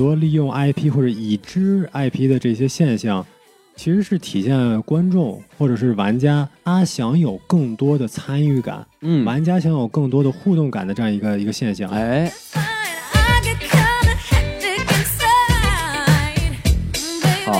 多利用 IP 或者已知 IP 的这些现象，其实是体现观众或者是玩家他想有更多的参与感，嗯，玩家想有更多的互动感的这样一个一个现象。哎.好，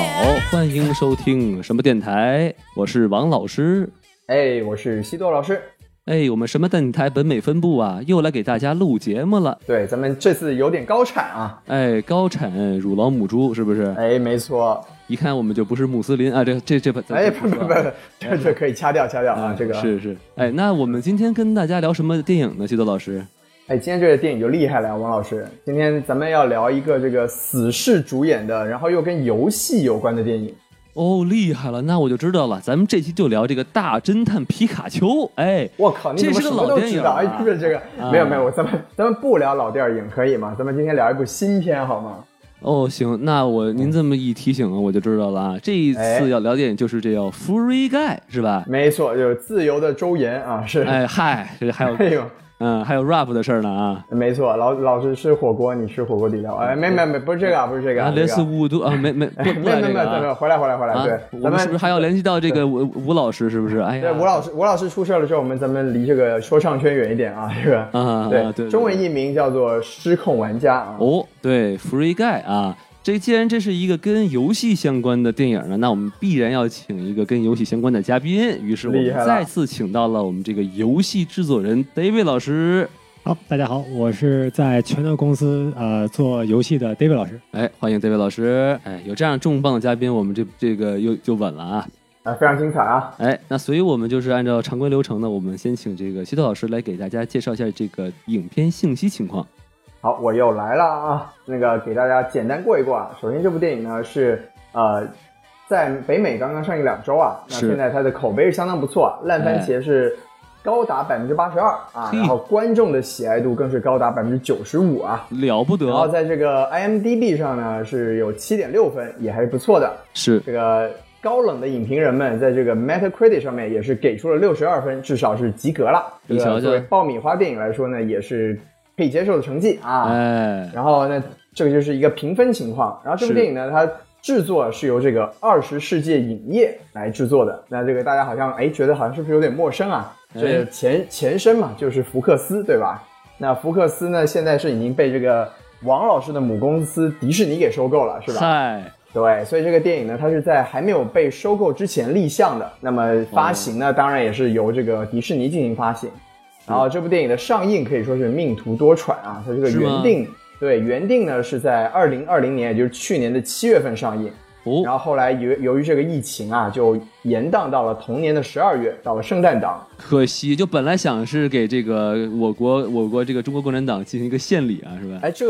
欢迎收听什么电台？我是王老师。哎，我是西多老师。哎，我们什么电台本美分部啊，又来给大家录节目了。对，咱们这次有点高产啊。哎，高产乳老母猪是不是？哎，没错。一看我们就不是穆斯林啊，这这这不，咱哎，不不不不，这这可以掐掉掐掉啊。这个是是。哎，那我们今天跟大家聊什么电影呢？西多老师？哎，今天这个电影就厉害了，王老师。今天咱们要聊一个这个死侍主演的，然后又跟游戏有关的电影。哦，厉害了，那我就知道了。咱们这期就聊这个大侦探皮卡丘。哎，我靠，这是个老电影？哎，啊不是这个，啊没有没有，咱们咱们不聊老电影可以吗？咱们今天聊一部新片好吗？哦，行，那我您这么一提醒啊，我就知道了啊。这一哎次要聊电影就是这叫《Free Guy》，是吧？没错，就是自由的周延啊，是。哎嗨，这还有哎呦，嗯，还有 rap 的事儿呢啊。没错，老老是吃火锅，你吃火锅底料。哎，没没没，不是这个啊，不是这个啊，啊，这个类似五度啊，没没不哎，不没没没，来这个没没，啊。回来回来回来，啊对，咱我们是不是还要联系到这个吴吴老师？是不是？哎呀，对吴老师，吴老师出事了之后，我们咱们离这个说唱圈远一点啊，这个啊对对对中文译名叫做失控玩家啊。哦，对，Free Guy 啊，这既然这是一个跟游戏相关的电影呢，那我们必然要请一个跟游戏相关的嘉宾。于是我们再次请到了我们这个游戏制作人 David 老师。好，大家好，我是在拳头公司呃做游戏的 David 老师。哎，欢迎 David 老师。哎，有这样重磅的嘉宾，我们这这个又就稳了啊。啊，非常精彩啊！哎，那所以我们就是按照常规流程呢，我们先请这个希特老师来给大家介绍一下这个影片信息情况。好，我又来了啊，那个给大家简单过一过啊。首先，这部电影呢是呃在北美刚刚上映两周啊，那现在它的口碑是相当不错啊，烂番茄是高达百分之八十二啊，嘿然后观众的喜爱度更是高达百分之九十五啊。了不得然后，在这个 IMDB 上呢是有七点六分，也还是不错的。是这个高冷的影评人们在这个 Metacritic 上面也是给出了六十二分，至少是及格了。这你瞧瞧个作为爆米花电影来说呢，也是可以接受的成绩啊。哎，然后那，这个就是一个评分情况。然后这部电影呢，它制作是由这个二十世纪影业来制作的。那这个大家好像哎觉得好像是不是有点陌生啊？哎这前前身嘛，就是福克斯对吧？那福克斯呢，现在是已经被这个王老师的母公司迪士尼给收购了，是吧？嗨，对，所以这个电影呢，它是在还没有被收购之前立项的。那么发行呢，当然也是由这个迪士尼进行发行。然后这部电影的上映可以说是命途多舛啊，它这个原定对原定呢是在二零二零年，也就是去年的七月份上映。哦然后后来由由于这个疫情啊，就延宕到了同年的十二月，到了圣诞档。可惜，就本来想是给这个我国我国这个中国共产党进行一个献礼啊，是吧？哎，这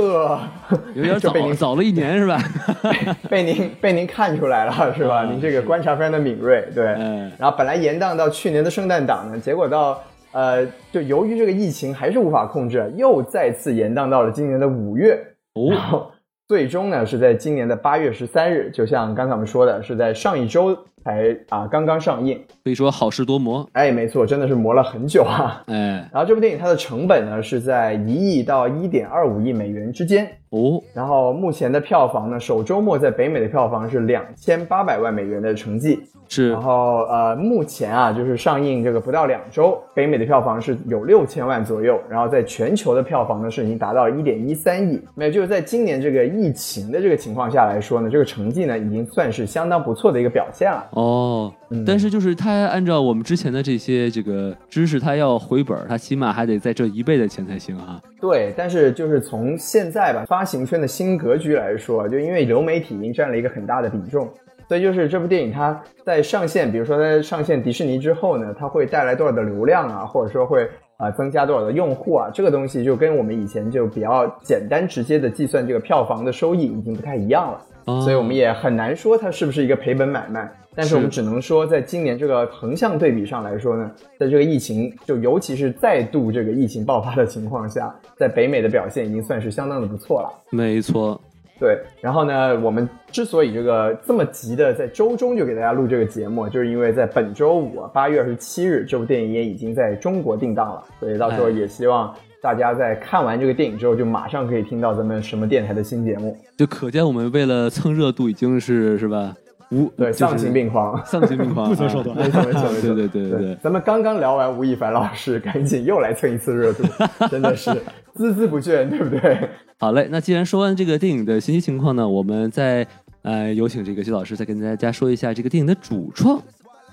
有点早 被您早了一年是吧？被您被您看出来了是吧？啊您这个观察非常的敏锐，对。哎，然后本来延宕到去年的圣诞档呢，结果到呃，就由于这个疫情还是无法控制，又再次延宕到了今年的五月。然哦，后最终呢是在今年的八月十三日，就像刚才我们说的，是在上一周才啊刚刚上映。可以说好事多磨。哎，没错，真的是磨了很久啊。哎，然后这部电影它的成本呢是在一亿到一点二五亿美元之间。哦，然后目前的票房呢，首周末在北美的票房是两千八百万美元的成绩。是然后呃，目前啊，就是上映这个不到两周，北美的票房是有六千万左右，然后在全球的票房呢是已经达到一点一三亿。那就是在今年这个疫情的这个情况下来说呢，这个成绩呢已经算是相当不错的一个表现了。哦，嗯但是就是他按照我们之前的这些这个知识，他要回本儿，他起码还得再挣一倍的钱才行啊。对，但是就是从现在吧，发行圈的新格局来说，就因为流媒体已经占了一个很大的比重，所以就是这部电影它在上线，比如说它上线迪士尼之后呢，它会带来多少的流量啊，或者说会啊、呃增加多少的用户啊，这个东西就跟我们以前就比较简单直接的计算这个票房的收益已经不太一样了。哦所以我们也很难说它是不是一个赔本买卖。但是我们只能说，在今年这个横向对比上来说呢，在这个疫情就尤其是再度这个疫情爆发的情况下，在北美的表现已经算是相当的不错了。没错，对，然后呢，我们之所以这个这么急的在周中就给大家录这个节目，就是因为在本周五八月二十七日，这部电影也已经在中国定档了，所以到时候哎也希望大家在看完这个电影之后，就马上可以听到咱们什么电台的新节目。就可见我们为了蹭热度已经是是吧？无对，丧心病狂。丧心病狂，不择手段啊没错没错没错，对对对对对。咱们刚刚聊完吴亦凡老师，赶紧又来蹭一次热度，真的是孜孜不倦，对不对？好嘞，那既然说完这个电影的信息情况呢，我们再呃有请这个徐老师再跟大家说一下这个电影的主创。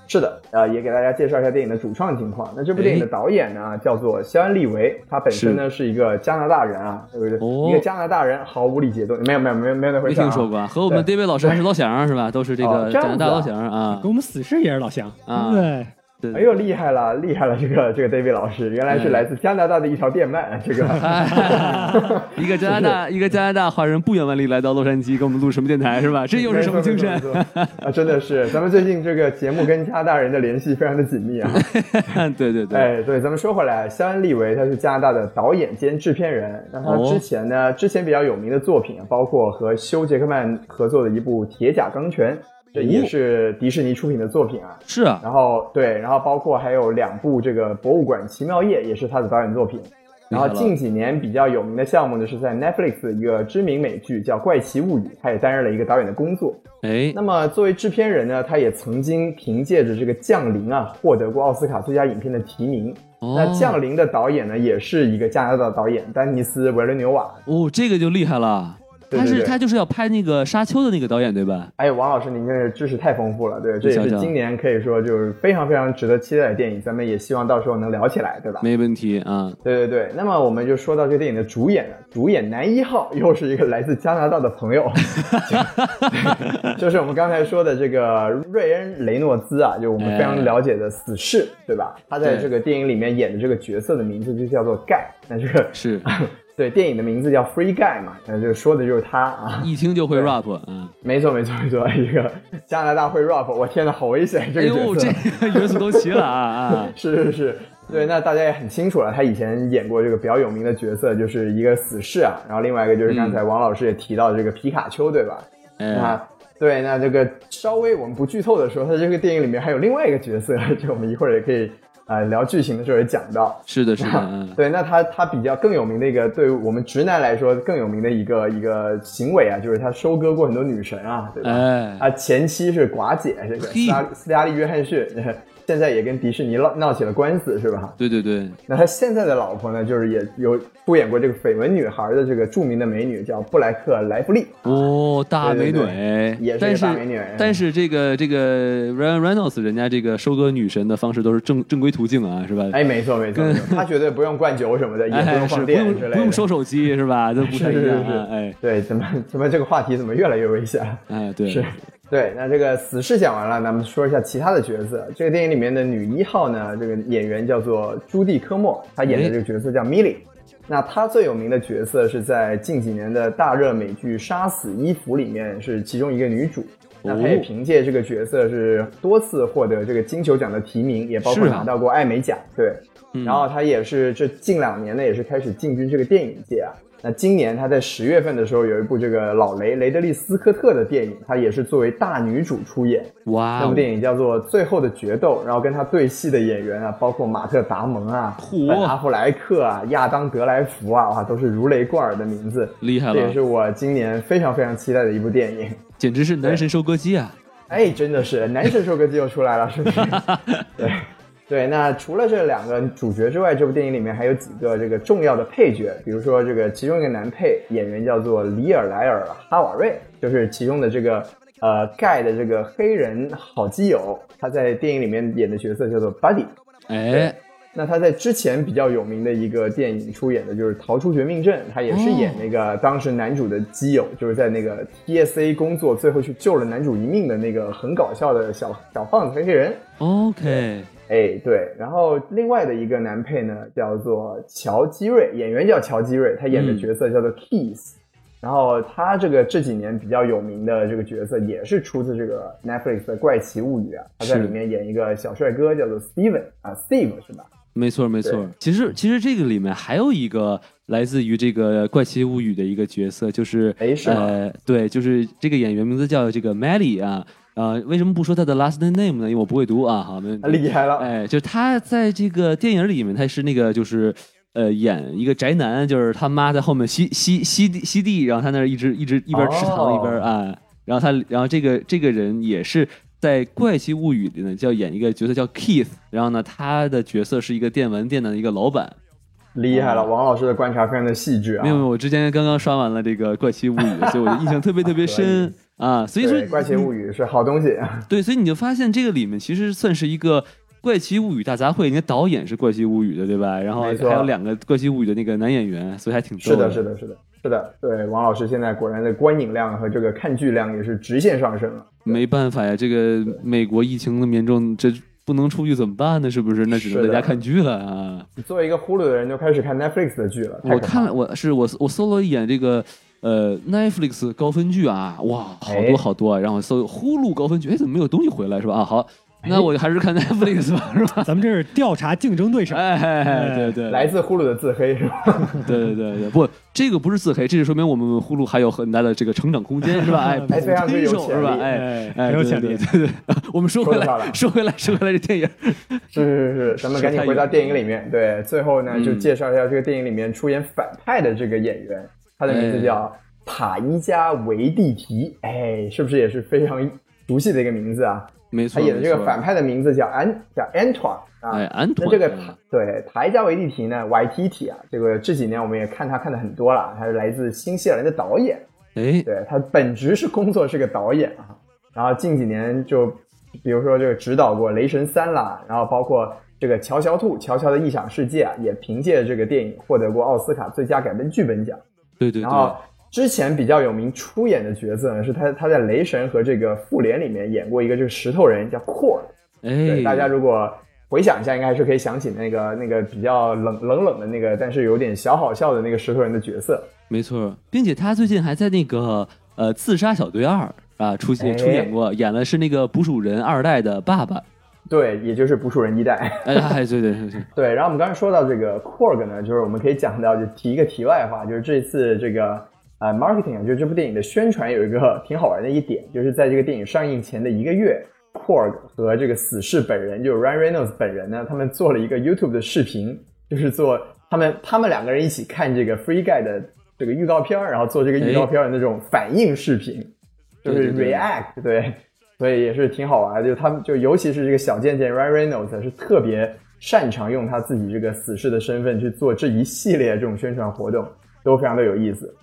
是的，呃，也给大家介绍一下电影的主创情况。那这部电影的导演呢，叫做肖恩·利维，他本身呢是一个加拿大人啊，对不对？哦一个加拿大人毫无理解度，没有没有没有没有那回没事、啊。听说过啊，和我们 David 老师还是老乡是吧？都是这个加拿大老乡啊跟。我们死侍也是老乡，啊对不哎呦，厉害了，厉害了！这个这个 David 老师，原来是来自加拿大的一条电鳗。这个，一个加拿大，一个加拿大华人不远万里来到洛杉矶，给我们录什么电台 是吧？这又是什么精神啊？真的是，咱们最近这个节目跟加拿大人的联系非常的紧密啊。对对对，哎，对，咱们说回来，肖恩·利维他是加拿大的导演兼制片人。那他哦之前呢，之前比较有名的作品啊，包括和休·杰克曼合作的一部《铁甲钢拳》，这也是迪士尼出品的作品啊。是啊，然后对，然后包括还有两部这个《博物馆奇妙夜》也是他的导演作品。然后近几年比较有名的项目呢，是在 Netflix 的一个知名美剧叫《怪奇物语》，他也担任了一个导演的工作。哎，那么作为制片人呢，他也曾经凭借着这个《降临》啊，获得过奥斯卡最佳影片的提名。哦那《降临》的导演呢，也是一个加拿大的导演丹尼斯·维伦纽瓦。哦，这个就厉害了。他是他就是要拍那个沙丘的那个导演对吧？哎，王老师，您这是知识太丰富了，对，这也是今年可以说就是非常非常值得期待的电影，咱们也希望到时候能聊起来，对吧？没问题啊。对对对，那么我们就说到这个电影的主演了，主演男一号又是一个来自加拿大的朋友，就是我们刚才说的这个瑞恩·雷诺兹啊，就我们非常了解的死侍，对吧？他在这个电影里面演的这个角色的名字就叫做盖，那这个是 对电影的名字叫 Free Guy 嘛，那就说的就是他啊。一听就会 rap 嗯！没错没错没错，一个加拿大会 rap，我天呐，好危险这哎个角呦，色。这个元素都齐了啊啊！是是是，对，那大家也很清楚了，他以前演过这个比较有名的角色，就是一个死侍啊，然后另外一个就是刚才王老师也提到这个皮卡丘，对吧？嗯，那对，那这个稍微我们不剧透的时候，他这个电影里面还有另外一个角色，这我们一会儿也可以呃聊剧情的时候也讲到。是的，是的，嗯，对，那他他比较更有名的一个，对于我们直男来说更有名的一个一个行为啊，就是他收割过很多女神啊，对吧？哎，啊，前妻是寡姐，这个斯嘉斯嘉丽·约翰逊，现在也跟迪士尼闹闹起了官司，是吧？对对对，那他现在的老婆呢，就是也有出演过这个《绯闻女孩》的这个著名的美女，叫布莱克·莱弗利。哦，大美女也是但是大美女但是这个这个 Ryan Reynolds 人家这个收割女神的方式都是正正规途径啊，是吧？哎，没错没错，他绝对不用灌酒什么的，也不哎，用放电之类的。不用收手机是吧？都不太一样是是是啊，哎对，怎么怎么这个话题怎么越来越危险了？哎，对，是对，那这个死侍讲完了，咱们说一下其他的角色。这个电影里面的女一号呢，这个演员叫做朱蒂科莫，她演的这个角色叫米莉。那她最有名的角色是在近几年的大热美剧《杀死伊芙》里面是其中一个女主。那她也哦凭借这个角色是多次获得这个金球奖的提名，也包括拿到过艾美奖。对，嗯然后她也是这近两年呢，也是开始进军这个电影界啊。那今年她在十月份的时候有一部这个老雷雷德利斯科特的电影，她也是作为大女主出演。哇哦那部，电影叫做《最后的决斗》，然后跟她对戏的演员啊，包括马特·达蒙啊、阿弗莱克啊、亚当·德莱福啊，哇，都是如雷贯耳的名字。厉害了这也是，我今年非常非常期待的一部电影。简直是男神收割机啊！哎，真的是男神收割机又出来了，是不是？对对，那除了这两个主角之外，这部电影里面还有几个这个重要的配角，比如说这个其中一个男配演员叫做里尔莱尔哈瓦瑞，就是其中的这个呃盖的这个黑人好基友，他在电影里面演的角色叫做 Buddy。哎，那他在之前比较有名的一个电影出演的就是《逃出绝命镇》，他也是演那个当时男主的基友，就是在那个 TSA 工作，最后去救了男主一命的那个很搞笑的小小胖子黑黑人。OK，哎，对，然后另外的一个男配呢叫做乔基瑞，演员叫乔基瑞，他演的角色叫做 Keys。然后他这个这几年比较有名的这个角色也是出自这个 Netflix 的《怪奇物语》啊，他在里面演一个小帅哥，叫做 Steven 啊，Steve 是吧？没错没错。其实其实这个里面还有一个来自于这个《怪奇物语》的一个角色，就是哎是吗呃，对，就是这个演员名字叫这个 Mallie 啊。呃，为什么不说他的 last name 呢？因为我不会读啊。好，没问题。厉害了，哎，就是他在这个电影里面，他是那个就是呃演一个宅男，就是他妈在后面吸吸吸地吸地，然后他那儿一直一直一边吃糖一边哦啊，然后他然后这个这个人也是。在《怪奇物语》里呢，叫演一个角色叫 Keith，然后呢，他的角色是一个电玩店的一个老板，厉害了，王老师的观察非常的细致啊。没有，没有，我之前刚刚刷完了这个《怪奇物语》，所以我印象特别特别深 啊。所以说，《怪奇物语》是好东西。对，所以你就发现这个里面其实算是一个《怪奇物语》大杂烩，人家导演是《怪奇物语》的，对吧？然后还有两个《怪奇物语》的那个男演员，所以还挺逗是的，是的，是的，是的。对，王老师现在果然的观影量和这个看剧量也是直线上升了。没办法呀，这个美国疫情那么严重，这不能出去怎么办呢？是不是？那只能在家看剧了啊！你作为一个呼噜的人，就开始看 Netflix 的剧了。我可怕了看我是我我搜了一眼这个呃 Netflix 高分剧啊，哇，好哎多好多啊！让我搜呼噜高分剧，哎，怎么没有东西回来是吧？啊，好，那我还是看 Netflix 吧，是吧？咱们这是调查竞争对手。哎，哎对对，来自呼噜的自黑是吧？对对对对，不，这个不是自黑，这是说明我们呼噜还有很大的这个成长空间，是吧？哎，哎非常之有推手是吧？哎哎哎，对很有潜力对对对，我们说回来，说回来，说回来，这电影，是是是，咱们赶紧回到电影里面。对，最后呢，嗯就介绍一下这个电影里面出演反派的这个演员，他的名字叫塔伊加维蒂提。哎，是不是也是非常熟悉的一个名字啊？没错，他演的这个反，派的名字叫安叫 Antoine 啊。哎，安那托，这个塔对塔伊加维蒂提呢，YTT 啊，这个这几年我们也看他看的很多了，他是来自新西兰的导演，哎，对他本职是工作是个导演啊，然后近几年就比如说这个指导过《雷神三》啦，然后包括这个《乔乔兔》《乔乔的异想世界》啊，也凭借这个电影获得过奥斯卡最佳改编剧本奖。对对然后对，之前比较有名出演的角色呢，是他他在《雷神》和这个《复联》里面演过一个这个石头人叫阔尔。对，哎，大家如果回想一下，应该还是可以想起那个那个比较冷冷冷的那个，但是有点小好笑的那个石头人的角色。没错，并且他最近还在那个呃《自杀小队二》啊出现哎出演过，演的是那个捕鼠人二代的爸爸。对，也就是捕鼠人一代。对对对对，对，然后我们刚才说到这个 Korg 呢，就是我们可以讲到，就提一个题外话，就是这次这个呃 marketing 啊，就是这部电影的宣传有一个挺好玩的一点，就是在这个电影上映前的一个月，Korg 和这个死侍本人，就是 Ryan Reynolds 本人呢，他们做了一个 YouTube 的视频，就是做他们他们两个人一起看这个 Free Guy 的这个预告片儿，然后做这个预告片儿的那种反应视频，就是对对对。react，对，所以也是挺好玩的。就他们就尤其是这个小贱贱 Ryan Reynolds 是特别擅长用他自己这个死侍的身份去做这一系列这种宣传活动，都非常的有意思。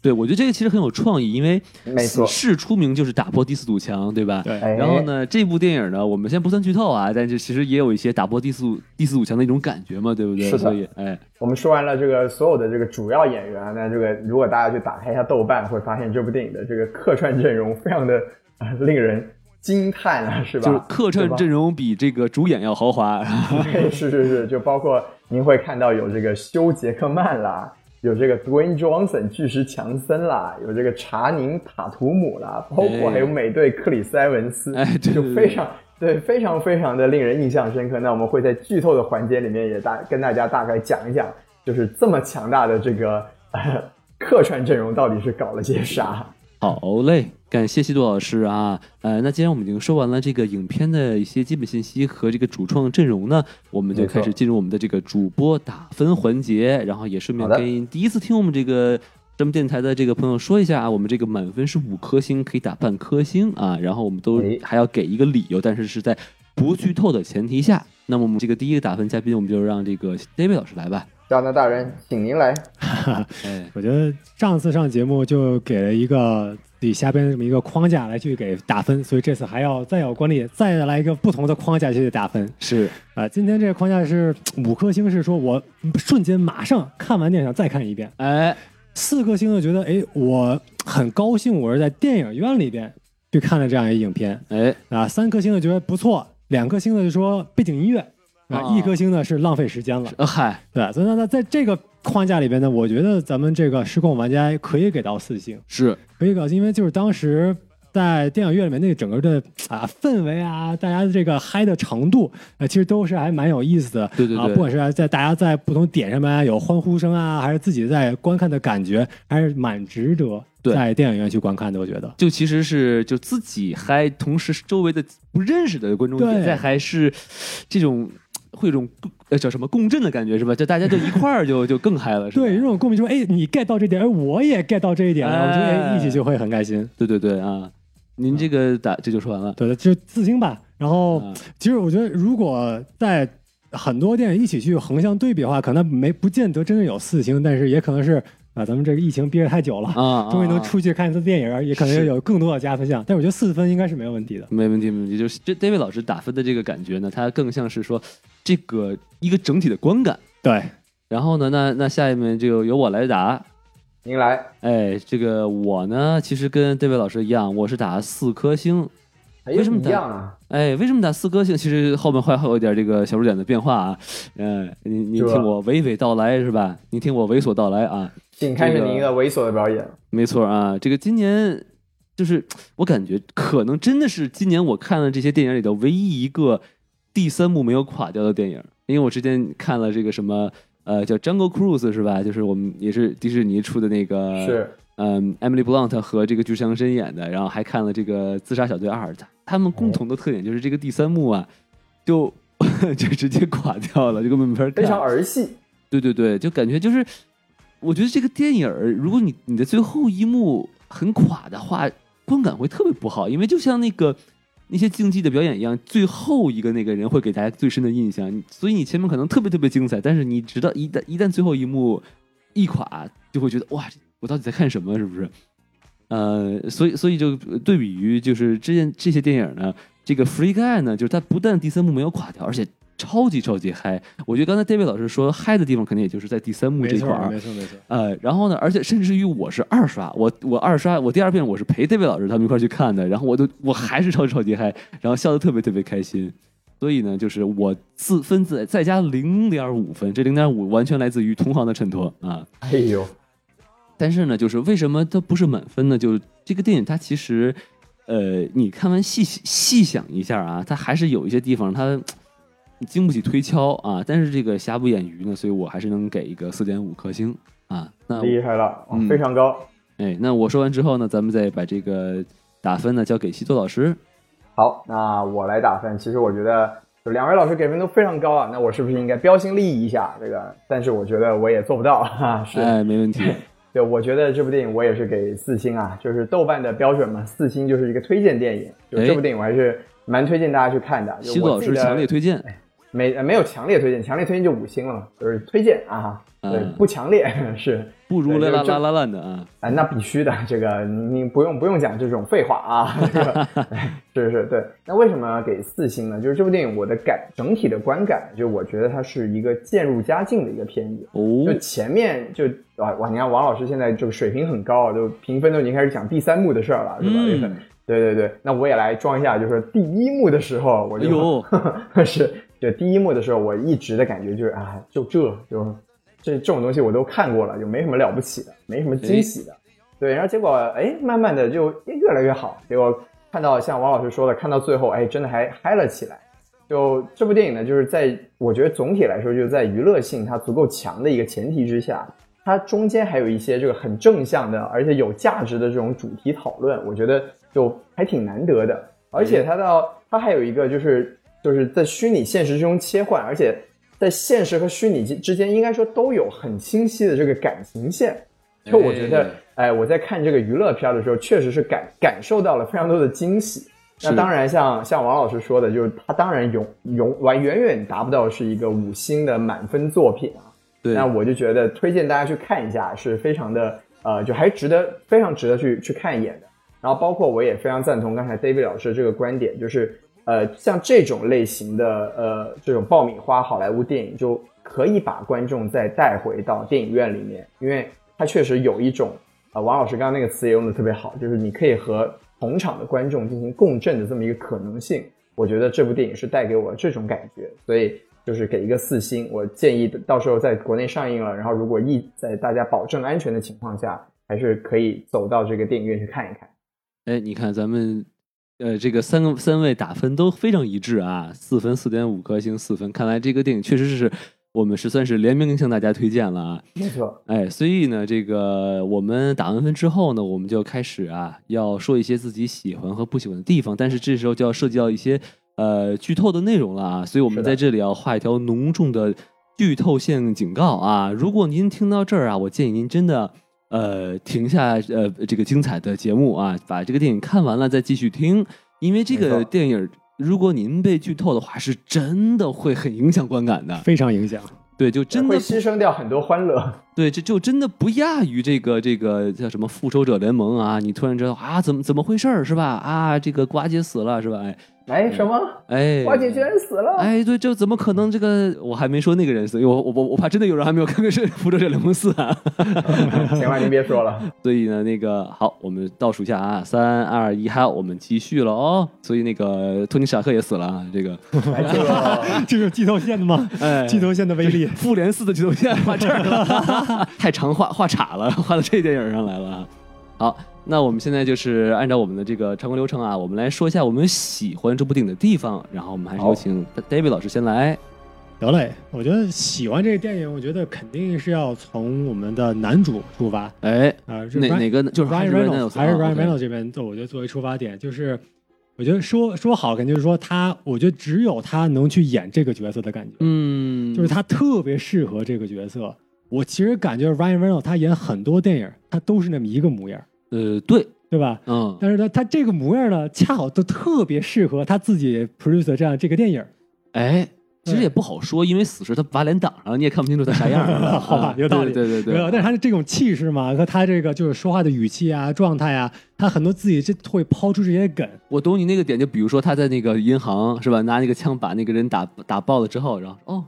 对我觉得这个其实很有创意，因为没错死侍出名就是打破第四堵墙，对吧？对哎然后呢，这部电影呢，我们先不算剧透啊，但是其实也有一些打破第四第四堵墙的一种感觉嘛，对不对？是的所以，哎，我们说完了这个所有的这个主要演员，那这个如果大家去打开一下豆瓣，会发现这部电影的这个客串阵容非常的啊、令人惊叹了，是吧？就是客串阵容比这个主演要豪华。对，是是是，就包括您会看到有这个休·杰克曼啦，有这个 Dwayne Johnson 巨石强森啦，有这个查宁塔图姆啦，包括还有美队克里斯埃文斯，哎对对对就非常对，非常非常的令人印象深刻。那我们会在剧透的环节里面也大跟大家大概讲一讲，就是这么强大的这个、呃、客串阵容到底是搞了些啥。好嘞，感谢西多老师啊。呃，那既然我们已经说完了这个影片的一些基本信息和这个主创阵容呢，我们就开始进入我们的这个主播打分环节，然后也顺便跟第一次听我们这个。咱们电台的这个朋友说一下啊，我们这个满分是五颗星，可以打半颗星啊，然后我们都哎还要给一个理由，但是是在不剧透的前提下。那么我们这个第一个打分嘉宾，我们就让这个 David 老师来吧。加拿大人，请您来。哎，我觉得上次上节目就给了一个自己瞎编的这么一个框架来去给打分，所以这次还要再有管理，再来一个不同的框架去打分。是。啊、今天这个框架是五颗星，是说我瞬间马上看完电影再看一遍；哎，四颗星的觉得，哎，我很高兴，我是在电影院里边去看了这样一影片。哎，啊；三颗星的觉得不错，两颗星的就说背景音乐啊，哦一颗星呢是浪费时间了。呃嗨，对，所以呢，那在这个框架里边呢，我觉得咱们这个失控玩家可以给到四星，是可以给到，因为就是当时在电影院里面那个整个的啊氛围啊，大家的这个嗨的程度，啊，其实都是还蛮有意思的。啊，对对啊不管是在大家在不同点上面啊有欢呼声啊，还是自己在观看的感觉，还是蛮值得对在电影院去观看的。我觉得。就其实是就自己嗨，同时周围的不认识的观众对也在嗨，是这种会有种共呃叫什么共振的感觉是吧？就大家就一块儿就就更嗨了，是吧？对，这种共鸣就说，哎，你 get 到这点，哎，我也 get 到这一点，然后我们就哎一起就会很开心。对对对啊！您这个打这就说完了。对的，就四星吧。然后啊其实我觉得，如果在很多电影一起去横向对比的话，可能没不见得真的有四星，但是也可能是啊，咱们这个疫情憋着太久了，啊，终于能啊出去看一次电影，也可能是有更多的加分项。但我觉得四分应该是没有问题的。没问题，没问题。就是这 David 老师打分的这个感觉呢，它更像是说这个一个整体的观感。对，然后呢，那那下面就由我来答。您来，哎，这个我呢，其实跟 David 老师一样，我是打四颗星。哎为什么一样啊？哎，为什么打四颗星？其实后面会会有一点这个小数点的变化啊。嗯、您您听我娓娓道来是吧？您听我猥琐道来啊。请开始这个您的猥琐的表演。没错啊，这个今年就是我感觉可能真的是今年我看了这些电影里头唯一一个第三幕没有垮掉的电影，因为我之前看了这个什么呃叫《Jungle Cruise》是吧？就是我们也是迪士尼出的那个是嗯，Emily Blunt 和这个巨强森演的，然后还看了这个《自杀小队二》，他他们共同的特点就是这个第三幕啊，就 就直接垮掉了，就根本没法看。非常儿戏，对对对，就感觉就是，我觉得这个电影，如果你你的最后一幕很垮的话，观感会特别不好，因为就像那个那些竞技的表演一样，最后一个那个人会给大家最深的印象，所以你前面可能特别特别精彩，但是你直到一旦一旦最后一幕一垮，就会觉得哇，我到底在看什么？是不是？呃，所以所以就对比于就是这件这些电影呢，这个《Free Guy》呢，就是它不但第三幕没有垮掉，而且超级超级嗨。我觉得刚才 David 老师说嗨的地方，肯定也就是在第三幕这块，儿。没错，没错。呃，然后呢，而且甚至于我是二刷，我我二刷，我第二遍我是陪 David 老师他们一块儿去看的，然后我都我还是超级超级嗨，然后笑得特别特别开心。所以呢，就是我自分自再加零点五分，这零点五完全来自于同行的衬托啊。哎呦，但是呢，就是为什么它不是满分呢？就是这个电影它其实，呃，你看完细细想一下啊，它还是有一些地方它经不起推敲啊。但是这个瑕不掩瑜呢，所以我还是能给一个四点五颗星啊。那厉害了，嗯非常高。哎，那我说完之后呢，咱们再把这个打分呢交给西多老师。好，那我来打分。其实我觉得，就两位老师给分都非常高啊，那我是不是应该标新立异一下？这个，但是我觉得我也做不到哈。是，哎，没问题。对，我觉得这部电影我也是给四星啊，就是豆瓣的标准嘛，四星就是一个推荐电影。就哎这部电影我还是蛮推荐大家去看的。就西多老师强烈推荐。没呃没有强烈推荐，强烈推荐就五星了嘛，就是推荐啊，对，嗯不强烈 是不如对就来啦啦啦烂的啊。啊，那必须的，这个你你不用不用讲这种废话啊，这个 是是对。那为什么要给四星呢？就是这部电影我的感整体的观感，就我觉得它是一个渐入佳境的一个片子。哦就，前面就啊哇，你看王老师现在这个水平很高啊，就评分都已经开始讲第三幕的事儿了，是吧？嗯对对对，那我也来装一下，就是第一幕的时候，我就、哎呦 是就第一幕的时候，我一直的感觉就是啊，就这就这这种东西我都看过了，就没什么了不起的，没什么惊喜的。对，然后结果哎，慢慢的就越来越好。结果看到像王老师说的，看到最后，哎，真的还嗨了起来。就这部电影呢，就是在我觉得总体来说，就是在娱乐性它足够强的一个前提之下，它中间还有一些这个很正向的，而且有价值的这种主题讨论，我觉得就还挺难得的。而且它到它还有一个就是就是在虚拟现实之中切换，而且在现实和虚拟之之间，应该说都有很清晰的这个感情线。就我觉得，哎，我在看这个娱乐片的时候，确实是感感受到了非常多的惊喜。那当然像，像王老师说的，就是他当然永永完远远达不到是一个五星的满分作品啊。对，那我就觉得推荐大家去看一下，是非常的呃，就还值得非常值得去去看一眼的。然后包括我也非常赞同刚才 David 老师的这个观点，就是呃，像这种类型的呃这种爆米花好莱坞电影，就可以把观众再带回到电影院里面，因为它确实有一种、呃，王老师刚刚那个词也用的特别好，就是你可以和同场的观众进行共振的这么一个可能性。我觉得这部电影是带给我这种感觉，所以就是给一个四星。我建议到时候在国内上映了，然后如果一在大家保证安全的情况下，还是可以走到这个电影院去看一看。哎，你看咱们呃这个三个三位打分都非常一致啊，四分四点五颗星，四分。看来这个电影确实是我们是算是联名向大家推荐了啊。没错，哎，所以呢，这个我们打完分之后呢，我们就开始啊，要说一些自己喜欢和不喜欢的地方，但是这时候就要涉及到一些呃剧透的内容了啊，所以我们在这里要画一条浓重的剧透线警告啊！如果您听到这儿啊，我建议您真的呃停下呃这个精彩的节目啊，把这个电影看完了再继续听，因为这个电影如果您被剧透的话，是真的会很影响观感的。非常影响。对，就真的会牺牲掉很多欢乐。对，这就真的不亚于这个这个叫什么复仇者联盟啊！你突然知道啊，怎么怎么回事儿是吧？啊，这个瓜姐死了是吧？哎哎，什么？哎，花姐居然死了！哎，对，这怎么可能？这个我还没说那个人死，因为我我我我怕真的有人还没有看过《是复仇者联盟四》啊。行了，您别说了。所以呢，那个好，我们倒数一下啊，三二一，哈，我们继续了哦。所以那个托尼·史塔克也死了啊，这个哎，这个 这是剧透线的吗？哎剧透线的威力。复联四的剧透线画这儿了，太长画画岔了，画到这电影上来了啊。好，那我们现在就是按照我们的这个常规流程啊，我们来说一下我们喜欢这部电影的地方，然后我们还是有请 David 老师先来。得嘞，我觉得喜欢这个电影，我觉得肯定是要从我们的男主出发哎，啊，这哪哪个就是还 Ryan 是 Reynolds 还是 Ryan Reynolds Reynolds 这边，我觉得作为出发点，就是我觉得说说好，肯定就是说他，我觉得只有他能去演这个角色的感觉，嗯，就是他特别适合这个角色。我其实感觉 Ryan Reynolds 他演很多电影，他都是那么一个模样，呃，对，对吧？嗯，但是呢，他这个模样呢，恰好都特别适合他自己 produce 的这样这个电影。哎，其实也不好说，因为死时他把脸挡上了，你也看不清楚他啥样儿 好吧有道理对对对对，没有，但是他的这种气势嘛，和他这个就是说话的语气啊、状态啊，他很多自己就会抛出这些梗。我懂你那个点，就比如说他在那个银行是吧，拿那个枪把那个人打打爆了之后，然后哦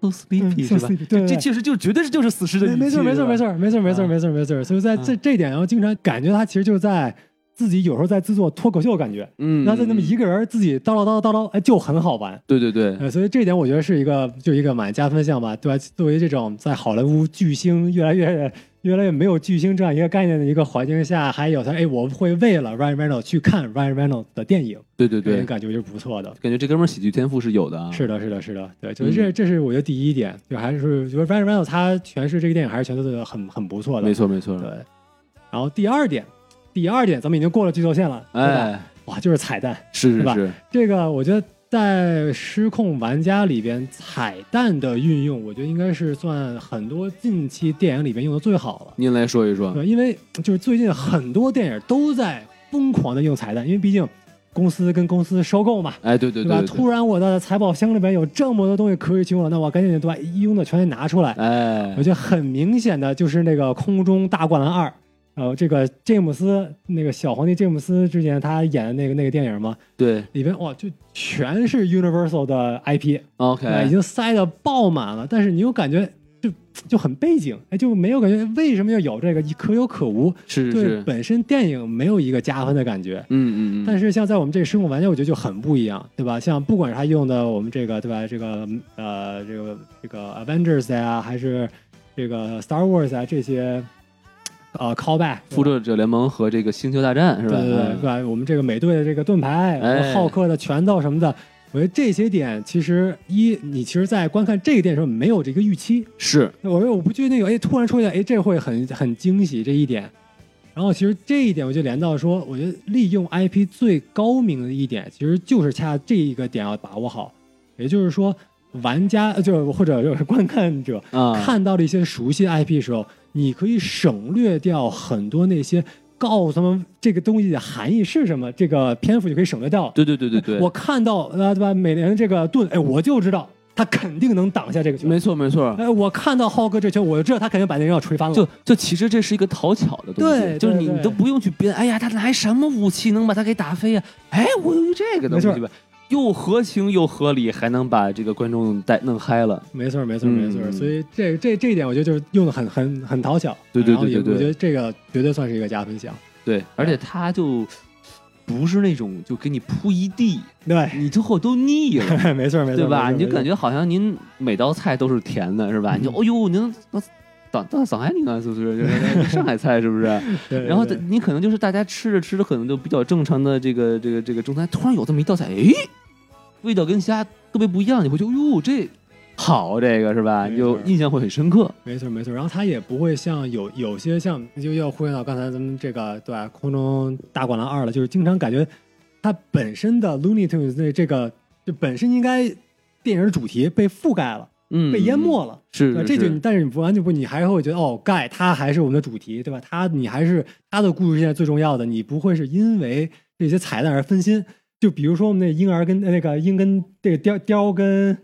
，so sleepy 嗯是吧？对这确实就绝对是就是死尸的语气，没错，没错，没。错，没错，没错，啊没错，没错。所以在这啊这一点上，经常感觉他其实就在自己有时候在制作脱口秀，感觉嗯，那在那么一个人自己叨唠叨叨叨，哎，就很好玩。对对对，呃，所以这一点我觉得是一个就一个蛮加分项吧，对吧？作为这种在好莱坞巨星越来越越来越没有巨星这样一个概念的一个环境下，还有他哎，我会为了 Ryan Reynolds 去看 Ryan Reynolds 的电影，对对对感觉就是不错的。感觉这哥们儿喜剧天赋是有的啊。是的，是的，是的，对，就是嗯这，这是我觉得第一点，就还是觉得 Ryan Reynolds 他诠释这个电影还是诠释的很很不错的，没错没错。对。然后第二点，第二点咱们已经过了剧透线了？哎，哇，就是彩蛋，是吧是是是，这个我觉得在《失控玩家》里边彩蛋的运用，我觉得应该是算很多近期电影里边用的最好了。您来说一说。对，因为就是最近很多电影都在疯狂的用彩蛋，因为毕竟公司跟公司收购嘛，哎，对对对？对对突然我的财宝箱里边有这么多东西可以去用了，那我赶紧把一用的全拿出来。哎我，觉得很明显的就是那个《空中大灌篮二》，呃，这个詹姆斯那个小皇帝詹姆斯之前他演的那个那个电影嘛，对里边哇就全是 Universal 的 IP，、，OK，呃已经塞的爆满了，但是你又感觉就就很背景，哎，就没有感觉为什么要有这个可有可无，对是是，本身电影没有一个加分的感觉。嗯嗯嗯，但是像在我们这个失控玩家，我觉得就很不一样，对吧？像不管是他用的我们这个，对吧？这个呃，这个这个 Avengers 呀、还是这个 Star Wars 啊这些呃 callback，复仇者联盟和这个星球大战是吧？对对对？我们这个美队的这个盾牌，哎和浩克的拳头什么的，我觉得这些点其实一，你其实，在观看这个电影的时候没有这个预期，是，我我不觉得那个哎突然出现，哎这会很很惊喜这一点。然后其实这一点我就连到说，我觉得利用 IP 最高明的一点，其实就是恰这一个点要把握好，也就是说，玩家呃就或者就是观看者啊，看到了一些熟悉的 IP 的时候，你可以省略掉很多那些告诉他们这个东西的含义是什么，这个篇幅就可以省略掉。对对对对对，我看到呃对吧，美联这个盾，哎，我就知道他肯定能挡下这个球。没错没错，哎，我看到浩哥这球，我就知道他肯定把那人要锤翻了。就就其实这是一个讨巧的东西，对就是你你都不用去编，哎呀，他拿什么武器能把他给打飞呀、哎，我用这个东西吧，又合情又合理，还能把这个观众带弄嗨了。没错，没错，嗯没错。所以这这这一点，我觉得就是用的很很很讨巧。对对对对对我觉得这个绝对算是一个加分项。对，而且他就不是那种就给你铺一地，对，你最后都腻了。没错，没错，对吧？你就感觉好像您每道菜都是甜的，是吧？嗯你就哦呦，您那上上上海人啊，是不是？就是上海菜是不是？对对然后你可能就是大家吃着吃着，可能就比较正常的这个这个这个中餐，突然有这么一道菜，哎，味道跟其他特别不一样，你会觉得哟，这好，这个是吧？你就印象会很深刻。没错没错，然后它也不会像有有些像就要呼应到刚才咱们这个对吧？空中大灌篮二了，就是经常感觉它本身的 Looney Tunes 那这个就本身应该电影主题被覆盖了，嗯，被淹没了。是这就但是你不完全不，你还会觉得哦，盖它还是我们的主题，对吧？它你还是它的故事现在最重要的，你不会是因为这些彩蛋而分心。就比如说我们那婴儿跟那个鹰跟这个雕雕跟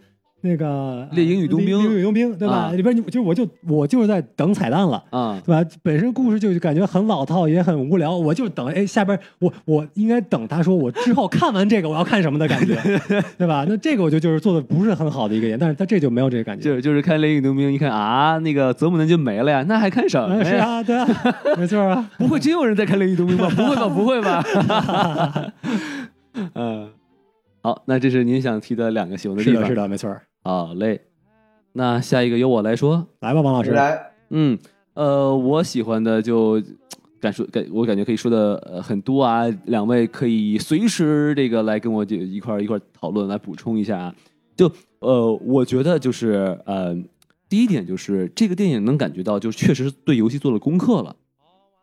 那个猎鹰与冬兵猎鹰与冬兵，对吧？啊里边就我就我就是在等彩蛋了。啊，对吧？本身故事就感觉很老套，也很无聊。我就等，哎，下边我我应该等他说我之后看完这个我要看什么的感觉，对吧？那这个我就就是做的不是很好的一个点，但是他这就没有这个感觉。就是就是看《猎鹰与冬兵》，一看啊，那个泽姆能就没了呀，那还看什么嗯，是？啊，对啊，没错啊。不会真有人在看《猎鹰与冬兵》吧？不会吧？不会吧？嗯，好，那这是您想提的两个喜欢的地方。是的，是的，没错。好嘞，那下一个由我来说。来吧，王老师。来，嗯，呃，我喜欢的就感说感，我感觉可以说的呃很多啊。两位可以随时这个来跟我就一块儿一块儿讨论，来补充一下啊。就呃，我觉得就是呃，第一点就是这个电影能感觉到，就确实对游戏做了功课了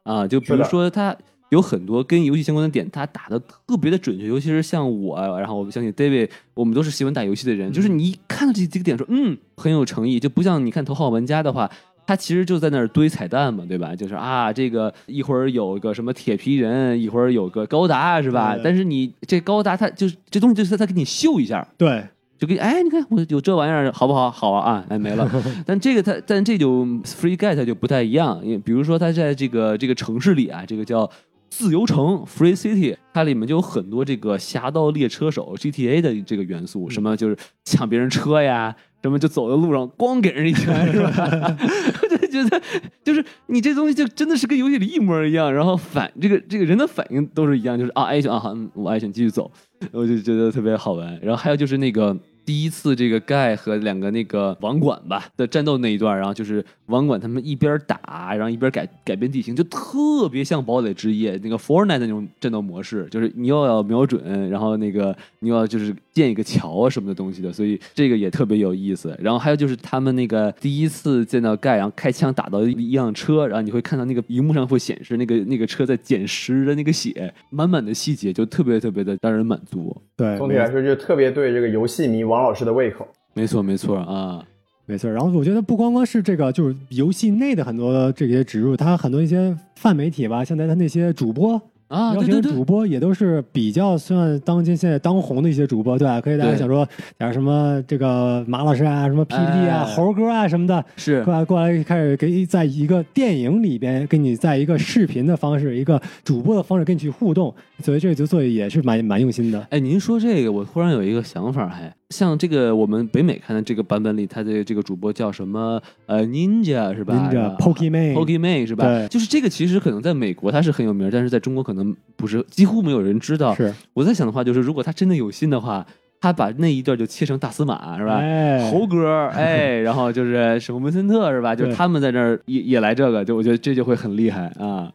啊。就比如说它。有很多跟游戏相关的点，他打的特别的准确，尤其是像我，然后我相信 David，我们都是喜欢打游戏的人，就是你一看到这几个点说，嗯，很有诚意，就不像你看《头号玩家》的话，他其实就在那儿堆彩蛋嘛，对吧？就是啊，这个一会儿有个什么铁皮人，一会儿有个高达，是吧？对但是你这高达，它就是这东西，就是他给你秀一下，对，就给哎，你看我有这玩意儿，好不好？好啊，啊，哎没了。但这个它，但这就 Free Guy 它就不太一样，因为比如说它在这个这个城市里啊，这个叫自由城 Free City，它里面就有很多这个侠盗猎车手 GTA 的这个元素，什么就是抢别人车呀。什么就走在路上，咣给人一拳，是吧？我就觉得，就是你这东西就真的是跟游戏里一模一样，然后反这个这个人的反应都是一样，就是啊挨一拳啊，好嗯我挨一拳继续走，我就觉得特别好玩。然后还有就是那个第一次这个盖和两个那个网管吧的战斗那一段，然后就是网管他们一边打，然后一边改改变地形，就特别像堡垒之夜那个 Fortnite 那种战斗模式，就是你又要瞄准，然后那个你又要就是建一个桥啊什么的东西的，所以这个也特别有意思。然后还有就是他们那个第一次见到盖，然后开枪打到一辆车，然后你会看到那个荧幕上会显示那个那个车在捡拾的那个血，满满的细节就特别特别的让人满足。对，总体来说就特别对这个游戏迷王老师的胃口。没错没错啊，没错。然后我觉得不光光是这个，就是游戏内的很多这些植入，它很多一些泛媒体吧，像在它那些主播。啊，邀请主，播也都是比较算当今现在当红的一些主播，对吧？可以大家想说点什么这个马老师啊，什么 PPT 啊、哎猴哥啊什么的，是过来过来开始给在一个电影里边跟你在一个视频的方式、一个主播的方式跟你去互动，所以这个作业也是蛮蛮用心的。哎，您说这个，我忽然有一个想法，还像这个我们北美看的这个版本里，他的这个主播叫什么？呃，Ninja 是吧 Ninja Pokemon Pokemon 是吧？对就是这个，其实可能在美国它是很有名，但是在中国可能不是，几乎没有人知道。是，我在想的话，就是如果他真的有心的话，他把那一段就切成大司马是吧？哎，猴哥，哎，然后就是史文森特是吧？就是他们在那儿也也来这个，就我觉得这就会很厉害啊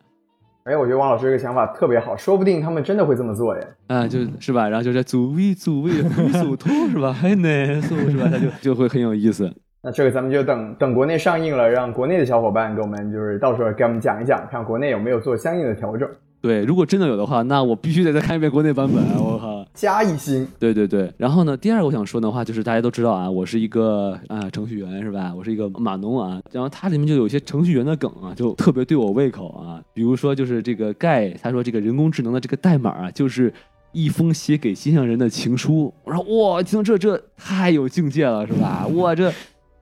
哎，我觉得王老师这个想法特别好，说不定他们真的会这么做耶。啊，就是吧？然后就是组位组位回属兔是吧？还难组是吧？他就就会很有意思。那这个咱们就等等国内上映了，让国内的小伙伴给我们就是到时候给我们讲一讲，看国内有没有做相应的调整。对，如果真的有的话，那我必须得再看一遍国内版本。我靠！加一星，对对对，然后呢，第二个我想说的话就是大家都知道啊，我是一个啊程序员是吧？我是一个码农啊，然后它里面就有一些程序员的梗啊，就特别对我胃口啊。比如说就是这个盖，他说这个人工智能的这个代码啊，就是一封写给心上人的情书。我说哇，听这这太有境界了是吧？哇，这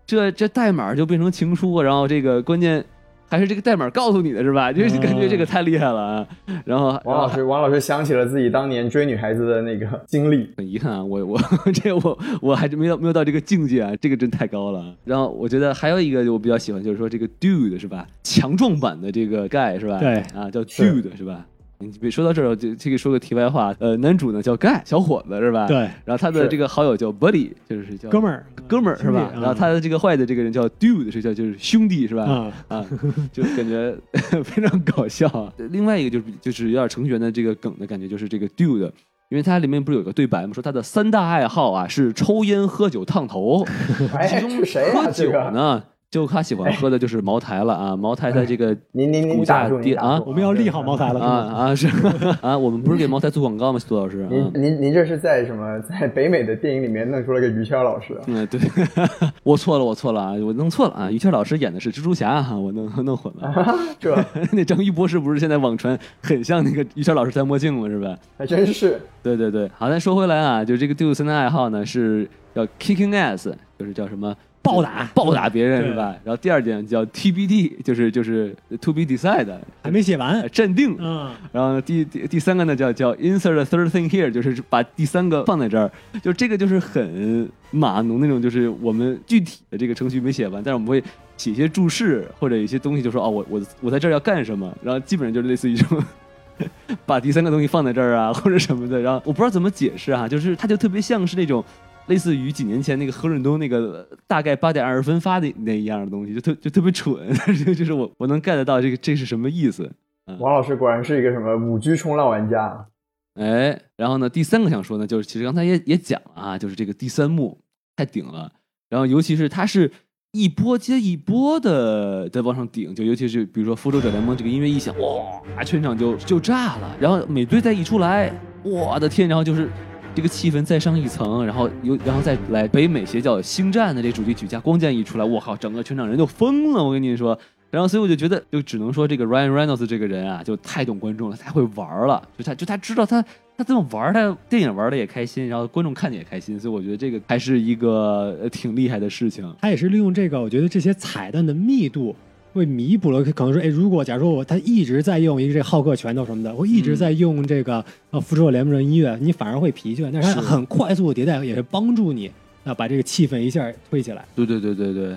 这这代码就变成情书，然后这个关键。还是这个代码告诉你的是吧？就是感觉这个太厉害了啊！然后，王老师，王老师想起了自己当年追女孩子的那个经历。很遗憾啊，我我 这我我还是没有没有到这个境界啊，这个真太高了。然后我觉得还有一个我比较喜欢，就是说这个 dude 是吧？强壮版的这个 guy 是吧？对啊，叫 dude 是吧？你别说到这儿，我就这个说个题外话，呃，男主呢叫盖，小伙子是吧？。对，然后他的这个好友叫 buddy，就是叫哥们儿，哥们儿是吧？然后他的这个坏的这个人叫 dude，是叫就是兄弟是吧？啊，啊，就感觉 非常搞笑啊。另外一个就是就是有点程序员的这个梗的感觉，就是这个 dude，因为它里面不是有个对白吗？说他的三大爱好啊是抽烟、喝酒、烫头，哎，其中喝酒这个呢就他喜欢喝的就是茅台了啊，茅台的这个您您您啊，我们要利好茅台了，啊？啊是 啊，我们不是给茅台做广告吗？苏老师啊，您您您这是在什么在北美的电影里面弄出了个于谦老师啊？嗯，对，我错了，我错了啊，我弄错了啊！于谦老师演的是蜘蛛侠哈，我弄弄混了。这那张玉博士不是现在网传很像那个于谦老师戴墨镜吗？是吧？还真是。对对对，好，咱说回来啊，就这个杜森的爱好呢是叫 kicking ass，就是叫什么暴打暴打别人是吧？然后第二点叫 TBD，就是就是 to be decided，还没写完呃，镇定。嗯，然后第第第三个呢叫叫 insert a third thing here，就是把第三个放在这儿，就这个就是很码农那种，就是我们具体的这个程序没写完，但是我们会写一些注释或者一些东西，就说哦，我我我在这儿要干什么，然后基本上就是类似于这种。把第三个东西放在这儿啊，或者什么的，然后我不知道怎么解释啊，就是它就特别像是那种类似于几年前那个何润东那个大概八点二十分发的那一样的东西，就特就特别蠢，就是我我能 get 到这个这是什么意思，王老师果然是一个什么五 G 冲浪玩家。哎，然后呢，第三个想说呢，就是其实刚才也也讲了啊，就是这个第三幕太顶了，然后尤其是它是一波接一波的在往上顶，就尤其是比如说《复仇者联盟》这个音乐一响，哇，全场就就炸了，然后美队再一出来，我的天，然后就是。这个气氛再上一层，然后又，然后再来北美邪教星战的这主题曲加光剑一出来，我靠，整个全场人就疯了，我跟你说。然后所以我就觉得，就只能说这个 Ryan Reynolds 这个人啊，就太懂观众了，太会玩了，就他就他知道他他这么玩，他电影玩的也开心，然后观众看的也开心，所以我觉得这个还是一个挺厉害的事情。他也是利用这个，我觉得这些彩蛋的密度。会弥补了，可能说，哎，如果假如说我他一直在用一个这浩克拳头什么的，我一直在用这个呃复仇者联盟的音乐，你反而会疲倦。但是它很快速的迭代，也是帮助你啊把这个气氛一下推起来。对对对对对，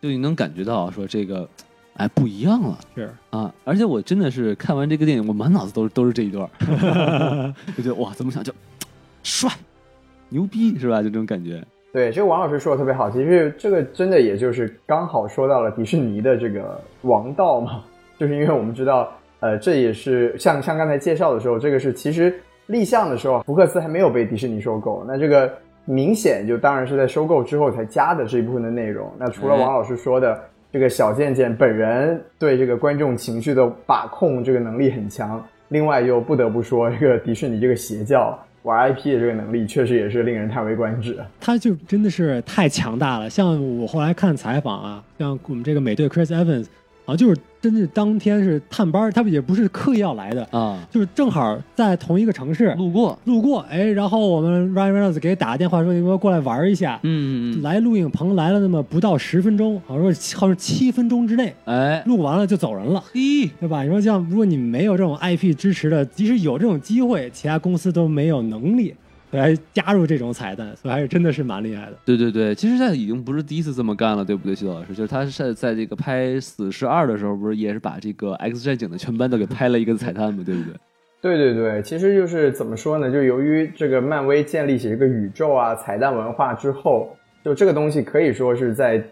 就你能感觉到说这个，哎，不一样了。是，啊！而且我真的是看完这个电影，我满脑子都是都是这一段儿，就觉得哇，怎么想就 帅、牛逼是吧？就这种感觉。对，这个王老师说的特别好，其实这个真的也就是刚好说到了迪士尼的这个王道嘛，就是因为我们知道，呃，这也是像像刚才介绍的时候，这个是其实立项的时候，福克斯还没有被迪士尼收购，那这个明显就当然是在收购之后才加的这一部分的内容。那除了王老师说的，这个小贱贱本人对这个观众情绪的把控这个能力很强，另外又不得不说，这个迪士尼这个邪教。玩 IP 的这个能力确实也是令人叹为观止。他就真的是太强大了。像我后来看采访啊，像我们这个美队 Chris Evans，好像就是真是当天是探班，他们也不是刻意要来的，啊，就是正好在同一个城市路过，路过，哎，然后我们 Ryan Reynolds 给打个电话说，你给我过来玩一下。嗯嗯嗯，来录影棚来了那么不到十分钟，好像说好像七分钟之内哎，录完了就走人了。嘿，对吧？你说像如果你没有这种 IP 支持的，即使有这种机会，其他公司都没有能力来加入这种彩蛋，所以还是真的是蛮厉害的。对对对，其实现在已经不是第一次这么干了，对不对，徐老师？就是他在在这个拍《死侍二》的时候，不是也是把这个 X 战警的全班都给拍了一个彩蛋吗，对不对？对对对，其实就是怎么说呢？就由于这个漫威建立起一个宇宙啊、彩蛋文化之后，就这个东西可以说是在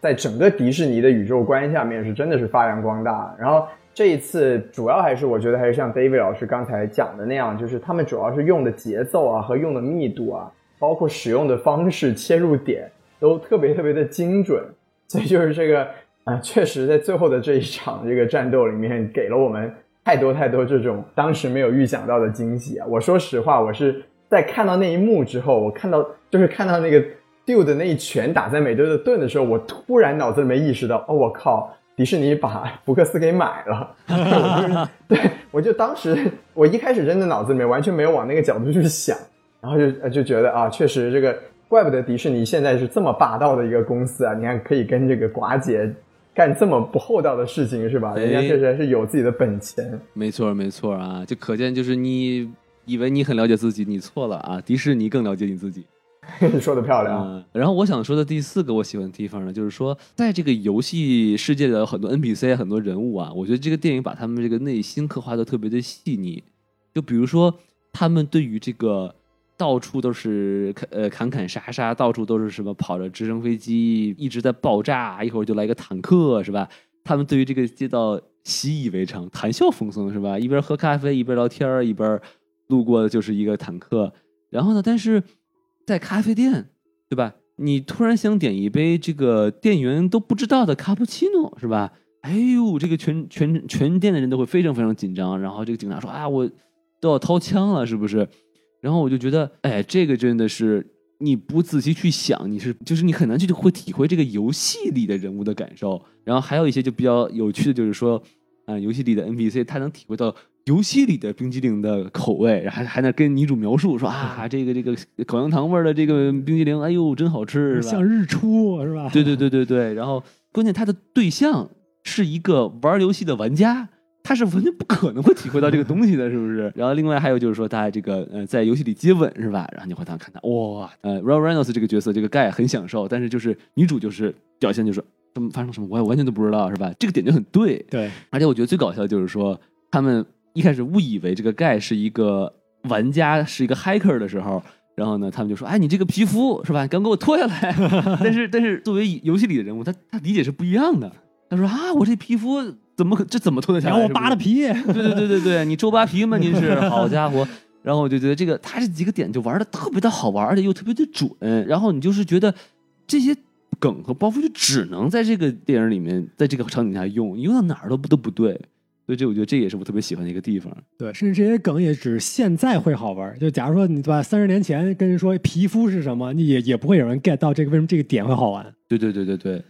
在整个迪士尼的宇宙观下面是真的是发扬光大。然后这一次主要还是我觉得还是像 David 老师刚才讲的那样，就是他们主要是用的节奏啊和用的密度啊，包括使用的方式、切入点都特别特别的精准。所以就是这个啊、确实在最后的这一场这个战斗里面，给了我们太多太多这种当时没有预想到的惊喜啊！我说实话，我是在看到那一幕之后，我看到就是看到那个 Dude 的那一拳打在美队的盾的时候，我突然脑子里面意识到，哦，我靠，迪士尼把福克斯给买了。我就是对我就当时我一开始真的脑子里面完全没有往那个角度去想，然后就呃就觉得啊，确实这个怪不得迪士尼现在是这么霸道的一个公司啊！你看可以跟这个寡姐干这么不厚道的事情是吧？哎人家确实还是有自己的本钱。没错没错啊，就可见就是你以为你很了解自己，你错了啊！迪士尼更了解你自己。说的漂亮。然后我想说的第四个我喜欢的地方呢，就是说，在这个游戏世界的很多 NPC、很多人物啊，我觉得这个电影把他们这个内心刻画的特别的细腻。就比如说，他们对于这个到处都是呃砍砍杀杀，到处都是什么跑着直升飞机一直在爆炸，一会儿就来个坦克，是吧？他们对于这个街道习以为常，谈笑风生，是吧？一边喝咖啡，一边聊天，一边路过的就是一个坦克。然后呢，但是在咖啡店，对吧？你突然想点一杯这个店员都不知道的卡布奇诺，是吧？哎呦，这个全全全店的人都会非常非常紧张。然后这个警察说啊，我都要掏枪了，是不是？然后我就觉得，哎，这个真的是你不仔细去想，你是就是你很难去会体会这个游戏里的人物的感受。然后还有一些就比较有趣的，就是说，啊、游戏里的 NPC 他能体会到游戏里的冰激凌的口味，然后还还能跟女主描述说啊，这个这个口香糖味儿的这个冰激凌，哎呦，真好吃？像日出是吧？对对对对对，然后关键他的对象是一个玩游戏的玩家，他是完全不可能会体会到这个东西的，是不是？然后另外还有就是说，他这个呃在游戏里接吻是吧？然后你回头看他，哇，呃 r a n Reynolds 这个角色，这个盖很享受，但是就是女主就是表现就是怎么发生什么，我也完全都不知道是吧？这个点就很对，对而且我觉得最搞笑的就是说，他们一开始误以为这个盖是一个玩家，是一个 hacker 的时候，然后呢，他们就说：“哎，你这个皮肤是吧？赶紧给我脱下来。”但是，但是作为游戏里的人物，他他理解是不一样的。他说：“啊，我这皮肤怎么可这怎么脱得下来？然后我扒了皮，对对对对对，你周扒皮吗？您是好家伙。然后我就觉得这个他这几个点就玩的特别的好玩，而且又特别的准。然后你就是觉得这些梗和包袱就只能在这个电影里面，在这个场景下用，你用到哪儿都不都不对。所以这我觉得这也是我特别喜欢的一个地方。对，甚至这些梗也只现在会好玩。就假如说你对吧，三十年前跟人说皮肤是什么，你也也不会有人 get 到这个为什么这个点会好玩。对对对对对。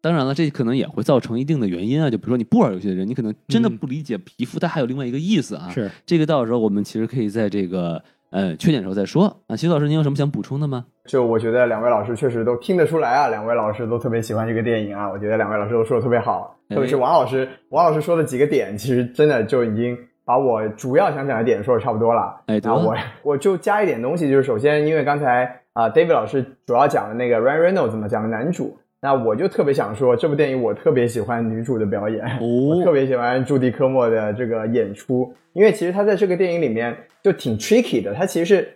当然了，这可能也会造成一定的原因啊，就比如说你不玩游戏的人，你可能真的嗯不理解皮肤它还有另外一个意思啊。是，这个到时候我们其实可以在这个呃缺点的时候再说啊。徐老师，您有什么想补充的吗？就我觉得两位老师确实都听得出来啊，两位老师都特别喜欢这个电影啊，我觉得两位老师都说的特别好，哎特别是王老师，王老师说的几个点，其实真的就已经把我主要想讲的点说的差不多了。哎对然后我我就加一点东西，就是首先因为刚才啊、David 老师主要讲的那个 Ryan Reynolds 怎么讲的男主，那我就特别想说，这部电影我特别喜欢女主的表演，我特哦，别喜欢朱迪科莫的这个演出，因为其实他在这个电影里面就挺 tricky 的，他其实是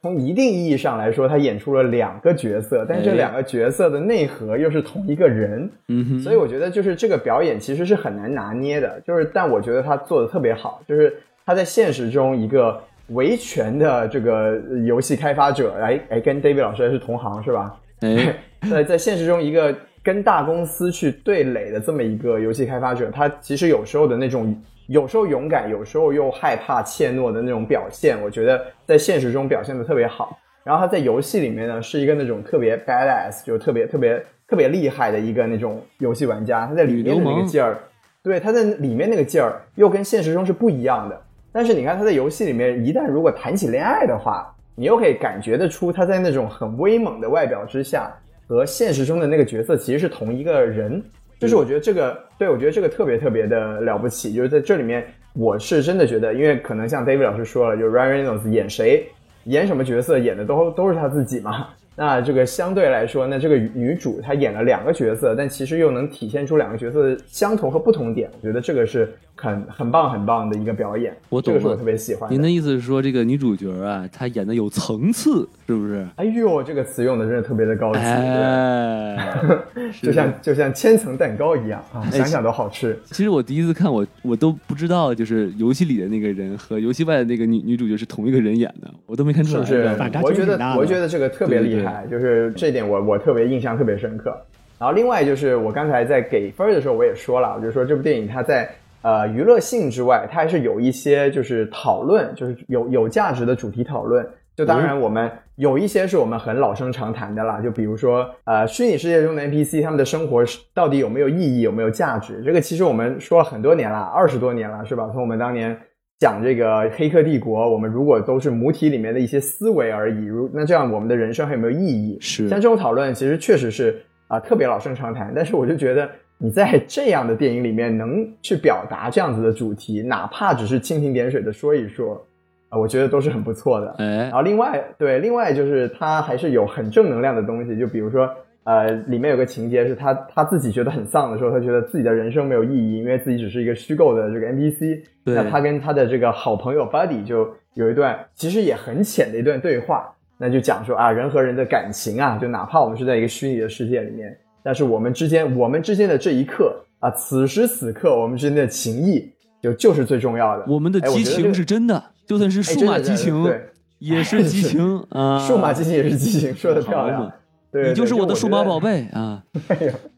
从一定意义上来说，他演出了两个角色，但是这哎两个角色的内核又是同一个人，嗯哼，所以我觉得就是这个表演其实是很难拿捏的，就是但我觉得他做的特别好，就是他在现实中一个维权的这个游戏开发者，哎哎，跟 David 老师还是同行是吧？在现实中，一个跟大公司去对垒的这么一个游戏开发者，他其实有时候的那种，有时候勇敢，有时候又害怕怯懦的那种表现，我觉得在现实中表现的特别好。然后他在游戏里面呢，是一个那种特别 badass，就特别特别特别厉害的一个那种游戏玩家。他在里面的那个劲儿，对他在里面那个劲儿，又跟现实中是不一样的。但是你看他在游戏里面，一旦如果谈起恋爱的话，你又可以感觉得出他在那种很威猛的外表之下，和现实中的那个角色其实是同一个人。就是我觉得这个，对我觉得这个特别特别的了不起。就是在这里面，我是真的觉得，因为可能像 David 老师说了，就是 Ryan Reynolds 演谁演什么角色，演的都都是他自己嘛。那这个相对来说，那这个女主她演了两个角色，但其实又能体现出两个角色的相同和不同点。我觉得这个是很很棒很棒的一个表演，我懂了这个是我特别喜欢您的意思是说这个女主角啊，她演的有层次，是不是？哎呦，这个词用的真的特别的高级，就像就像千层蛋糕一样啊，哎想想都好吃。其实我第一次看我我都不知道，就是游戏里的那个人和游戏外的那个女女主角是同一个人演的，我都没看出来。是我觉得我觉得这个特别厉害，就是这点我我特别印象特别深刻。然后另外就是我刚才在给分儿的时候我也说了，我就说这部电影它在呃娱乐性之外，它还是有一些就是讨论，就是有有价值的主题讨论。就当然我们有一些是我们很老生常谈的啦，就比如说呃虚拟世界中的 NPC 他们的生活到底有没有意义，有没有价值？这个其实我们说了很多年了，二十多年了，是吧？从我们当年讲这个《黑客帝国》，我们如果都是母体里面的一些思维而已，如那这样我们的人生还有没有意义？是像这种讨论，其实确实是啊、特别老生常谈。但是我就觉得你在这样的电影里面能去表达这样子的主题，哪怕只是蜻蜓点水的说一说，啊、我觉得都是很不错的。哎然，后另外对，另外就是它还是有很正能量的东西，就比如说，呃，里面有个情节是他他自己觉得很丧的时候，他觉得自己的人生没有意义，因为自己只是一个虚构的这个 NPC。对那他跟他的这个好朋友 Buddy 就有一段其实也很浅的一段对话，那就讲说啊，人和人的感情啊，就哪怕我们是在一个虚拟的世界里面，但是我们之间我们之间的这一刻啊，此时此刻我们之间的情谊就就是最重要的。我们的激情是真的，就算是哎数码激情，对。也是激情 啊。数码激情也是激情，说的漂亮。对，你就是我的数码宝。贝啊，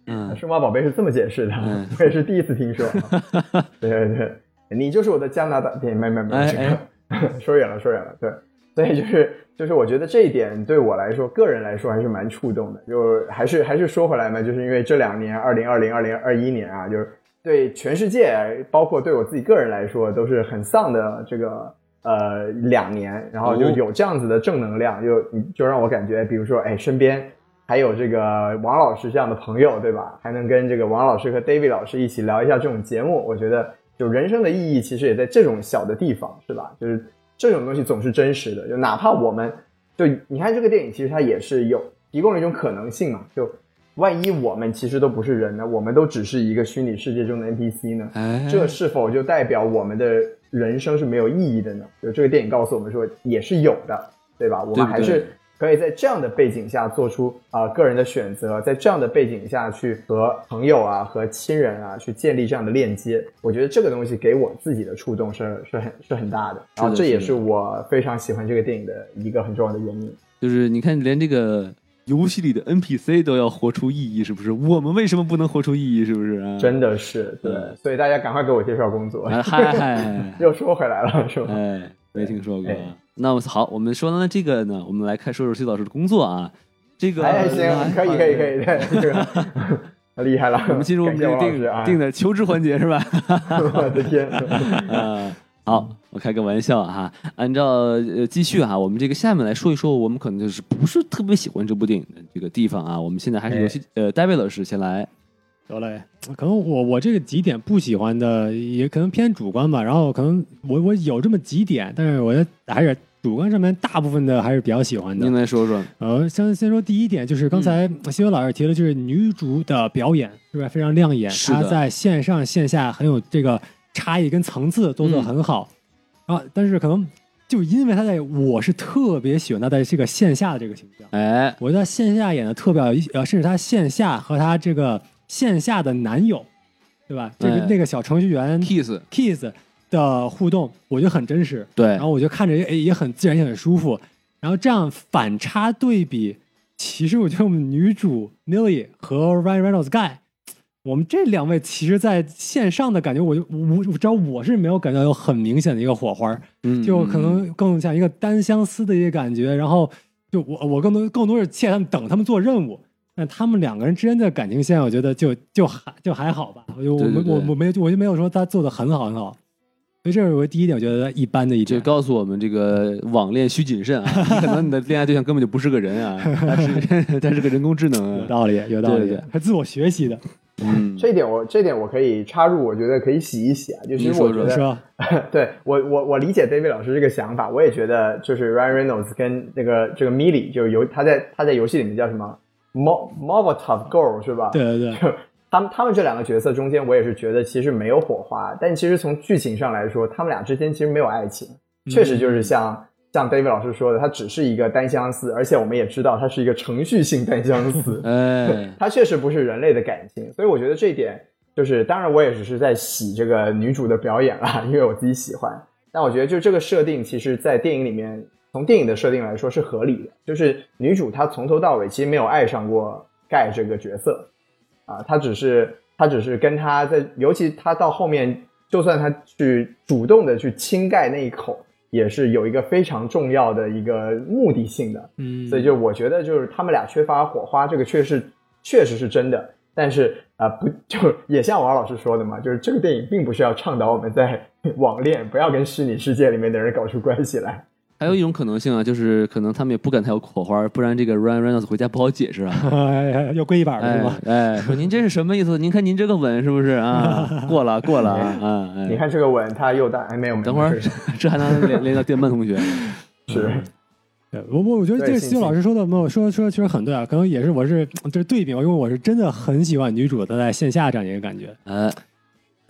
嗯，数码宝贝是这么解释的，嗯我也是第一次听说。对对对，你就是我的加拿大，对，没没没，说远了说远了，对，所以就是就是我觉得这一点对我来说，个人来说还是蛮触动的。就还是还是说回来嘛，就是因为这两年，二零二零、二零二一年啊，就是对全世界，包括对我自己个人来说，都是很丧的这个呃两年，然后就哦有这样子的正能量，就就让我感觉，比如说，哎，身边还有这个王老师这样的朋友，对吧？还能跟这个王老师和 David 老师一起聊一下这种节目，我觉得就人生的意义其实也在这种小的地方，是吧？就是这种东西总是真实的，就哪怕我们就你看这个电影，其实它也是有提供了一种可能性嘛，就万一我们其实都不是人呢，我们都只是一个虚拟世界中的 NPC 呢？哎，这是否就代表我们的人生是没有意义的呢？就这个电影告诉我们说，也是有的，对吧？我们还是可以在这样的背景下做出啊、个人的选择，在这样的背景下去和朋友啊、和亲人啊去建立这样的链接。我觉得这个东西给我自己的触动是是很是很大的，然后这也是我非常喜欢这个电影的一个很重要的原因。就是你看，连这个游戏里的 NPC 都要活出意义，是不是？我们为什么不能活出意义？是不是啊？真的是对对，所以大家赶快给我介绍工作。啊，嗨嗨，又说回来了，是吧？哎，没听说过哎。那么好，我们说完了这个呢，我们来看说说崔老师的工作啊。这个哎，行，可以，可以，可以，对，这个 厉害了。我们进入我们这个定感谢王老师啊定的求职环节是吧？我的天，啊，好，我开个玩笑哈。按照呃继续哈，我们这个下面来说一说，我们可能就是不是特别喜欢这部电影的这个地方啊。我们现在还是游戏呃，戴维老师先来。得嘞，可能我我这个几点不喜欢的，也可能偏主观吧。然后可能我我有这么几点，但是我觉得还是主观上面大部分的还是比较喜欢的您。来说说。呃，先先说第一点，就是刚才西游老师提的，就是女主的表演是不是非常亮眼？她在线上线下很有这个差异跟层次都做得很好。啊，但是可能就因为她在，我是特别喜欢她在这个线下的这个形象。哎，我在线下演的特别好，呃，甚至她线下和她这个线下的男友，对吧？这个、哎那个小程序员 Kiss，Kiss 的互动，我觉得很真实。对然，后我就看着也也很自然，也很舒服。然后这样反差对比，其实我觉得我们女主 Millie 和 Ryan Reynolds Guy，我们这两位其实在线上的感觉，我就我我知道我是没有感觉到有很明显的一个火花，嗯就可能更像一个单相思的一个感觉。然后就我我更多更多是欠他们等他们做任务。但他们两个人之间的感情线，我觉得就就还就还好吧。我就我我我没我就没有说他做的很好很好，所以这是我第一点，我觉得一般的一点。就告诉我们这个网恋需谨慎啊，你可能你的恋爱对象根本就不是个人啊，他是 他是个人工智能啊。有道理，有道理，还自我学习的，嗯，这一点我这一点我可以插入，我觉得可以洗一洗啊。就是我觉得是吧？对我我我理解 David 老师这个想法，我也觉得就是 Ryan Reynolds 跟这个这个 Millie 就游他在他在游戏里面叫什么 Mo Molotov Girl 是吧？对对对，就他们他们这两个角色中间，我也是觉得其实没有火花，但其实从剧情上来说，他们俩之间其实没有爱情，确实就是像像 David 老师说的，它只是一个单相思，而且我们也知道它是一个程序性单相思，哎，它确实不是人类的感情，所以我觉得这一点就是，当然我也只是在洗这个女主的表演啦，因为我自己喜欢。但我觉得就这个设定，其实在电影里面，从电影的设定来说是合理的，就是女主她从头到尾其实没有爱上过盖这个角色，啊，他只是他只是跟他在，尤其他到后面，就算他去主动的去亲盖那一口，也是有一个非常重要的一个目的性的。嗯，所以就我觉得就是他们俩缺乏火花，这个确实确实是真的。但是啊、呃不就也像王老师说的嘛，就是这个电影并不是要倡导我们在 网恋，不要跟虚拟世界里面的人搞出关系来。还有一种可能性啊，就是可能他们也不敢太有火花，不然这个 Ryan Reynolds 回家不好解释啊。哎又跪一板了是哎吧？哎，说您这是什么意思？您看您这个吻是不是啊？过了过了啊啊！哎你看这个吻，他又大，哎没有，没有等会儿这还能 连连到电鳗同学？是对我我我觉得这个西游老师说的没有说说确实很对啊，可能也是我是这对比，因为我是真的很喜欢女主她在线下这样一个感觉。哎，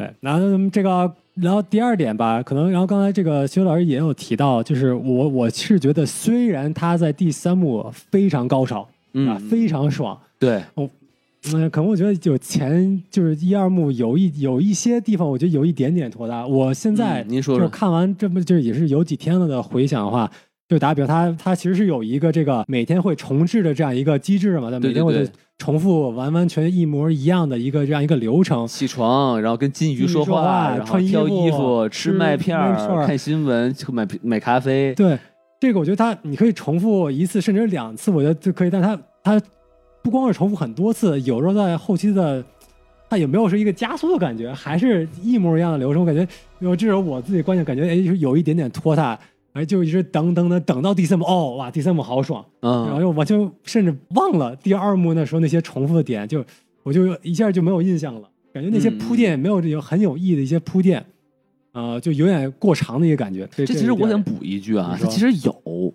对，然后嗯这个，然后第二点吧，可能然后刚才这个修老师也有提到，就是我我是觉得虽然他在第三幕非常高潮，嗯啊，非常爽，对，嗯、可能我觉得就前就是一二幕有一有一些地方，我觉得有一点点拖沓。我现在嗯您说说就是看完这不就是也是有几天了的回想的话，就打比方，它它其实是有一个这个每天会重置的这样一个机制嘛，它每天会重复完完全一模一样的一个这样一个流程。起床，然后跟金鱼说说话然后穿衣挑衣服服、吃吃麦片看新闻、买买咖啡。对，这个我觉得它你可以重复一次甚至两次，我觉得就可以，但它它不光是重复很多次，有时候在后期的。它也没有是一个加速的感觉，还是一模一样的流程？我感觉，有这种我自己观点，感觉哎，有一点点拖沓，哎，就一直等等等等到第三幕，哦，哇，第三幕好爽，然后我就甚至忘了第二幕那时候那些重复的点，就我就一下就没有印象了，感觉那些嗯铺垫也没有有很有意义的一些铺垫，呃，就有点过长的一个感觉。这这其实我想补一句啊，它其实有，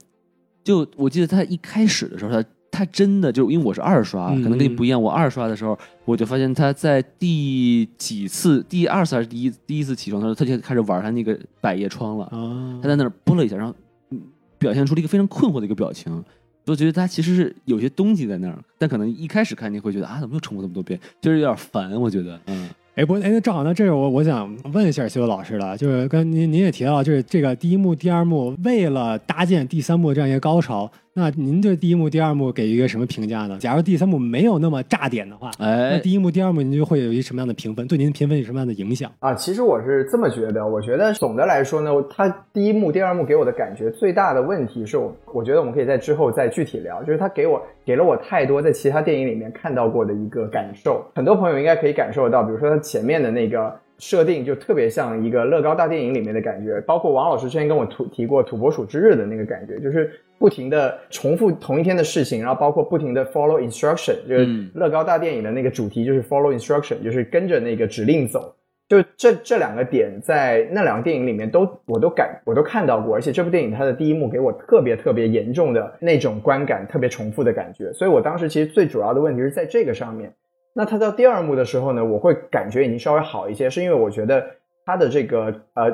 就我记得他一开始的时候，他他真的就因为我是二刷，嗯可能跟你不一样，我二刷的时候，我就发现他在第几次，第二次还是第一第一次起床的时候，他就开始玩他那个百叶窗了。啊他，在那儿拨了一下，然后嗯表现出了一个非常困惑的一个表情。我觉得他其实是有些东西在那儿，但可能一开始看你会觉得啊，怎么又重复这么多遍，就是有点烦。我觉得，嗯，哎，不，哎，那正好，那这个我我想问一下修老师了，就是跟您您也提到，就是这个第一幕、第二幕为了搭建第三幕这样一个高潮，那您对第一幕、第二幕给一个什么评价呢？假如第三幕没有那么炸点的话，那哎，第一幕、第二幕您就会有一什么样的评分？对您的评分有什么样的影响？啊，其实我是这么觉得，我觉得总的来说呢，它第一幕、第二幕给我的感觉最大的问题是我，我觉得我们可以在之后再具体聊，就是它给我给了我太多在其他电影里面看到过的一个感受，很多朋友应该可以感受到，比如说它前面的那个。设定就特别像一个乐高大电影里面的感觉，包括王老师之前跟我提提过《土拨鼠之日》的那个感觉，就是不停的重复同一天的事情，然后包括不停的 follow instruction，就是乐高大电影的那个主题就是 follow instruction，就是跟着那个指令走。就这这两个点，在那两个电影里面都我都感我都看到过，而且这部电影它的第一幕给我特别特别严重的那种观感，特别重复的感觉，所以我当时其实最主要的问题是在这个上面。那它到第二幕的时候呢，我会感觉已经稍微好一些，是因为我觉得它的这个呃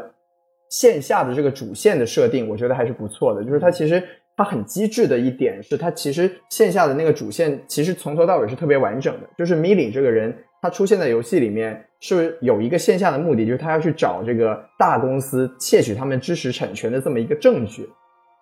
线下的这个主线的设定，我觉得还是不错的。就是它其实它很机智的一点是，它其实线下的那个主线其实从头到尾是特别完整的。就是米里这个人，他出现在游戏里面是有一个线下的目的，就是他要去找这个大公司窃取他们知识产权的这么一个证据。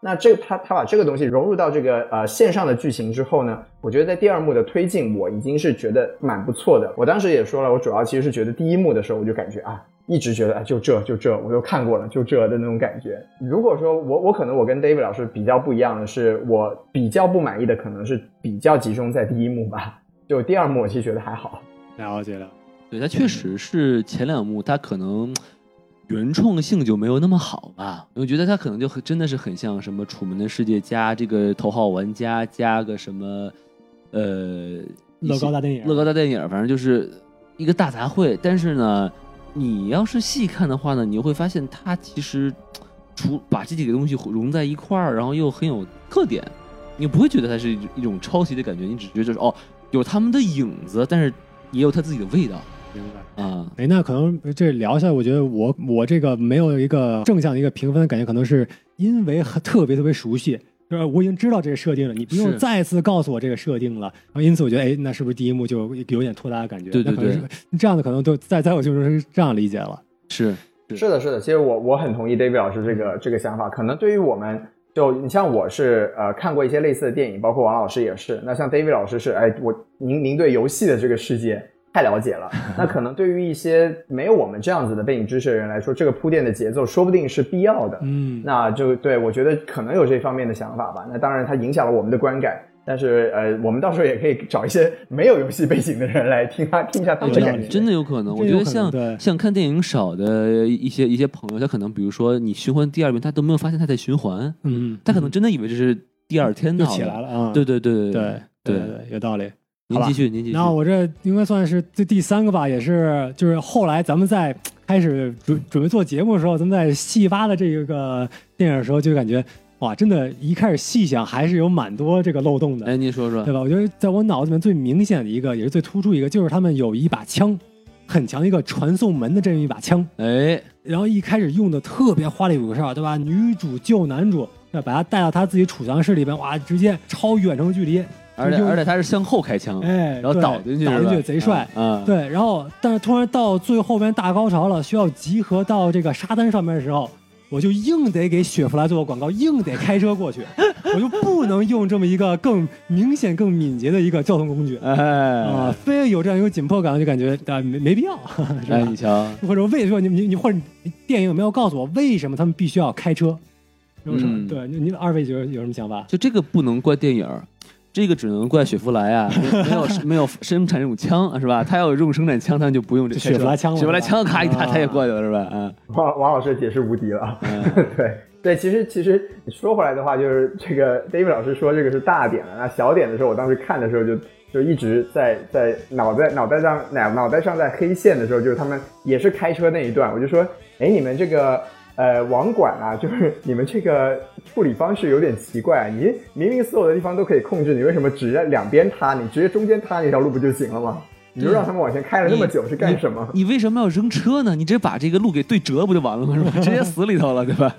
那这个他他把这个东西融入到这个呃线上的剧情之后呢，我觉得在第二幕的推进，我已经是觉得蛮不错的。我当时也说了，我主要其实是觉得第一幕的时候，我就感觉啊，一直觉得就这就这，我都看过了，就这的那种感觉。如果说我我可能我跟 David 老师比较不一样的是，我比较不满意的可能是比较集中在第一幕吧，就第二幕我其实觉得还好。了解了，对，它确实是前两幕，它可能原创性就没有那么好吧。我觉得它可能就很真的是很像什么《楚门的世界》加这个《头号玩家》加个什么呃乐高大电影，乐高大电影，反正就是一个大杂烩。但是呢，你要是细看的话呢，你就会发现它其实除把这几个东西融在一块儿，然后又很有特点，你不会觉得它是一种抄袭的感觉，你只觉得就是哦有他们的影子，但是也有它自己的味道明白。啊。哎，那可能这聊下来，我觉得我我这个没有一个正向的一个评分，感觉可能是因为特别特别熟悉，就是我已经知道这个设定了，你不用再次告诉我这个设定了，然后因此我觉得，哎，那是不是第一幕就有点拖沓的感觉？对对那可能是这样的，可能都在在我心中是这样理解了。是是的，是的，其实我我很同意 David 老师这个这个想法。可能对于我们，就你像我是呃看过一些类似的电影，包括王老师也是。那像 David 老师是，哎，我您您对游戏的这个世界太了解了。那可能对于一些没有我们这样子的背景知识的人来说，这个铺垫的节奏说不定是必要的。嗯，那就对我觉得可能有这方面的想法吧。那当然，它影响了我们的观感。但是呃，我们到时候也可以找一些没有游戏背景的人来听他听一下他们的感觉。真的有可能。我觉得像像看电影少的一些一些朋友，他可能比如说你循环第二遍，他都没有发现他在循环，嗯，他可能真的以为这是第二天就到起来了啊。对对对对对对对，有道理。您继续，您继续。然后我这应该算是这第三个吧，也是就是后来咱们在开始准准备做节目的时候，咱们在细挖的这个电影的时候，就感觉哇，真的，一开始细想还是有蛮多这个漏洞的，哎，您说说对。吧？我觉得在我脑子里面最明显的一个，也是最突出一个，就是他们有一把枪，很强的一个传送门的这么一把枪，哎，然后一开始用的特别花里胡哨，对吧？女主救男主，要把他带到他自己储藏室里边，哇，直接超远程距离，就而且而且他是向后开枪，哎，然后倒进去，倒进去贼帅。嗯！对，然后但是突然到最后边大高潮了，需要集合到这个沙滩上面的时候，我就硬得给雪佛兰做个广告，硬得开车过去，我就不能用这么一个更明显、更敏捷的一个交通工具哎啊、哎，非有这样一个紧迫感，就感觉啊没没必要，是吧？哎，你瞧，或者为什么你你你或者电影有没有告诉我为什么他们必须要开车？有什么？嗯对，你你二位觉得有什么想法？就这个不能怪电影儿，这个只能怪雪佛兰啊，没 没有没有生产这种枪是吧？他要有这种生产枪，他就不用这就雪佛兰枪了雪佛兰枪咔一打，啊他也过去了是吧？嗯王王老师解释无敌了。嗯 对对，其实其实你说回来的话，就是这个 David 老师说这个是大点的，那小点的时候，我当时看的时候就就一直在在脑袋脑袋上脑脑袋上在黑线的时候，就是他们也是开车那一段，我就说，哎，你们这个呃网管啊，就是你们这个处理方式有点奇怪、啊，你明明所有的地方都可以控制，你为什么只在两边塌？你直接中间塌那条路不就行了吗？你就让他们往前开了那么久是干什么？你为什么要扔车呢？你直接把这个路给对折不就完了吗？是吧？直接死里头了，对吧？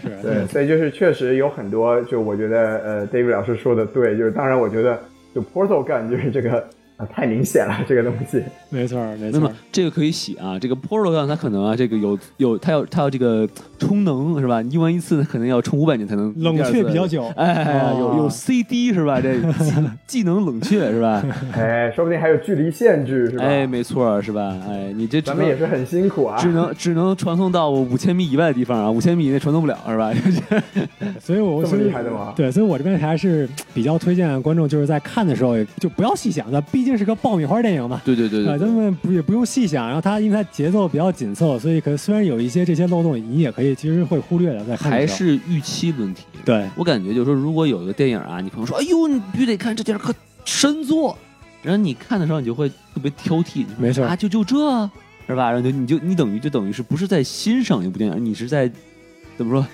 是对，所以就是确实有很多，就我觉得呃，David 老师说的对，就是当然我觉得就 Portal Gun 就是这个啊、太明显了这个东西。没错没错那么。这个可以洗啊，这个 Portal 它可能啊，这个有有它要它要这个充能是吧？用完一次可能要充五百年才能冷却比较久哎，有有哦 CD 是吧？这 技技能冷却是吧？哎，说不定还有距离限制是吧？哎，没错是吧？哎，你这咱们也是很辛苦啊。只能只能传送到五千米以外的地方啊，五千米以内传送不了是吧？所以我这么厉害的吗对，所以我这边还是比较推荐观众就是在看的时候，也就不要细想，那毕竟是个爆米花电影嘛。对对对咱们不也不用细想，然后它因为它节奏比较紧凑，所以可虽然有一些这些漏洞，你也可以其实会忽略的，在看还是预期问题。对我感觉就是说，如果有一个电影啊，你朋友说，哎呦，你必须得看这电影可神作，然后你看的时候，你就会特别挑剔，没错啊，就就这是吧？然后就你就你等于就等于是不是在欣赏一部电影，你是在怎么说，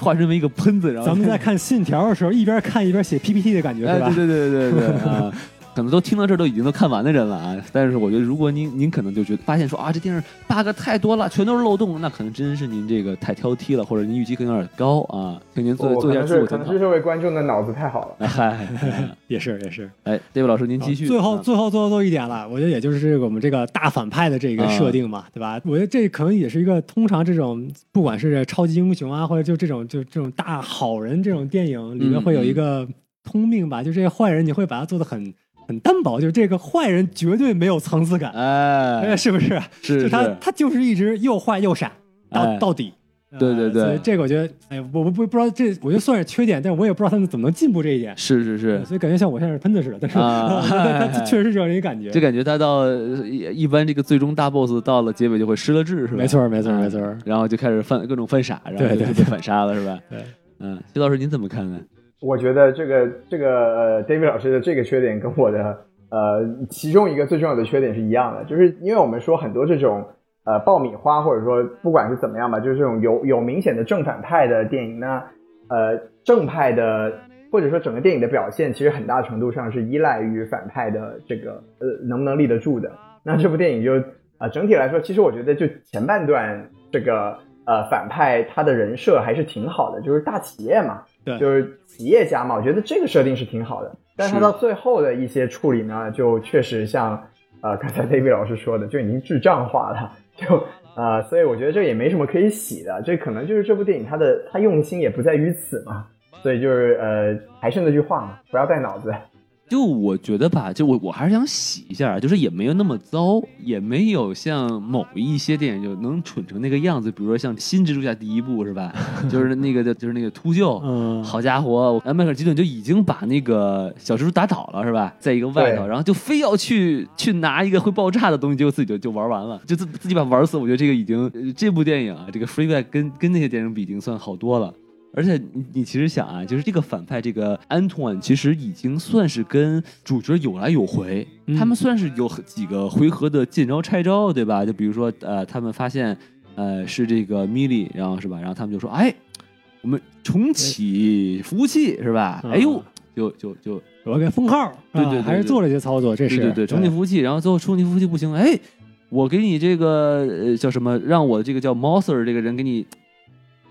化身为一个喷子，然后咱们在 看《信条》的时候，一边看一边写 PPT 的感觉，哎，是吧？对对对对对对啊。可能都听到这儿都已经都看完的人了啊，但是我觉得如果您您可能就觉得发现说啊这电视 bug 太多了，全都是漏洞，那可能真是您这个太挑剔了，或者您预期可能有点高啊，请您做做一下自我检讨。是这位观众的脑子太好了。哎嗨，也是也是。哎，David 老师您继续。最后啊最后最后最后一点了，我觉得也就是这个我们这个大反派的这个设定嘛，对吧？我觉得这可能也是一个通常这种不管是超级英雄啊，或者就这种就这种大好人这种电影里面嗯会有一个通病吧，就这些坏人你会把他做的很很单薄，就是这个坏人绝对没有层次感，哎，哎，是不是？是就他他就是一直又坏又傻到、哎到底。对对对呃所以这个我觉得，哎，我不不不知道这，我觉得算是缺点，但是我也不知道他们怎么能进步这一点。是是是，所以感觉像我现在是喷子似的，但是、啊 他 确实是这样一个感觉。就感觉他到呃一一般这个最终大 boss 到了结尾就会失了智，是吧？没错没错啊没错然后就开始犯各种犯傻，然后就被反杀了，是吧？对，嗯，徐老师您怎么看呢？我觉得这个这个呃，David 老师的这个缺点跟我的呃其中一个最重要的缺点是一样的，就是因为我们说很多这种呃爆米花或者说不管是怎么样吧，就是这种有有明显的正反派的电影呢，呃正派的或者说整个电影的表现，其实很大程度上是依赖于反派的这个呃能不能立得住的。那这部电影就啊、整体来说，其实我觉得就前半段这个呃反派他的人设还是挺好的，就是大企业嘛，对就是企业家嘛，我觉得这个设定是挺好的。但是到最后的一些处理呢，就确实像呃刚才 David 老师说的，就已经智障化了，就呃，所以我觉得这也没什么可以洗的，这可能就是这部电影它的它用心也不在于此嘛。所以就是呃，还是那句话嘛，不要带脑子。就我觉得吧，就我我还是想洗一下，就是也没有那么糟，也没有像某一些电影就能蠢成那个样子，比如说像《新蜘蛛侠》第一部是吧？就是那个就是那个秃鹫，嗯，好家伙，迈克尔基顿就已经把那个小蜘蛛打倒了，是吧？在一个外头，然后就非要去去拿一个会爆炸的东西，结果自己就就玩完了，就自自己把玩死。我觉得这个已经、呃这部电影啊，这个 Free Guy 跟跟那些电影比，已经算好多了。而且你你其实想啊，就是这个反派这个安托万，其实已经算是跟主角有来有回，嗯他们算是有几个回合的见招拆招，对吧？就比如说呃，他们发现呃是这个米莉，然后是吧？然后他们就说，哎，我们重启服务器是吧？嗯哎呦，就就就我给封号，对对还是做了一些操作，这是对对对，重启服务器，然后最后重启服务器不行，哎，我给你这个呃叫什么，让我这个叫 Moser 这个人给你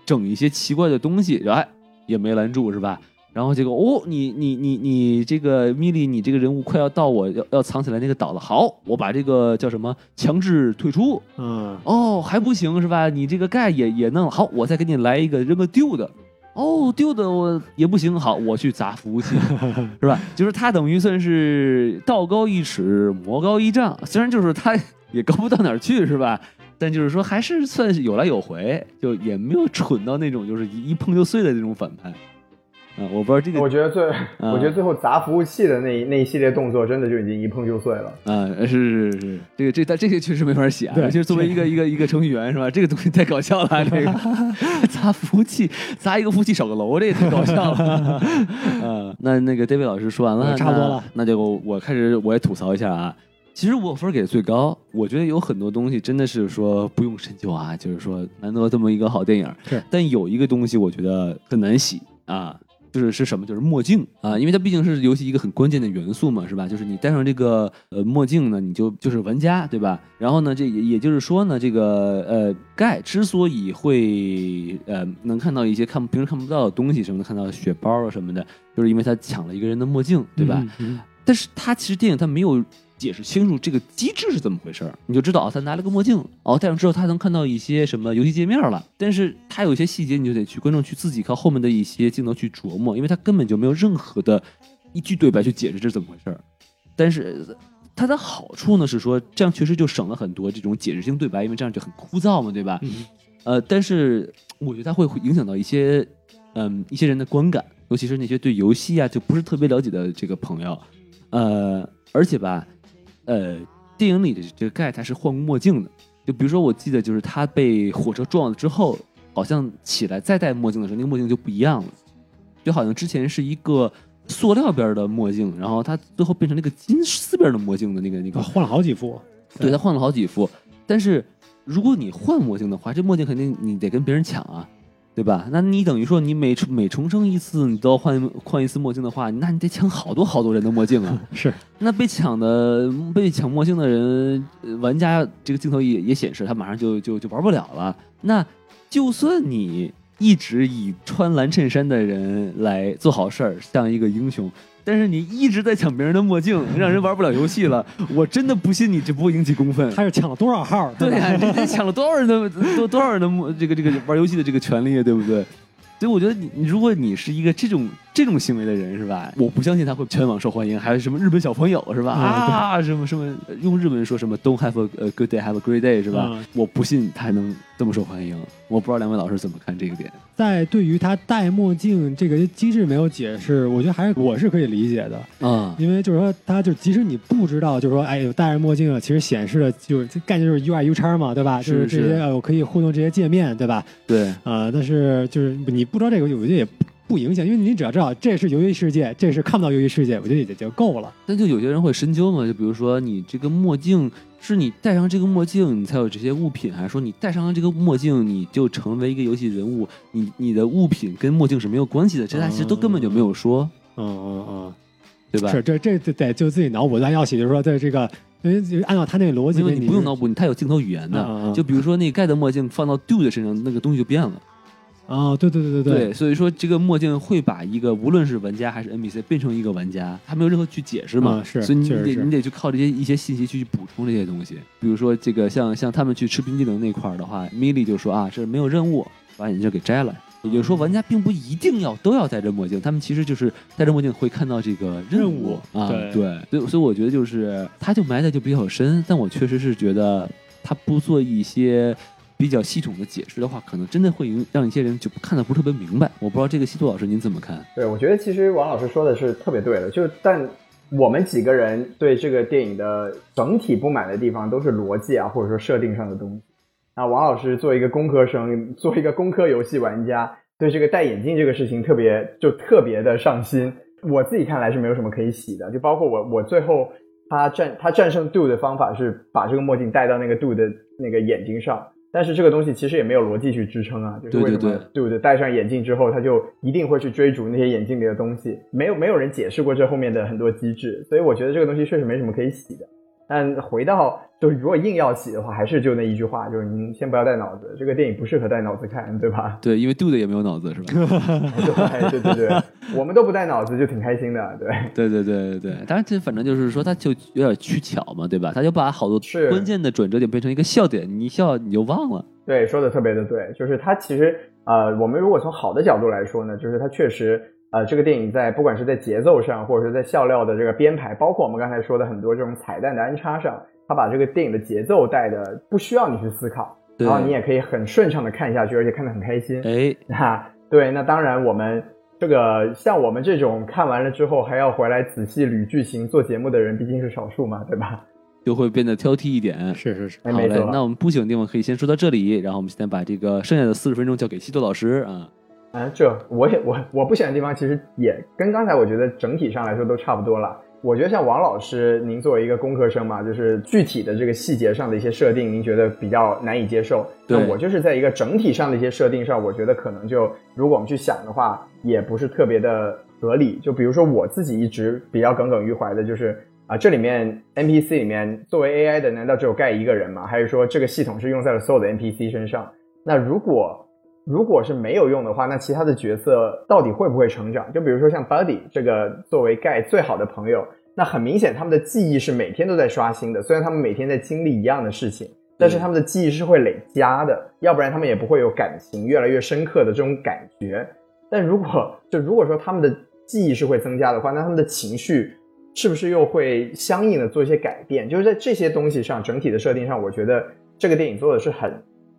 整一些奇怪的东西，然后哎也没拦住是吧？然后结果哦，你你你你这个米莉，你这个人物快要到我要要藏起来那个岛了，好，我把这个叫什么强制退出，嗯，哦，还不行是吧？你这个盖也也弄了，好，我再给你来一个扔个丢的。哦，丢的我也不行，好，我去砸服务器，是吧？就是他等于算是道高一尺，魔高一丈，虽然就是他也高不到哪儿去，是吧？但就是说还是算是有来有回，就也没有蠢到那种就是一一碰就碎的那种反派。啊、我不知道这个我觉得最，嗯我觉得最后砸服务器的那一那一系列动作，真的就已经一碰就碎了。啊，是是是是，这个这但这些确实没法写啊，对就是作为一个一个一个程序员是吧？这个东西太搞笑了，这个 砸服务器，砸一个服务器少个楼，这也太搞笑了。嗯，那那个 David 老师说完了，嗯差不多了那，那就我开始我也吐槽一下啊。其实我分给的最高，我觉得有很多东西真的是说不用深究啊，就是说难得这么一个好电影，是但有一个东西我觉得很难洗啊，就是是什么？就是墨镜啊，因为它毕竟是游戏一个很关键的元素嘛，是吧？就是你戴上这个呃墨镜呢，你就就是玩家，对吧？然后呢，这也也就是说呢，这个呃盖之所以会呃能看到一些看平时看不到的东西，什么的，看到血包啊什么的，就是因为他抢了一个人的墨镜，对吧？嗯？嗯但是他其实电影他没有解释清楚这个机制是怎么回事儿，你就知道啊，他拿了个墨镜，哦，戴上之后他能看到一些什么游戏界面了。但是他有一些细节，你就得去观众去自己靠后面的一些镜头去琢磨，因为他根本就没有任何的一句对白去解释这是怎么回事儿。但是它的好处呢是说，这样确实就省了很多这种解释性对白，因为这样就很枯燥嘛，对吧？嗯呃，但是我觉得它会影响到一些嗯一些人的观感，尤其是那些对游戏啊就不是特别了解的这个朋友，呃，而且吧，呃，电影里的这个盖他是换过墨镜的，就比如说我记得就是他被火车撞了之后，好像起来再戴墨镜的时候，那个墨镜就不一样了，就好像之前是一个塑料边的墨镜，然后他最后变成那个金丝边的墨镜的那个那个啊换了好几副，对他换了好几副，但是如果你换墨镜的话，这墨镜肯定你得跟别人抢啊，对吧？那你等于说你每重每重生一次，你都要换换一次墨镜的话，那你得抢好多好多人的墨镜啊。是那被抢的被抢墨镜的人，呃玩家这个镜头也也显示他马上就就就玩不了了。那就算你一直以穿蓝衬衫的人来做好事儿，像一个英雄。但是你一直在抢别人的墨镜，让人玩不了游戏了。我真的不信你这不会引起公愤。他是抢了多少号？对呀、抢了多少人的多多少人的墨这个这个玩游戏的这个权利啊，对不对？所以我觉得你你如果你是一个这种这种行为的人是吧？我不相信他会全网受欢迎，还有什么日本小朋友是吧？嗯啊，什么什么用日文说什么 “Don't have a, good day, have a great day” 是吧？嗯我不信他还能这么受欢迎。我不知道两位老师怎么看这个点。在对于他戴墨镜这个机制没有解释，我觉得还是我是可以理解的，啊、因为就是说，他就即使你不知道，就是说，哎，有戴着墨镜啊，其实显示的就是这概念就是 UI U 叉嘛，对吧？是就是这些呃我可以互动这些界面，对吧？对，啊、但是就是你不知道这个，我觉得也不不影响，因为你只要知道这是游戏世界，这是看不到游戏世界，我觉得也就够了。但就有些人会深究嘛，就比如说你这个墨镜是你戴上这个墨镜，你才有这些物品，还是说你戴上了这个墨镜，你就成为一个游戏人物？你你的物品跟墨镜是没有关系的，这他其实都根本就没有说，嗯嗯嗯，对吧？是这这这得就自己脑补，但要写就是说，在这个因为就按照他那个逻辑，因为你不用脑补，你它有镜头语言的。就比如说那盖的墨镜放到 Do 的身上，那个东西就变了。啊，对对对对对，所以说这个墨镜会把一个无论是玩家还是 NPC 变成一个玩家，他没有任何去解释嘛，嗯是所以你得你得去靠这些一些信息去补充这些东西。比如说这个像像他们去吃冰激凌那块儿的话，米莉就说啊，这没有任务，把眼镜给摘了。也就是说，玩家并不一定要都要戴着墨镜，他们其实就是戴着墨镜会看到这个任任务啊，对对，所以所以我觉得就是他就埋的就比较深，但我确实是觉得他不做一些比较系统的解释的话，可能真的会让一些人就看的不是特别明白。我不知道这个西渡老师您怎么看？对，我觉得其实王老师说的是特别对的，就但我们几个人对这个电影的整体不满的地方都是逻辑啊，或者说设定上的东西。那王老师作为一个工科生，作为一个工科游戏玩家，对这个戴眼镜这个事情特别就特别的上心。我自己看来是没有什么可以洗的，就包括我我最后他战他战胜 Do 的方法是把这个墨镜戴到那个 Do 的那个眼睛上，但是这个东西其实也没有逻辑去支撑啊，就是为什么对不对戴上眼镜之后，他就一定会去追逐那些眼镜里的东西，没有没有人解释过这后面的很多机制，所以我觉得这个东西确实没什么可以洗的。但回到就是如果硬要起的话，还是就那一句话，就是您先不要带脑子，这个电影不适合带脑子看，对吧？对，因为 Dude 也没有脑子是吧？对对对对，我们都不带脑子就挺开心的，对。对对对对对，当然这反正就是说，他就有点取巧嘛，对吧？他就把好多关键的转折点变成一个笑点，你一笑你就忘了。对，说的特别的对，就是他其实呃，我们如果从好的角度来说呢，就是他确实呃，这个电影在不管是在节奏上，或者是在笑料的这个编排，包括我们刚才说的很多这种彩蛋的安插上，他把这个电影的节奏带的不需要你去思考，然后你也可以很顺畅的看下去，而且看得很开心。哎，那对，那当然我们。这个像我们这种看完了之后还要回来仔细捋剧情做节目的人，毕竟是少数嘛，对吧？就会变得挑剔一点。是是是，好嘞哎没错，那我们不喜欢的地方可以先说到这里，然后我们现在把这个剩下的四十分钟交给西多老师啊。啊，这我也我我不喜欢的地方，其实也跟刚才我觉得整体上来说都差不多了。我觉得像王老师，您作为一个工科生嘛，就是具体的这个细节上的一些设定，您觉得比较难以接受。那我就是在一个整体上的一些设定上，我觉得可能就如果我们去想的话，也不是特别的合理。就比如说我自己一直比较耿耿于怀的就是啊，这里面 NPC 里面作为 AI 的，难道只有盖一个人吗？还是说这个系统是用在了所有的 NPC 身上？那如果如果是没有用的话，那其他的角色到底会不会成长？就比如说像 Buddy 这个作为盖最好的朋友，那很明显他们的记忆是每天都在刷新的。虽然他们每天在经历一样的事情，但是他们的记忆是会累加的，要不然他们也不会有感情越来越深刻的这种感觉。但如果就如果说他们的记忆是会增加的话，那他们的情绪是不是又会相应的做一些改变？就是在这些东西上，整体的设定上，我觉得这个电影做的是很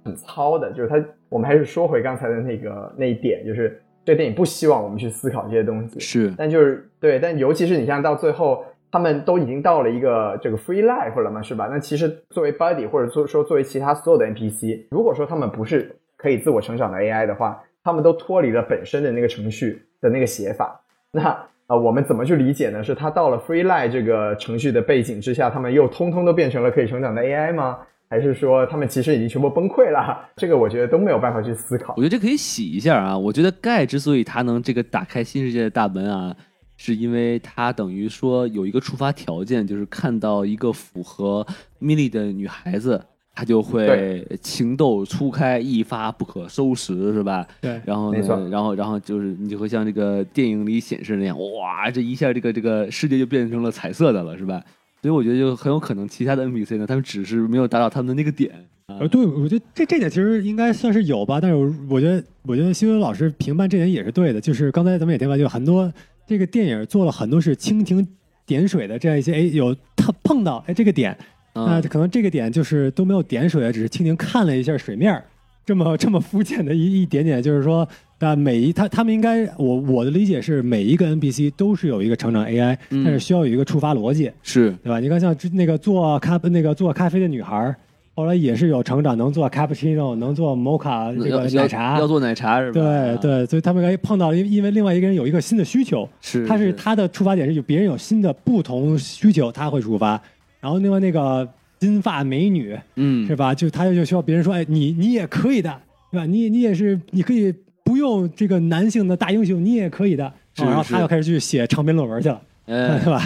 很糙的。就是它，我们还是说回刚才的那个那一点，就是这个电影不希望我们去思考这些东西。是，但就是对，但尤其是你像到最后，他们都已经到了一个这个 free life 了嘛，是吧？那其实作为 buddy 或者说说作为其他所有的 NPC，如果说他们不是可以自我成长的 AI 的话，他们都脱离了本身的那个程序的那个写法。那啊、呃我们怎么去理解呢？是他到了 free life 这个程序的背景之下，他们又通通都变成了可以成长的 AI 吗？还是说他们其实已经全部崩溃了？这个我觉得都没有办法去思考我。觉得这可以洗一下啊。我觉得盖之所以他能这个打开新世界的大门啊，是因为他等于说有一个触发条件，就是看到一个符合米莉的女孩子，他就会情窦初开，一发不可收拾，是吧？对，然后没错呢，然后然后就是你就会像这个电影里显示那样，哇，这一下这个这个世界就变成了彩色的了，是吧？所以我觉得就很有可能其他的 NPC 呢，他们只是没有达到他们的那个点啊呃，。对，我觉得这这点其实应该算是有吧，但是我我觉得，我觉得新闻老师评判这点也是对的，就是刚才咱们也提到，就很多这个电影做了很多是蜻蜓点水的这样一些，哎，有他碰到哎这个点，那嗯，可能这个点就是都没有点水，只是蜻蜓看了一下水面儿，这么这么肤浅的一一点点，就是说，啊，每一他他们应该，我我的理解是每一个 NPC 都是有一个成长 AI，、嗯但是需要有一个触发逻辑，是对吧？你看像之那个做咖那个做咖啡的女孩，后来也是有成长，能做 cappuccino，能做 mocha 这个奶茶要。做奶茶是吧？对对，所以他们该碰到，因因为另外一个人有一个新的需求，是他是他的出发点是有别人有新的不同需求，他会出发。然后另外那个金发美女嗯是吧？就他就需要别人说，哎，你你也可以的，对吧？你你也是，你可以不用这个男性的大英雄，你也可以的。然后他又开始去写长篇论文去了。哎 对吧？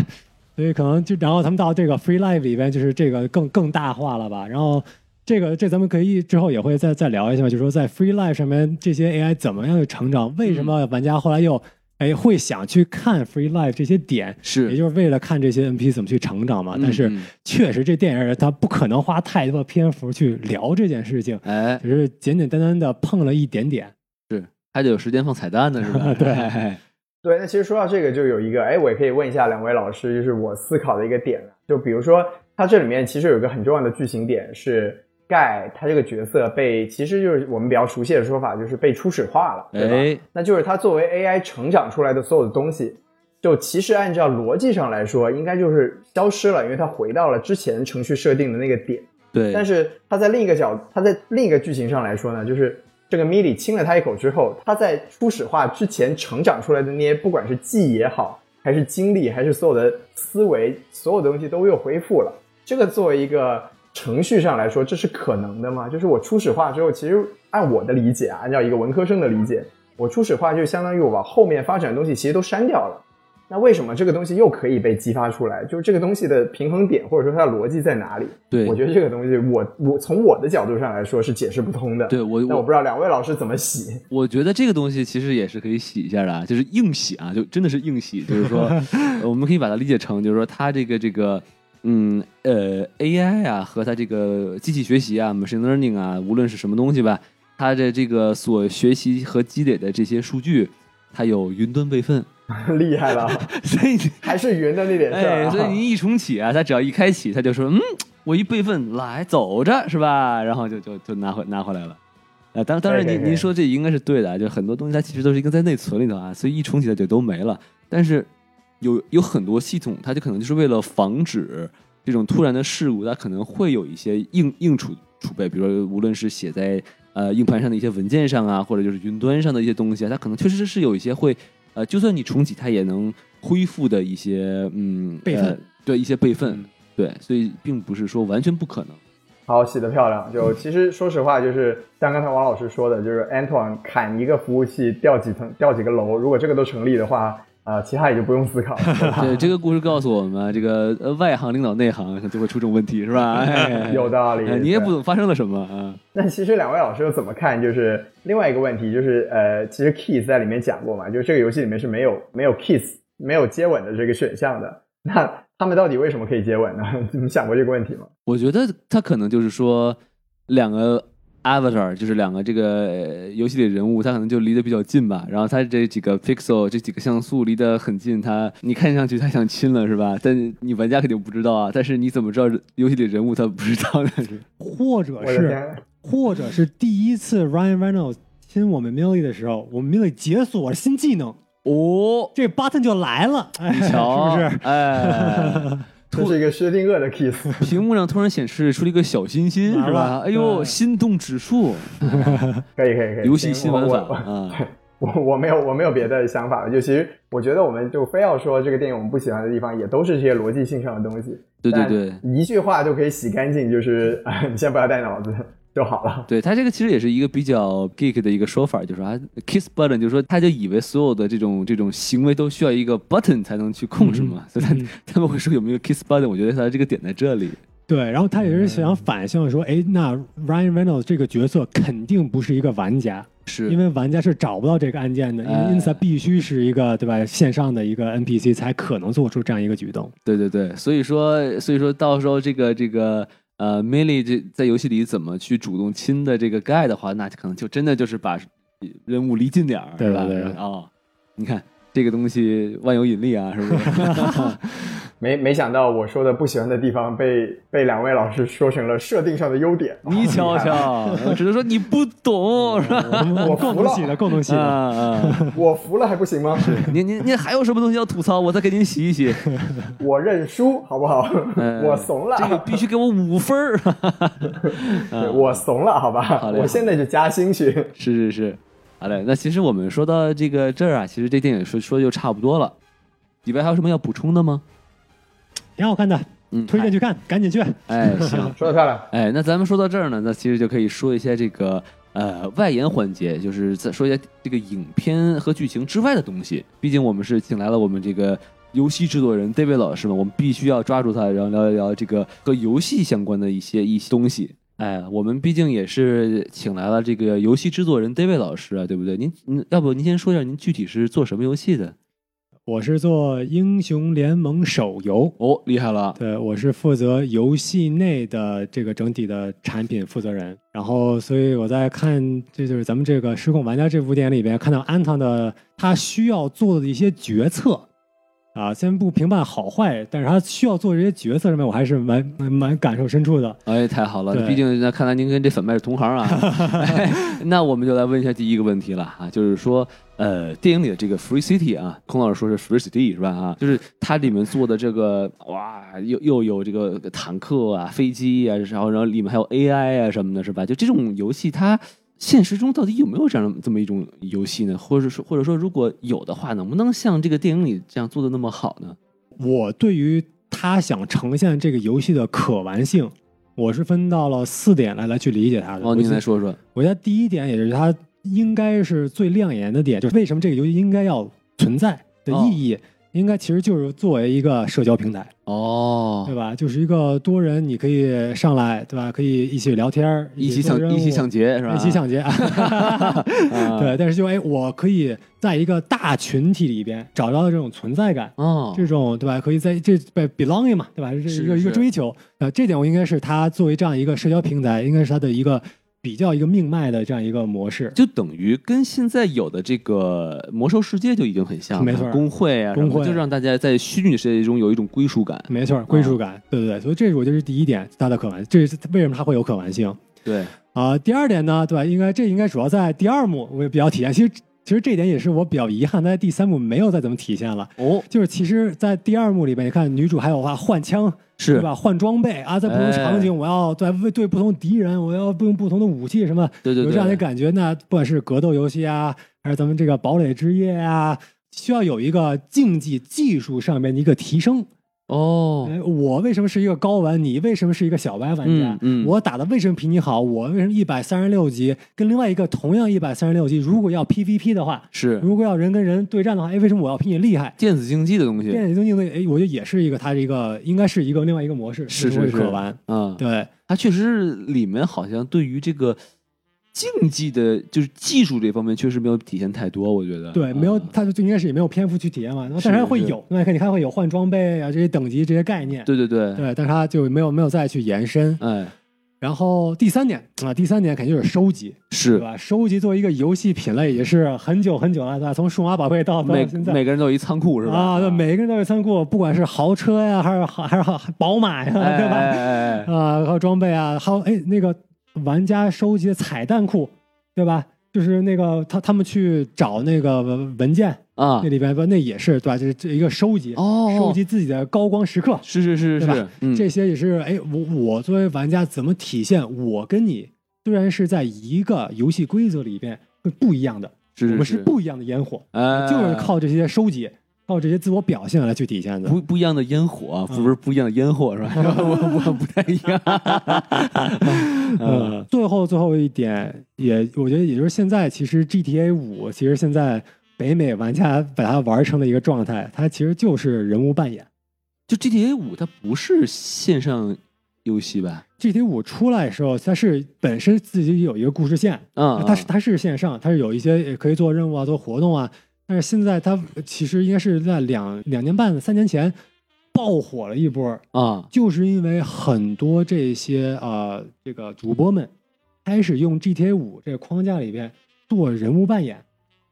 所以可能就然后他们到这个 free life 里边，就是这个更更大化了吧？然后这个这咱们可以之后也会再再聊一下嘛，就是说在 free life 上面这些 AI 怎么样去成长？为什么玩家后来又哎会想去看 free life 这些点？是也，就是为了看这些 NPC 怎么去成长嘛。嗯但是嗯确实这电影它不可能花太多篇幅去聊这件事情，哎，只是简简单单的碰了一点点。是还得有时间放彩蛋呢，是吧？对哎对，那其实说到这个，就有一个，哎，我也可以问一下两位老师，就是我思考的一个点。就比如说，它这里面其实有一个很重要的剧情点是盖他这个角色被，其实就是我们比较熟悉的说法，就是被初始化了，对吧？哎，那就是他作为 AI 成长出来的所有的东西，就其实按照逻辑上来说，应该就是消失了，因为他回到了之前程序设定的那个点。对，但是他在另一个角，他在另一个剧情上来说呢，就是这个米莉亲了他一口之后，他在初始化之前成长出来的那些，不管是记忆也好，还是经历，还是所有的思维，所有的东西都又恢复了。这个作为一个程序上来说，这是可能的吗？就是我初始化之后，其实按我的理解啊，按照一个文科生的理解，我初始化就相当于我把后面发展的东西其实都删掉了。那为什么这个东西又可以被激发出来？就是这个东西的平衡点或者说它的逻辑在哪里？对我觉得这个东西我我从我的角度上来说是解释不通的。对我那我不知道两位老师怎么洗。我觉得这个东西其实也是可以洗一下的啊，就是硬洗啊，就真的是硬洗，就是说，呃我们可以把它理解成，就是说它这个这个，嗯呃 AI 啊和它这个机器学习啊 machine learning 啊，无论是什么东西吧，它的这个所学习和积累的这些数据，它有云端备份，厉害了，所以 还是云的那点事儿。所以你一重启啊，它只要一开启，它就说，嗯，我一备份来走着是吧？然后就就就拿回拿回来了。呃，当当然您您说这应该是对的啊，就很多东西它其实都是应该在内存里头啊，所以一重启它就都没了。但是有有很多系统，它就可能就是为了防止这种突然的事故，它可能会有一些硬硬储储备，比如说无论是写在呃硬盘上的一些文件上啊，或者就是云端上的一些东西啊，它可能确实是有一些会呃，就算你重启它也能恢复的一些嗯备份呃对一些备份，嗯对，所以并不是说完全不可能。好，洗得漂亮。就其实说实话，就是像刚才王老师说的，就是 Antoine 砍一个服务器掉几层、掉几个楼，如果这个都成立的话，啊、其他也就不用思考了。对，这个故事告诉我们啊，这个呃外行领导内行就会出这种问题，是吧？哎有道理哎你也不懂发生了什么啊。那其实两位老师又怎么看？就是另外一个问题，就是呃，其实 kiss 在里面讲过嘛，就是这个游戏里面是没有没有 kiss 没有接吻的这个选项的。那他们到底为什么可以接吻呢？你们想过这个问题吗？我觉得他可能就是说，两个 avatar 就是两个这个呃游戏里人物，他可能就离得比较近吧。然后他这几个 pixel 这几个像素离得很近，他你看上去他想亲了是吧？但你玩家肯定不知道啊。但是你怎么知道游戏里人物他不知道呢？或者是，或者是第一次 Ryan Reynolds 亲我们 Millie 的时候，我们 Millie 解锁了新技能，哦，这 button 就来了，哎，是瞧，不是？哎，这是一个薛定谔的 kiss。屏幕上突然显示出了一个小心心，是吧？哎呦，心动指数，可以可以可以，游戏行新玩法我我啊，我我没有我没有别的想法了，就其实我觉得我们就非要说这个电影我们不喜欢的地方，也都是这些逻辑性上的东西。对对对。但一句话就可以洗干净，就是啊，你先不要带脑子就好了。对他这个其实也是一个比较 geek 的一个说法，就是说啊，kiss button，就是说他就以为所有的这种这种行为都需要一个 button 才能去控制嘛，所以他嗯他们会说有没有 kiss button，我觉得他这个点在这里。对，然后他也是想反向说，哎，那 Ryan Reynolds 这个角色肯定不是一个玩家，是因为玩家是找不到这个按键的，因哎为因此他必须是一个对吧线上的一个 NPC 才可能做出这样一个举动。对对对，所以说所以说到时候这个这个呃 Millie 这在游戏里怎么去主动亲的这个 guy 的话，那可能就真的就是把人物离近点儿，对吧？对对哦，你看这个东西万有引力啊，是不是？没没想到我说的不喜欢的地方被被两位老师说成了设定上的优点。你瞧瞧，我只能说你不懂，是吧？我 服了共同喜的，共同喜啊的。啊！我服了还不行吗？您您您还有什么东西要吐槽？我再给您洗一洗。我认输好不好？呃我怂了，这个必须给我五分儿。对我怂了，好吧？好嘞我现在就加薪去。是是是，好嘞。那其实我们说到这个这儿啊，其实这电影说说就差不多了。李白还有什么要补充的吗？挺好看的，嗯，推荐去看，赶紧去。哎，行，说的漂亮，哎，那咱们说到这儿呢，那其实就可以说一些这个呃外延环节，就是再说一下这个影片和剧情之外的东西。毕竟我们是请来了我们这个游戏制作人 David 老师嘛，我们必须要抓住他，然后聊一聊这个和游戏相关的一些一些东西。哎，我们毕竟也是请来了这个游戏制作人 David 老师啊，对不对？您您要不您先说一下您具体是做什么游戏的？我是做英雄联盟手游，哦，厉害了！对我是负责游戏内的这个整体的产品负责人。然后，所以我在看，这就是咱们这个《失控玩家》这部电影里边看到安藤的他需要做的一些决策。啊，先不评判好坏，但是他需要做这些决策上面，我还是蛮蛮蛮感受深处的。哎，太好了！毕竟那看来您跟这粉麦是同行啊。哎 那我们就来问一下第一个问题了啊，就是说，呃，电影里的这个 Free City 啊，孔老师说是 Free City 是吧？啊，就是它里面做的这个，哇，又又有这个坦克啊、飞机啊，然后然后里面还有 AI 啊什么的，是吧？就这种游戏，它现实中到底有没有这样这么一种游戏呢？或者说，或者说，如果有的话，能不能像这个电影里这样做的那么好呢？我对于他想呈现这个游戏的可玩性，我是分到了四点来来去理解它的。哦，您来说说。我觉得第一点，也是它应该是最亮眼的点，就是为什么这个游戏应该要存在的意义。应该其实就是作为一个社交平台，哦对，吧？就是一个多人你可以上来，对吧？可以一起聊天儿，一起抢一起抢劫是吧？一起抢劫。啊 对，但是就哎，我可以在一个大群体里边找到这种存在感，哦，这种对吧？可以在这被 belonging 嘛，对吧？这是一个一个追求，呃，这点我应该是它作为这样一个社交平台，应该是它的一个比较一个命脉的这样一个模式。就等于跟现在有的这个魔兽世界就已经很像了，没错工会啊就让大家在虚拟世界中有一种归属感。没错，归属感，对对对，所以这是我觉得是第一点，它的可玩，这是为什么它会有可玩性对，啊、第二点呢，对吧？应该这应该主要在第二幕我也比较体现，其实其实这一点也是我比较遗憾，在第三幕没有再怎么体现了。哦，就是其实，在第二幕里边，你看女主还有话换枪，是对吧？换装备啊，在不同场景，哎我要对为对不同敌人，我要用不同的武器什么，对对对，有这样的感觉。那不管是格斗游戏啊，还是咱们这个堡垒之夜啊，需要有一个竞技技术上面的一个提升。哦，哎，我为什么是一个高玩？你为什么是一个小白玩家？嗯嗯我打的为什么比你好？我为什么一百三十六级跟另外一个同样一百三十六级，如果要 PVP 的话，是如果要人跟人对战的话，哎，为什么我要比你厉害？电子竞技的东西，电子竞技的，哎，我觉得也是一个，它是一个，应该是一个另外一个模式，是是是可玩。嗯，对，它确实里面好像对于这个竞技的，就是技术这方面确实没有体现太多，我觉得。对，没有，嗯它就应该是也没有篇幅去体验嘛。但是它会有，那看你看会有换装备啊这些等级这些概念。对对对，对，但是他就没有没有再去延伸。哎，然后第三点啊，第三点肯定就是收集，对是吧？收集作为一个游戏品类也是很久很久了，对吧？从数码宝贝到到每现在。每个人都有一仓库是吧？啊，对，每个人都有仓库，不管是豪车呀，还是还是宝马呀，哎对吧？哎哎哎啊，还有装备啊，还有哎那个玩家收集的彩蛋库，对吧？就是那个他他们去找那个文文件，啊。那，里边不那也是对吧？这是这一个收集，哦收集自己的高光时刻，是是是是吧？是，嗯，这些也是哎，我我作为玩家怎么体现我跟你虽然是在一个游戏规则里边会不一样的，是我们是是不一样的烟火，哎，就是靠这些收集，靠这些自我表现来去体现的。不不一样的烟火不是不一样的烟火是吧？我我不太一样。嗯呃，最后最后一点也，我觉得也就是现在，其实 GTA 五，其实现在北美玩家把它玩成了一个状态，它其实就是人物扮演。就 GTA 五它不是线上游戏吧？GTA 五出来的时候，它是本身自己有一个故事线，嗯，它是它是线上，它是有一些也可以做任务啊、做活动啊。但是现在它其实应该是在两两年半、三年前爆火了一波，啊，就是因为很多这些呃这个主播们开始用 GTA 五这个框架里边做人物扮演。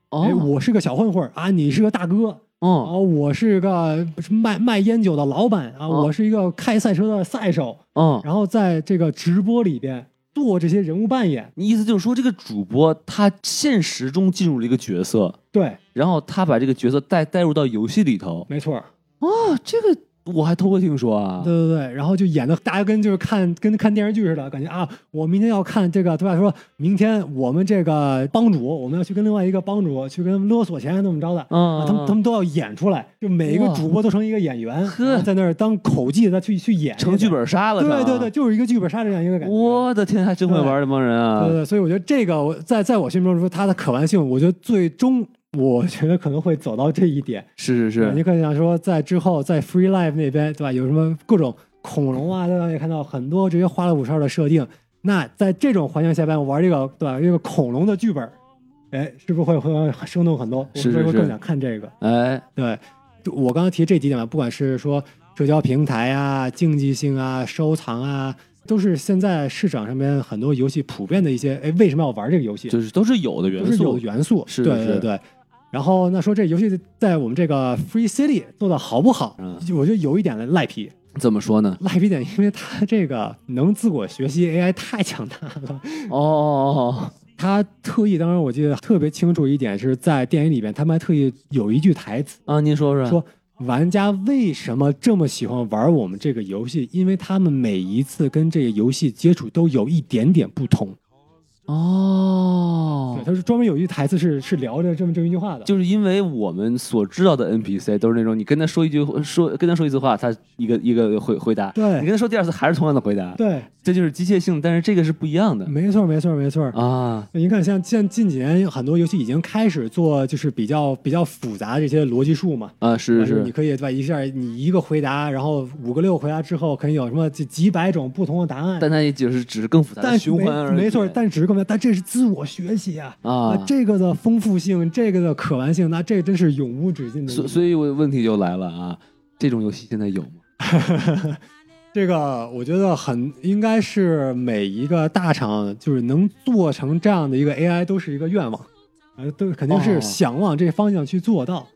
哦哎，我是个小混混啊，你是个大哥哦啊，我是个卖卖烟酒的老板啊，哦我是一个开赛车的赛手。哦，然后在这个直播里边做这些人物扮演，你意思就是说，这个主播他现实中进入了一个角色，对，然后他把这个角色带带入到游戏里头。没错儿，哦，这个我还头回听说啊。对对对，然后就演的大家跟就是看跟看电视剧似的，感觉啊，我明天要看这个，对吧？说明天我们这个帮主，我们要去跟另外一个帮主去跟勒索钱怎么着的，嗯，啊，他们他们都要演出来，就每一个主播都成一个演员，呵在那儿当口技的去去演成剧。本杀了，对对对，，就是一个剧本杀这样一个感觉。我的天，还真会玩这帮人啊对！对，所以我觉得这个我在在我心中说它的可玩性，我觉得最终我觉得可能会走到这一点。是是是，你可能想说，在之后在 Free Live 那边，对吧？有什么各种恐龙啊，对吧？也看到很多这些花里胡哨的设定。那在这种环境下边玩这个，对吧？这个恐龙的剧本，哎，是不是会会生动很多？我是是是会更想看这个。哎，对，就我刚刚提这几点吧，不管是说社交平台啊、竞技性啊、收藏啊，都是现在市场上面很多游戏普遍的一些，哎，为什么要玩这个游戏？就是都是有的元都是有素，元素，对对对。然后那说这游戏在我们这个 Free City 做的好不好？嗯我觉得有一点的赖皮，怎么说呢？赖皮点，因为它这个能自我学习 AI 太强大了。哦哦哦，他特意，当然我记得特别清楚一点是在电影里边，他们还特意有一句台词啊，您说说，说。玩家为什么这么喜欢玩我们这个游戏？因为他们每一次跟这个游戏接触都有一点点不同。哦对，，他是专门有一句台词是是聊着这么这么一句话的。就是因为我们所知道的 NPC 都是那种，你跟他说一句说跟他说一次话，他一个一个回回答，对你跟他说第二次还是同样的回答，对，这就是机械性，但是这个是不一样的没错，没错，没错。啊。你看，像像近几年很多游戏已经开始做，就是比较比较复杂的这些逻辑树嘛。啊，是是是你可以对吧？一下你一个回答，然后五个六个回答之后，可以有什么几几百种不同的答案。但它也只是只是更复杂的但循环而已。没没错，但只是更加，但这是自我学习啊啊这个的丰富性，这个的可玩性，那这真是永无止境的。所所以我问题就来了啊，这种游戏现在有吗？这个我觉得很应该是每一个大厂就是能做成这样的一个 AI 都是一个愿望，呃，都肯定哦是想往这方向去做到。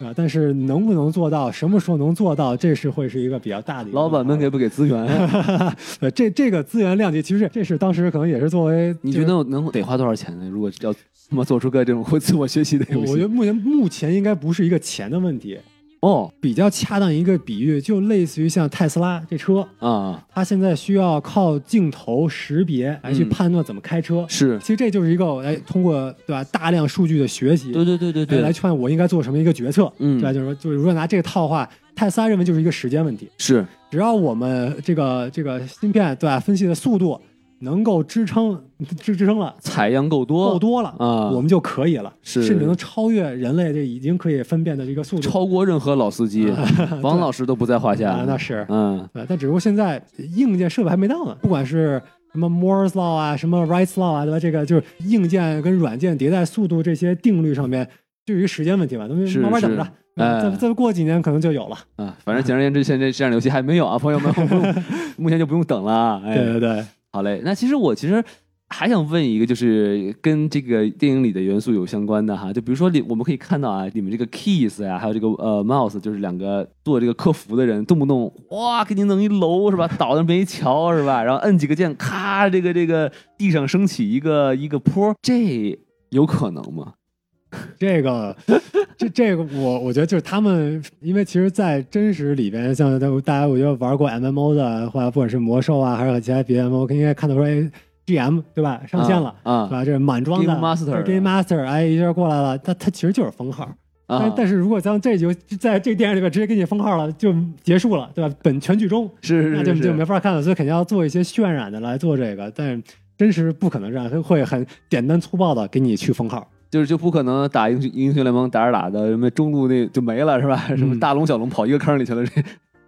啊，但是能不能做到，什么时候能做到，这是会是一个比较大的老板们给不给资源？呃，这这个资源量级，其实这是当时可能也是作为你觉得能得花多少钱呢？如果要那么做出个这种会自我学习的游戏，我觉得目前目前应该不是一个钱的问题，哦比较恰当一个比喻，就类似于像特斯拉这车，啊它现在需要靠镜头识别来去嗯判断怎么开车。是，其实这就是一个哎，通过对吧大量数据的学习，对对对对哎对，来去判断我应该做什么一个决策。嗯对吧？就是说，就是如果拿这个套话，特斯拉认为就是一个时间问题，是只要我们这个这个芯片对吧分析的速度能够支撑支支撑了。采样够多够多了啊我们就可以了，是甚至能超越人类这已经可以分辨的这个速度。超过任何老司机，王老师都不在话下。啊，那是，嗯对，但只不过现在硬件设备还没到呢，不管是什么 Moore's law 啊，什么 Wright's law 啊，对吧？这个就是硬件跟软件迭代速度这些定律上面，就有一个时间问题吧，咱们慢慢等着，哎再再过几年可能就有了。啊，反正简而言之，现在这样的游戏还没有啊，朋友们，不用目前就不用等了啊。哎，对对对，好嘞，那其实我其实还想问一个，就是跟这个电影里的元素有相关的哈，就比如说你我们可以看到啊，你们这个 Keys 呀、还有这个呃 Mouse，就是两个做这个客服的人，动不动哇给你弄一楼是吧，倒那么一桥是吧，然后摁几个键，咔，这个这个地上升起一个一个坡，这有可能吗？这个这这个我我觉得就是他们，因为其实，在真实里边，像大家我觉得玩过 MMO 的，或者不管是魔兽啊，还是其他别的 MMO，应该看到说，哎，GM 对吧，上线了。啊对吧？这是满装的 Game Master 哎，一下过来了，他他其实就是封号，但啊，但是如果像这就在这个电影里边直接给你封号了，就结束了，对吧？本全剧终，是是是那就就没法看了，所以肯定要做一些渲染的来做这个，但真实不可能这样，它会很简单粗暴的给你去封号。就是就不可能打英雄英雄联盟打着打的什么中路那就没了是吧？什么大龙小龙跑一个坑里去了，这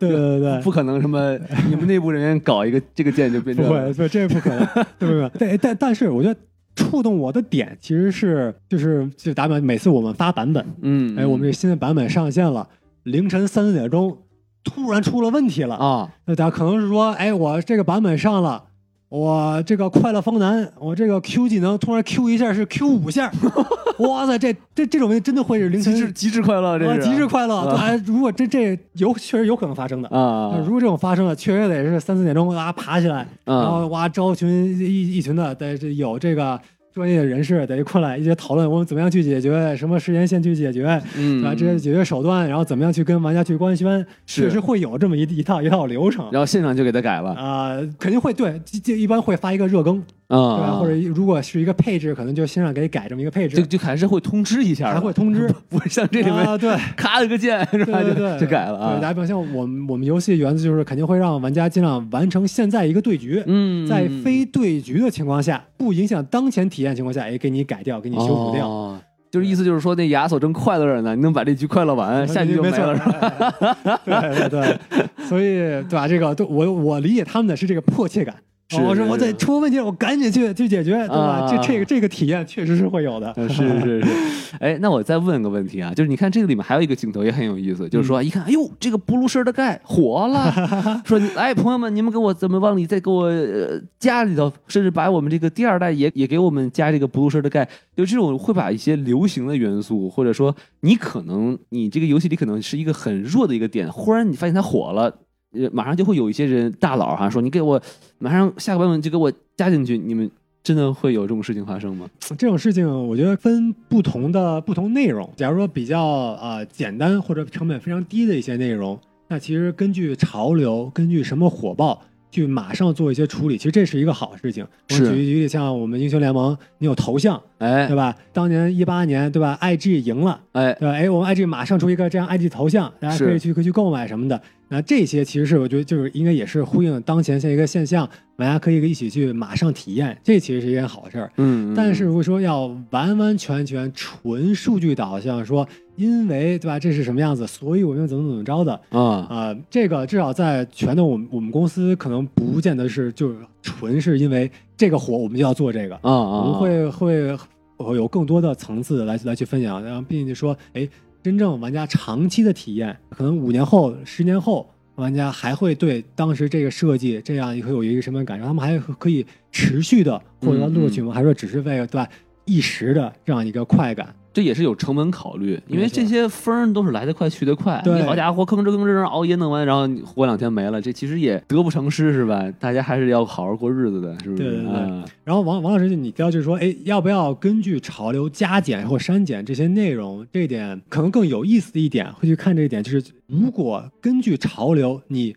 对对对对，不可能什么你们内部人员搞一个这个键就变成不会，不，这不可能，对不对？但但但是我觉得触动我的点其实是就是就打比方，每次我们发版本，嗯，哎，我们这新的版本上线了，凌晨三四点钟突然出了问题了，啊那大家可能是说，哎，我这个版本上了。我这个快乐方男，我这个 Q 技能突然 Q 一下是 Q 五下，哇塞，这这这种真的会是凌晨极致极致快乐，这啊是。极致快乐。啊。哎，如果这这有确实有可能发生的，啊。如果这种发生了，确实得是三四点钟啊爬起来，啊。然后哇招群一一群的，得这有这个专业人士得过来一起讨论我们怎么样去解决，什么时间线去解决，嗯啊这些解决手段，然后怎么样去跟玩家去官宣，确实会有这么一一套一套流程。然后现场就给他改了啊、肯定会对，这这一般会发一个热更，对吧？啊，或者如果是一个配置，可能就现场给改这么一个配置就，就还是会通知一下的，还会通知。不会像这里面啊，对，咔了个键是吧？对对对，就就改了对，大家，比方像我们我们游戏原则就是肯定会让玩家尽量完成现在一个对局，嗯，在非对局的情况下，不影响当前体验情况下，哎，给你改掉，给你修补掉。哦就是意思就是说，那亚索正快乐着呢，你能把这局快乐完，下局就没了，是吧？对对对，所以对吧？这个对我我理解他们的是这个迫切感。我说我得出问题了，我赶紧去去解决，对吧？啊这这个这个体验确实是会有的。呃是是是，哎，那我再问个问题啊，就是你看这个里面还有一个镜头也很有意思，就是说一看，哎呦，这个布鲁舍尔的盖火了，说你哎，朋友们，你们给我怎么往里再给我呃加里头，甚至把我们这个第二代也也给我们加这个布鲁舍尔的盖，就这种会把一些流行的元素，或者说你可能你这个游戏里可能是一个很弱的一个点，忽然你发现它火了。呃，马上就会有一些人大佬哈说你给我马上下个版本就给我加进去，你们真的会有这种事情发生吗？这种事情，我觉得分不同的不同内容。假如说比较呃简单或者成本非常低的一些内容，那其实根据潮流，根据什么火爆，去马上做一些处理，其实这是一个好事情。我是举举例，像我们英雄联盟，你有头像，哎对吧？当年一八年，对吧？IG 赢了，哎，对吧？哎，我们 IG 马上出一个这样 IG 头像，大家可以去可以去购买什么的。那这些其实是我觉得就是应该也是呼应当前现在一个现象，玩家可以一起去马上体验，这其实是一件好事儿。嗯，但是如果说要完完全全纯数据导向，说因为对吧，这是什么样子，所以我们怎么怎么着的，啊，啊，这个至少在全的我们我们公司可能不见得是就是纯是因为这个火我们就要做这个，啊啊，我们会会会有更多的层次来来去分享，然后并且说，哎，真正玩家长期的体验，可能五年后、十年后，玩家还会对当时这个设计这样会有一个什么感受，他们还可以持续的获得乐趣吗？还是说只是为了对吧一时的这样一个快感？这也是有成本考虑，因为这些风儿都是来得快去得快。对你好家伙，吭哧吭哧熬夜弄完，然后你活两天没了，这其实也得不偿失，是吧？大家还是要好好过日子的，是不是？对对对啊然后王王老师，你提到就是说，哎，要不要根据潮流加减或删减这些内容？这一点可能更有意思的一点，会去看这一点，就是如果根据潮流，你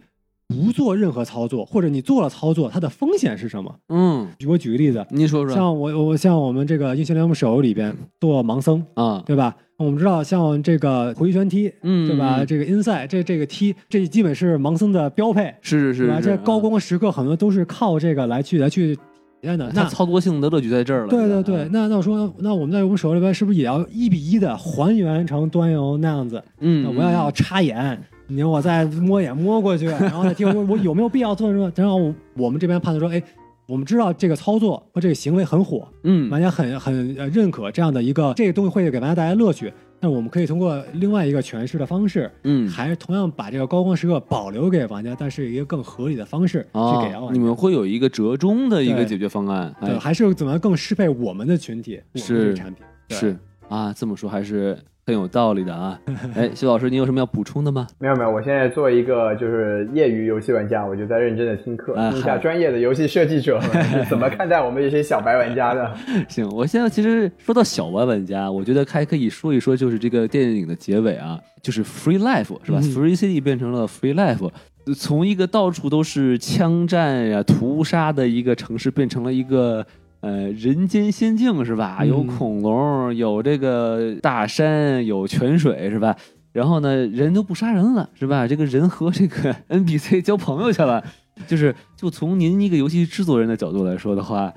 不做任何操作，或者你做了操作，它的风险是什么？嗯，我举个例子，您说说像我我像我们这个英雄联盟手游里边做盲僧，啊，对吧？我们知道像这个回旋踢，嗯对吧？嗯这个 inside 这这个踢，这基本是盲僧的标配，是是？是，这高啊光时刻很多都是靠这个来去来去体验的。那操作性的乐趣在这儿了。对对对，，那那我说，那我们在我们手里边是不是也要一比一的还原成端游那样子？嗯，那我要要插眼，你我再摸也摸过去，然后再听我我有没有必要做什么？然后我我们这边判断说，哎，我们知道这个操作和这个行为很火，嗯玩家很很呃认可这样的一个这个东西会给玩家带来乐趣。那我们可以通过另外一个诠释的方式，嗯，还是同样把这个高光时刻保留给玩家，但是一个更合理的方式去啊给到玩家。你们会有一个折中的一个解决方案，对，哎，还是怎么样更适配我们的群体，我们这是产品对是啊，这么说还是很有道理的啊。哎，徐老师，你有什么要补充的吗？没有没有，我现在作为一个就是业余游戏玩家，我就在认真的听课，哎听一下专业的游戏设计者怎么看待我们这些小白玩家的。行，我现在其实说到小白玩家，我觉得还可以说一说，就是这个电影的结尾啊，就是 Free Life 是吧、嗯 f r e e City 变成了 Free Life，从一个到处都是枪战呀、屠杀的一个城市，变成了一个。呃，人间仙境是吧？有嗯恐龙，有这个大山，有泉水是吧？然后呢，人都不杀人了是吧？这个人和这个 NPC 交朋友去了，就是就从您一个游戏制作人的角度来说的话，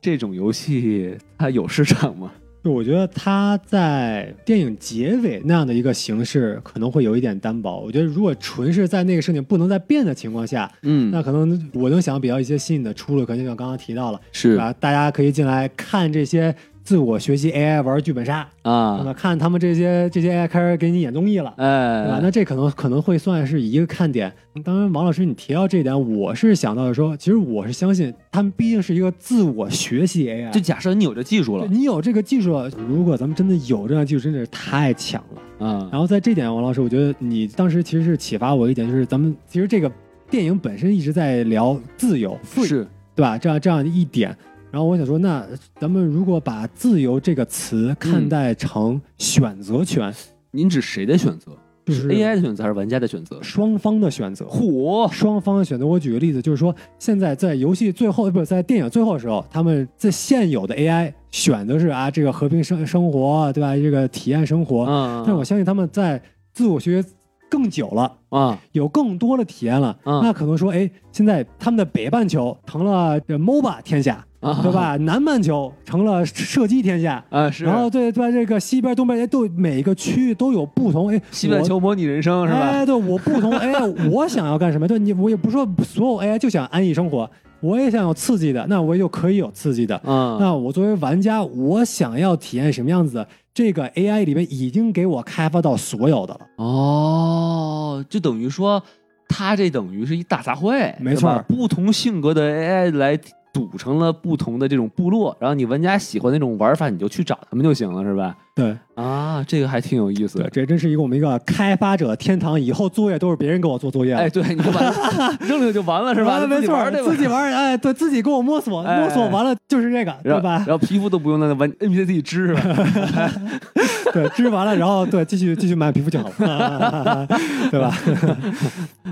这种游戏它有市场吗？就我觉得他在电影结尾那样的一个形式可能会有一点单薄。我觉得如果纯是在那个事情不能再变的情况下，嗯那可能我能想比较一些新颖的出路，可能就像刚刚提到了，是对吧？大家可以进来看这些自我学习 AI 玩剧本杀？啊，看他们这些这些 AI 开始给你演综艺了。对吧？哎，那这可能可能会算是一个看点。当然，王老师你提到这一点，我是想到的说，其实我是相信他们毕竟是一个自我学习 AI，就假设你有这技术了你有这个技术了，如果咱们真的有这样技术，真的是太强了。啊，然后在这点，王老师，我觉得你当时其实是启发我一点，就是咱们其实这个电影本身一直在聊自由 free，是对吧？这样这样一点。然后我想说，那咱们如果把“自由”这个词看待成选择权，您指谁的选择？就是 AI 的选择还是玩家的选择？双方的选择。嚯，双方的选择。我举个例子，就是说，现在在游戏最后，不是在电影最后的时候，他们在现有的 AI 选的是啊，这个和平生生活，对吧？这个体验生活。嗯，但是我相信他们在自我学习更久了。啊，有更多的体验了，嗯那可能说，哎，现在他们的北半球成了这 MOBA 天下，啊对？吧？南半球成了射击天下，啊，是。然后对对？这个西边、东边，哎，都每个区域都有不同，哎，西半球模拟人生是吧？哎，对我不同 AI，我想要干什么？对你，我也不是说所有 AI 就想安逸生活，我也想有刺激的，那我也就可以有刺激的。嗯，那我作为玩家，我想要体验什么样子的？这个 AI 里面已经给我开发到所有的了。哦，就等于说，它这等于是一大杂烩，没错不同性格的 AI 来组成了不同的这种部落，然后你玩家喜欢那种玩法，你就去找他们就行了，是吧？对啊，这个还挺有意思对，。这真是一个我们一个开发者天堂，以后作业都是别人给我做作业了。哎，对，你就把它 扔了就完了，是吧？啊没错自己玩，对？自己玩，哎，对自己给我摸索，哎摸索完了就是这个，对吧然？后皮肤都不用那玩 NPC 自己织是吧？对，织完了，然后对，继续继续买皮肤就好了，对吧？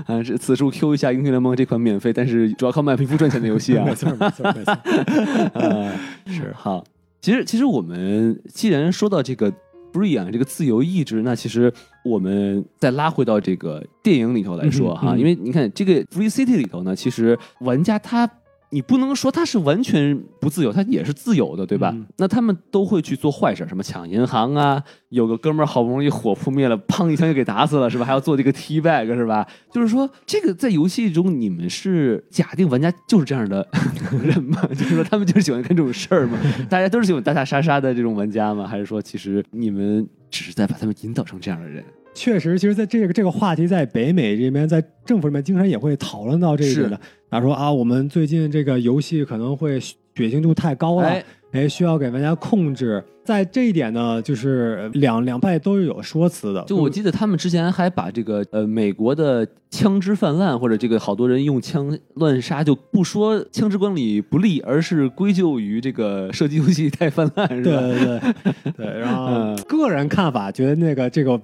啊，这此处 Q 一下《英雄联盟》这款免费，但是主要靠卖皮肤赚钱的游戏啊。没错，没错，没错。呃，是好。其实，其实我们既然说到这个 free 啊，这个自由意志，那其实我们再拉回到这个电影里头来说哈，嗯嗯因为你看这个 Free City 里头呢，其实玩家他。你不能说他是完全不自由，他也是自由的，对吧？嗯那他们都会去做坏事，什么抢银行啊，有个哥们儿好不容易火扑灭了，砰一枪就给打死了，是吧？还要做这个 T bag，是吧？就是说，这个在游戏中，你们是假定玩家就是这样的人吗？就是说，他们就是喜欢干这种事儿吗？大家都是喜欢打打杀杀的这种玩家吗？还是说，其实你们只是在把他们引导成这样的人？确实，其实在这个这个话题在北美这边，在政府里面经常也会讨论到这一点的。他说啊，我们最近这个游戏可能会血腥度太高了，哎哎，需要给玩家控制。在这一点呢，就是两两派都是有说辞的。就我记得他们之前还把这个呃美国的枪支泛滥或者这个好多人用枪乱杀，就不说枪支管理不力，而是归咎于这个射击游戏太泛滥，是对吧？对对对，然后嗯个人看法觉得那个这个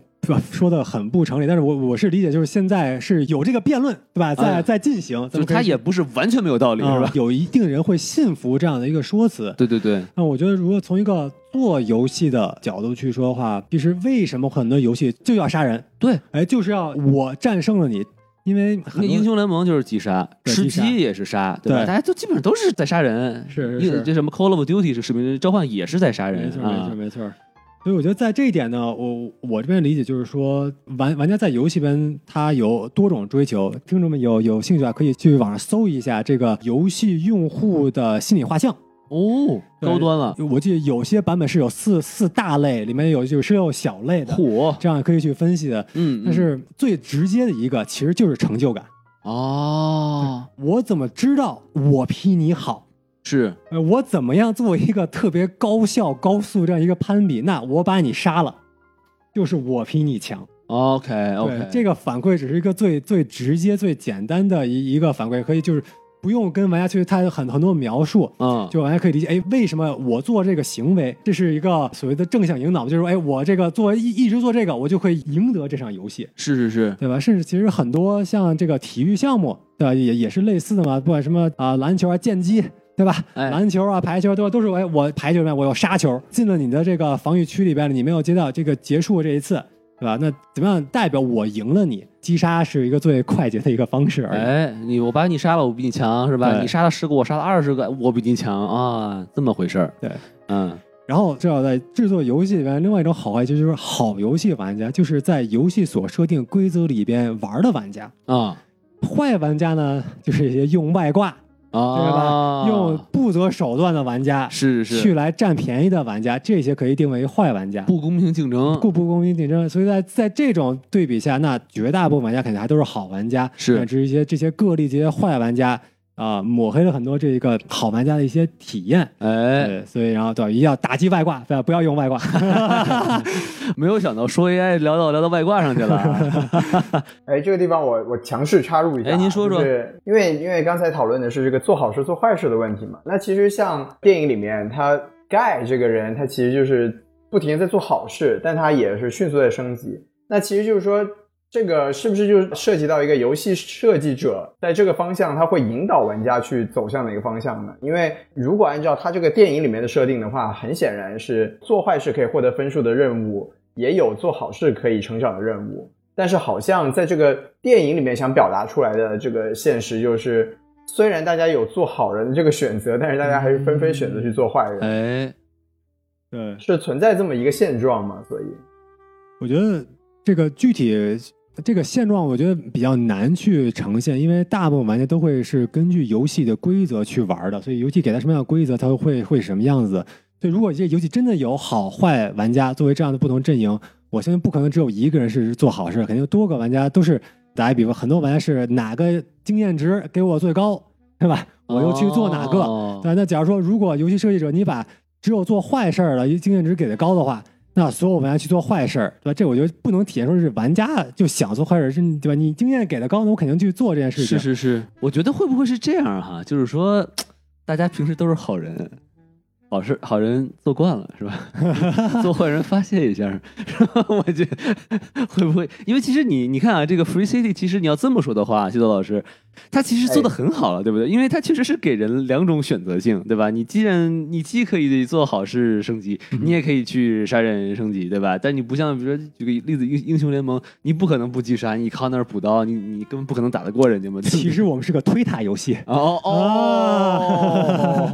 说的很不成立，但是我我是理解，就是现在是有这个辩论，对吧？在哎在进行，咱就是他也不是完全没有道理，是吧？啊有一定人会信服这样的一个说辞。对对对，那我觉得，如果从一个做游戏的角度去说的话，其实为什么很多游戏就要杀人？对，哎，就是要我战胜了你，因为那英雄联盟就是击杀，吃鸡也是杀，对吧？对大家都基本上都是在杀人。是是是这什么 Call of Duty 是使命召唤也是在杀人没错，没啊错，。没错。所以我觉得在这一点呢，我我这边理解就是说，玩玩家在游戏边他有多种追求，听众们有有兴趣啊，可以去网上搜一下这个游戏用户的心理画像。哦，高端了，我记得有些版本是有四四大类，里面有就是有小类的，嚯，这样可以去分析的。嗯，但是最直接的一个其实就是成就感。哦，我怎么知道我比你好？是呃，我怎么样做一个特别高效、高速这样一个攀比？那我把你杀了，就是我比你强。OK 对 OK，这个反馈只是一个最最直接、最简单的一一个反馈，可以就是不用跟玩家去太很很多描述，嗯，就玩家可以理解，哎，为什么我做这个行为，这是一个所谓的正向引导，就是说，哎，我这个做一一直做这个，我就会赢得这场游戏。是是是，对吧？甚至其实很多像这个体育项目，对吧？也也是类似的嘛，不管什么啊、篮球啊、剑击，对吧？哎篮球啊、排球都都是哎，我排球里面我有杀球进了你的这个防御区里边了，你没有接到这个结束这一次，对吧？那怎么样代表我赢了你？击杀是一个最快捷的一个方式而已。哎，你我把你杀了，我比你强是吧？对你杀了十个，我杀了二十个，我比你强啊，这么回事儿。对，嗯，然后这要在制作游戏里边，另外一种好坏就是好游戏玩家，就是在游戏所设定规则里边玩的玩家。啊坏玩家呢，就是一些用外挂，对啊，吧？用不择手段的玩家，是是去来占便宜的玩家，这些可以定为坏玩家，不公平竞争，不不公平竞争。所以在在这种对比下，那绝大部分玩家肯定还都是好玩家，是那只是一些这些个例这些坏玩家啊、抹黑了很多这个好玩家的一些体验。哎，所以然后对，一定要打击外挂，不要？不要用外挂。没有想到说 AI 聊到聊到外挂上去了啊，哎，这个地方我我强势插入一下啊，哎您说说就是因为因为刚才讨论的是这个做好事做坏事的问题嘛，那其实像电影里面他盖这个人，他其实就是不停的在做好事，但他也是迅速在升级。那其实就是说，这个是不是就涉及到一个游戏设计者在这个方向，他会引导玩家去走向哪个方向呢？因为如果按照他这个电影里面的设定的话，很显然是做坏事可以获得分数的任务，也有做好事可以成长的任务。但是好像在这个电影里面想表达出来的这个现实就是，虽然大家有做好人的这个选择，但是大家还是纷纷选择去做坏人，哎，对，是存在这么一个现状吗？所以，我觉得这个具体这个现状，我觉得比较难去呈现，因为大部分玩家都会是根据游戏的规则去玩的，所以游戏给他什么样的规则，他会会什么样子。所以如果这游戏真的有好坏玩家作为这样的不同阵营，我相信不可能只有一个人是做好事，肯定多个玩家都是。打一比方，很多玩家是哪个经验值给我最高，对吧？我又去做哪个。哦对，那假如说如果游戏设计者你把只有做坏事儿的一经验值给的高的话，那所有玩家去做坏事儿，对吧？这我觉得不能体现出是玩家就想做坏事儿，是对吧？你经验给的高，那我肯定去做这件事情。是是是，我觉得会不会是这样哈？就是说，大家平时都是好人，好事好人做惯了是吧？做坏人发泄一下，是吧？我觉得会不会？因为其实你你看啊，这个 Free City，其实你要这么说的话，西多老师，他其实做的很好了，对不对？因为他确实是给人两种选择性，对吧？你既然你既可以做好事升级，你也可以去杀人升级，对吧？但你不像比如说举个例子，英英雄联盟，你不可能不击杀，你靠那儿补刀，你你根本不可能打得过人家嘛。其实我们是个推塔游戏，哦哦哦，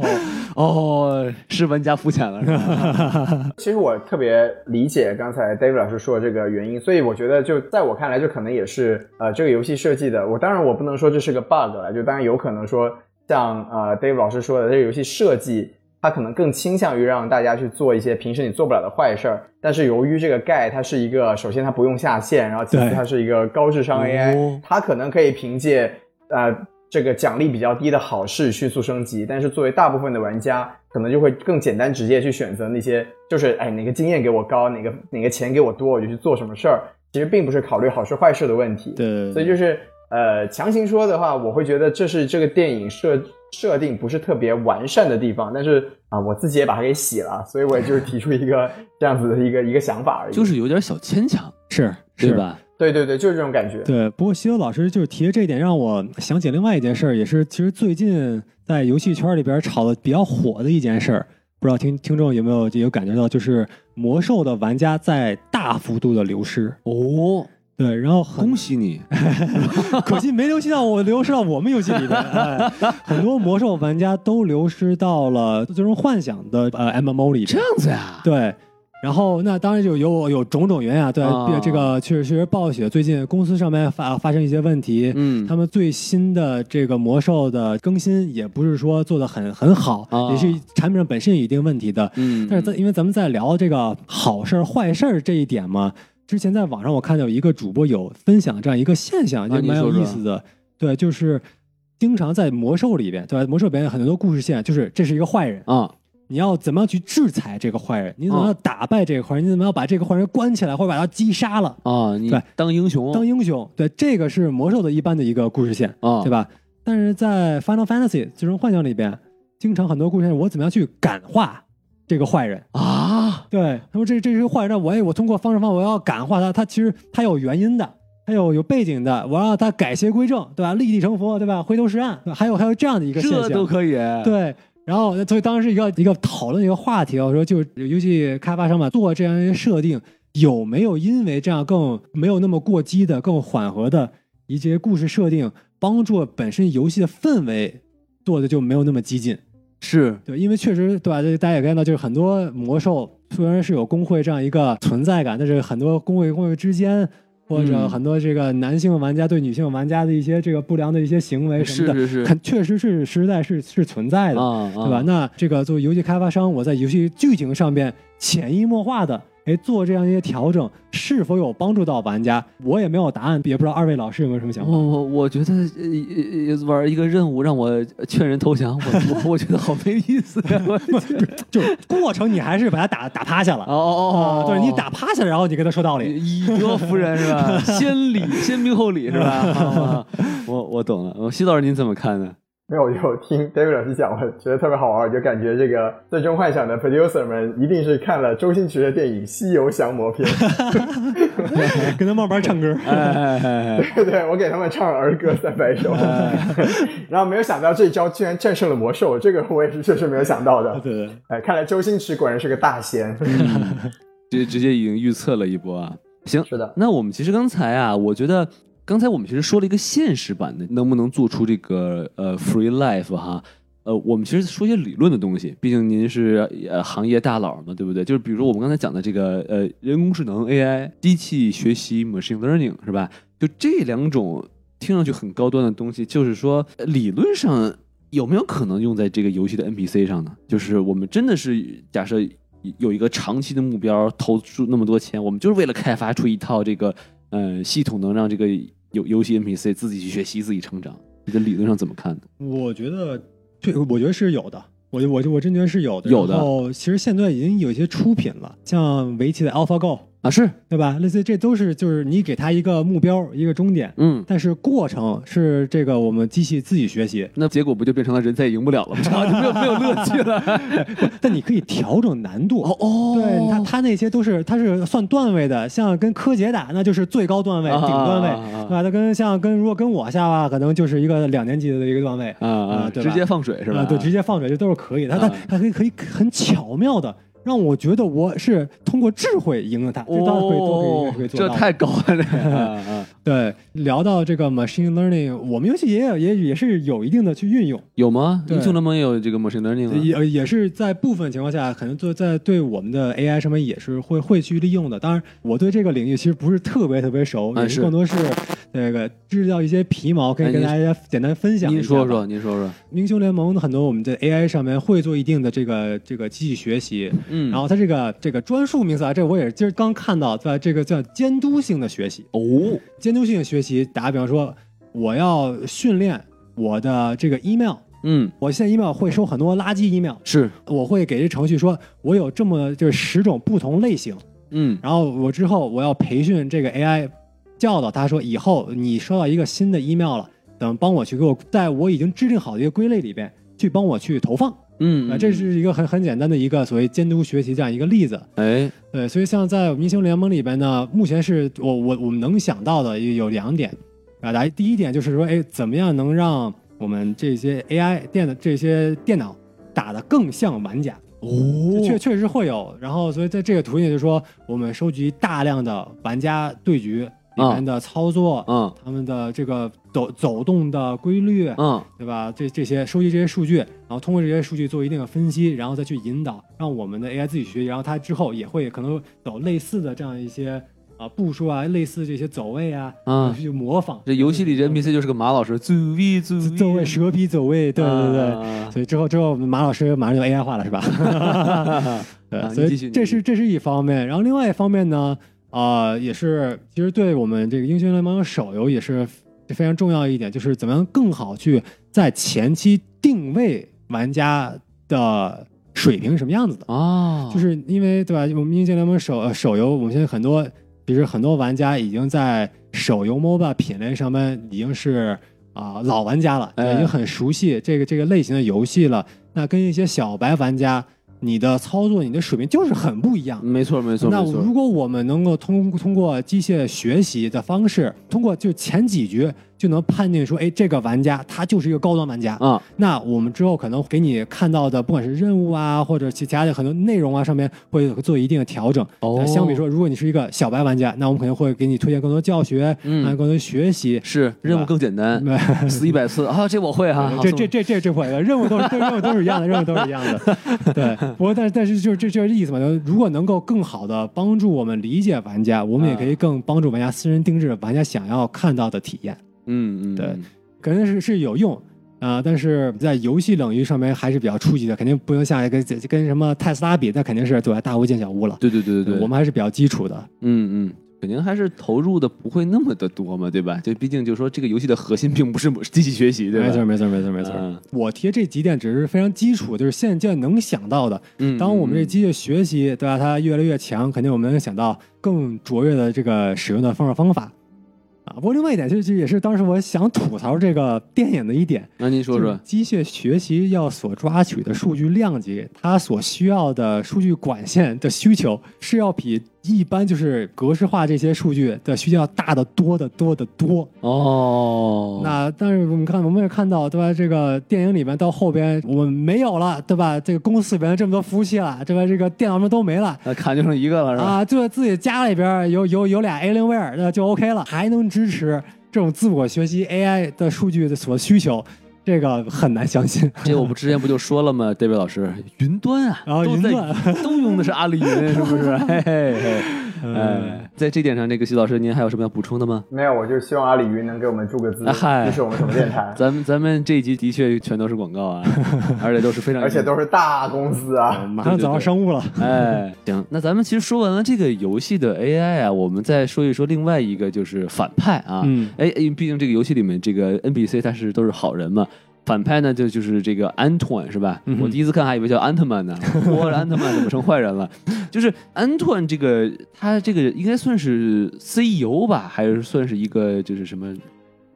是玩家肤浅了，是吧？其实我特别理解刚才 David 老师说的这个原因，所以我觉得就在我看来，就可能也是呃这个游戏设计的。我当然我不能说这是个 bug 了，就当然有可能说像呃 David 老师说的，这个游戏设计它可能更倾向于让大家去做一些平时你做不了的坏事儿。但是由于这个盖它是一个，首先它不用下线，然后其次它是一个高智商 AI，、哦它可能可以凭借呃这个奖励比较低的好事迅速升级，但是作为大部分的玩家，可能就会更简单直接去选择那些就是哎哪个经验给我高，哪个哪个钱给我多，我就去做什么事儿。其实并不是考虑好事坏事的问题。对，所以就是呃强行说的话，我会觉得这是这个电影设设定不是特别完善的地方。但是啊、我自己也把它给洗了，所以我也就是提出一个这样子的一个一个想法而已。就是有点小牵强，是是？对吧？对对对，就是这种感觉。对，不过西游老师就是提的这一点，让我想起另外一件事儿，也是其实最近在游戏圈里边炒的比较火的一件事儿。不知道听听众有没有有感觉到，就是魔兽的玩家在大幅度的流失。哦，对，然后很恭喜你！可惜没流失到我，流失到我们游戏里边。哎、很多魔兽玩家都流失到了最终幻想的呃 MMO 里边。这样子呀？对，然后那当然就有有种种原因啊，对，啊这个确实确实暴雪最近公司上面发发生一些问题，嗯他们最新的这个魔兽的更新也不是说做的很很好，啊也是产品上本身有一定问题的。嗯，但是在因为咱们在聊这个好事儿坏事儿这一点嘛，之前在网上我看到有一个主播有分享这样一个现象，就蛮有意思的。对，就是经常在魔兽里边，对吧？魔兽里边有很多故事线，就是这是一个坏人，啊，你要怎么样去制裁这个坏人？你怎么样打败这个坏人？你怎么样把这个坏人关起来，或者把他击杀了，啊，你对当英雄，当英雄？对，这个是魔兽的一般的一个故事线，啊，对？吧？但是在 Final Fantasy 最终幻想里边，经常很多故事线，我怎么样去感化这个坏人？啊，对，他说这这是个坏人，那我也我通过方式方法我要感化他，他其实他有原因的，他有有背景的，我要让他改邪归正，对吧？立地成佛，对吧？回头是岸，对吧还有还有这样的一个现象，这都可以，对，然后所以当时一个一个讨论一个话题啊，我说就游戏开发商嘛，做这样一些设定，有没有因为这样更没有那么过激的、更缓和的一些故事设定，帮助本身游戏的氛围做的就没有那么激进？是对，因为确实对吧？大家也看到，就是很多魔兽虽然是有工会这样一个存在感，但是很多工会工会之间。或者嗯很多这个男性玩家对女性玩家的一些这个不良的一些行为什么的，是是是肯确实是实在是是存在的。啊，对吧？那这个作为游戏开发商，我在游戏剧情上面潜移默化的哎做这样一些调整，是否有帮助到玩家？我也没有答案，也不知道二位老师有没有什么想法我？我我觉得玩一个任务让我劝人投降，我我 我觉得好没意思呀！我 就是过程你还是把他打打趴下了哦哦哦，对你打趴下，然后你跟他说道理。以德服人是吧？先礼先兵后礼是吧？啊我我懂了。我西老师您怎么看呢？没有，我就听 David 老师讲，我觉得特别好玩，我就感觉这个《最终幻想》的 producer 们一定是看了周星驰的电影《西游降魔篇》，跟他慢慢唱歌。哎哎哎哎，对对，我给他们唱儿歌三百首，然后没有想到这一招居然战胜了魔兽，这个我也是确实没有想到的。对 对，哎，看来周星驰果然是个大仙。直直接已经预测了一波啊。行，是的，那我们其实刚才啊，我觉得刚才我们其实说了一个现实版的，能不能做出这个呃 free life 哈？呃，我们其实说些理论的东西，毕竟您是呃行业大佬嘛，对不对？就是比如说我们刚才讲的这个呃人工智能 AI、机器学习 machine learning 是吧？就这两种听上去很高端的东西，就是说理论上有没有可能用在这个游戏的 NPC 上呢？就是我们真的是假设有一个长期的目标，投出那么多钱，我们就是为了开发出一套这个呃系统，能让这个游游戏 NPC 自己去学习、自己成长。你的理论上怎么看呢？我觉得，对，我觉得是有的。我我我真觉得是有的。有的然后其实现在已经有一些出品了，像围棋的 AlphaGo，啊，是，对吧？类似于这都是就是你给他一个目标，一个终点，嗯，但是过程是这个我们机器自己学习，那结果不就变成了人再也赢不了了吗？就没有没有乐趣了。但你可以调整难度。哦哦对它，它那些都是他是算段位的，像跟柯洁打那就是最高段位、啊顶段位，对吧？它跟像跟如果跟我下吧，可能就是一个两年级的一个段位啊啊，对直接放水是吧？啊，对，直接放水这都是可以的。它它啊它可以可以很巧妙的让我觉得我是通过智慧赢了他，这当然可以都可以做到的。太高了，对，聊到这个 machine learning，我们游戏也有也也是有一定的去运用。有吗？对英雄联盟也有这个 machine learning 吗？也也是在部分情况下，可能做在对我们的 AI 上面也是会会去利用的。当然，我对这个领域其实不是特别特别熟，也啊是更多是那个知道一些皮毛，可以跟大家简单分享一下吧。您说说，您说说，英雄联盟很多我们在 AI 上面会做一定的这个这个机器学习，嗯，然后它这个这个专属名词啊，这我也是今儿刚看到，在这个叫监督性的学习。哦，监督性的学习，打个比方说，我要训练我的这个 email，嗯，我现在 email 会收很多垃圾 email，是，我会给这程序说，我有这么就是十种不同类型，嗯。然后我之后我要培训这个 AI，教导他说，以后你收到一个新的 email 了，等帮我去给我在我已经制定好的一个归类里边去帮我去投放，嗯啊，这是一个很很简单的一个所谓监督学习这样一个例子。哎，对，所以像在我们英雄联盟里边呢，目前是我我我们能想到的有两点啊，来第一点就是说，哎，怎么样能让我们这些 AI 电的这些电脑打得更像玩家？哦确确实会有。然后，所以在这个途径就是说，我们收集大量的玩家对局里面的操作，嗯他们的这个走走动的规律，嗯对吧？这这些收集这些数据，然后通过这些数据做一定的分析，然后再去引导，让我们的 AI 自己学习，然后它之后也会可能走类似的这样一些啊步数啊，类似这些走位啊，啊去模仿。这游戏里这 NPC 就是个马老师，走位走位走位蛇皮走位，对对对。啊所以之后之后，我们马老师马上就 AI 化了，是吧？对，所以这是这是一方面，然后另外一方面呢，啊、也是其实对我们这个英雄联盟手游也是非常重要一点，就是怎么样更好去在前期定位玩家的水平是什么样子的。哦，就是因为对吧？我们英雄联盟手呃手游，我们现在很多，比如很多玩家已经在手游 MOBA 品类上面已经是啊、老玩家了，哎已经很熟悉这个这个类型的游戏了。那跟一些小白玩家，你的操作、你的水平就是很不一样。没错没错那，如果我们能够通通过机械学习的方式，通过就前几局就能判定说，哎，这个玩家他就是一个高端玩家。啊那我们之后可能给你看到的，不管是任务啊，或者其他的很多内容啊，上面会做一定的调整。哦呃相比说，如果你是一个小白玩家，那我们可能会给你推荐更多教学，嗯啊，更多学习。是任务更简单，死一百次啊，这我会哈，好这这这这这会任务都是任务都是一样的，任务都是一样的。对，不过但是但是就是这这就是意思嘛，就是如果能够更好的帮助我们理解玩家，我们也可以更帮助玩家私人定制玩家想要看到的体验。嗯嗯对肯定是是有用啊、但是在游戏领域上面还是比较初级的，肯定不能像跟跟什么特斯拉比，那肯定是对吧？大巫见小巫了。对对对对对，我们还是比较基础的。嗯嗯。肯定还是投入的不会那么的多嘛，对吧？就毕竟就是说这个游戏的核心并不是机器学习，对吧？没错，没错，没错，没错。嗯我提这几点只是非常基础，就是现在能想到的。嗯，当我们这嗯机械学习，对吧？它越来越强，肯定我们能想到更卓越的这个使用的方式方法。啊，不过另外一点，就是也是当时我想吐槽这个电影的一点，那您说说，机械学习要所抓取的数据量级，它所需要的数据管线的需求是要比一般就是格式化这些数据的需求要大得多得多得多。哦，那但是我们看，我们也看到，对吧？这个电影里面到后边我们没有了，对吧？这个公司里面这么多服务器了，对吧？这个电脑们都没了。那看就剩一个了，是吧？啊，就自己家里边有有有俩 Alienware，那就 OK 了，还能支是这种自我学习 AI 的数据的所需求，这个很难相信。这我不之前不就说了吗，David 老师，云端啊，然后都在云端 都用的是阿里云，是不是？嘿嘿嘿，嗯哎，在这点上，这个徐老师您还有什么要补充的吗？没有，我就希望阿里云能给我们注个资啊嗨，支持我们什么电台，咱们咱们这一集的确全都是广告啊，而且都是非常，而且都是大公司啊。马上走上商务了。哎，行，那咱们其实说完了这个游戏的 AI 啊，我们再说一说另外一个就是反派啊。嗯哎，因为毕竟这个游戏里面这个 NPC 他是都是好人嘛，反派呢就就是这个安托万是吧？嗯我第一次看还以为叫安特曼呢，我安特曼怎么成坏人了？就是安托万这个他这个应该算是 CEO 吧，还是算是一个就是什么？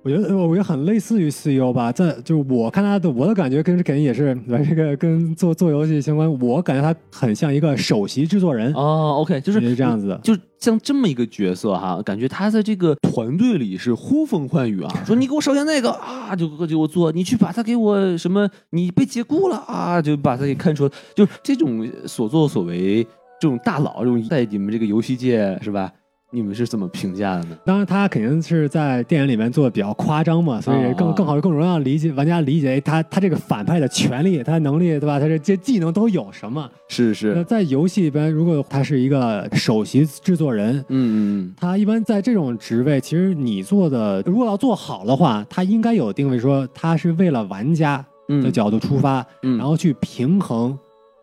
我觉得我觉得很类似于 CEO 吧，在就是我看他的我的感觉跟肯定也是这个跟做做游戏相关，我感觉他很像一个首席制作人，哦，OK，就是也是这样子的。就像这么一个角色哈，感觉他在这个团队里是呼风唤雨啊，说你给我烧下那个啊，就就给我做，你去把他给我什么，你被解雇了啊，就把他给看出，就这种所作所为，这种大佬，这种在你们这个游戏界是吧？你们是怎么评价的呢？当然，他肯定是在电影里面做的比较夸张嘛，所以更、啊更好更容易让理解玩家理解哎他他这个反派的权利、他能力，对吧？他这这技能都有什么？是是那，在游戏里边，如果他是一个首席制作人，嗯嗯他一般在这种职位，其实你做的如果要做好的话，他应该有定位说他是为了玩家嗯的角度出发，嗯，然后去平衡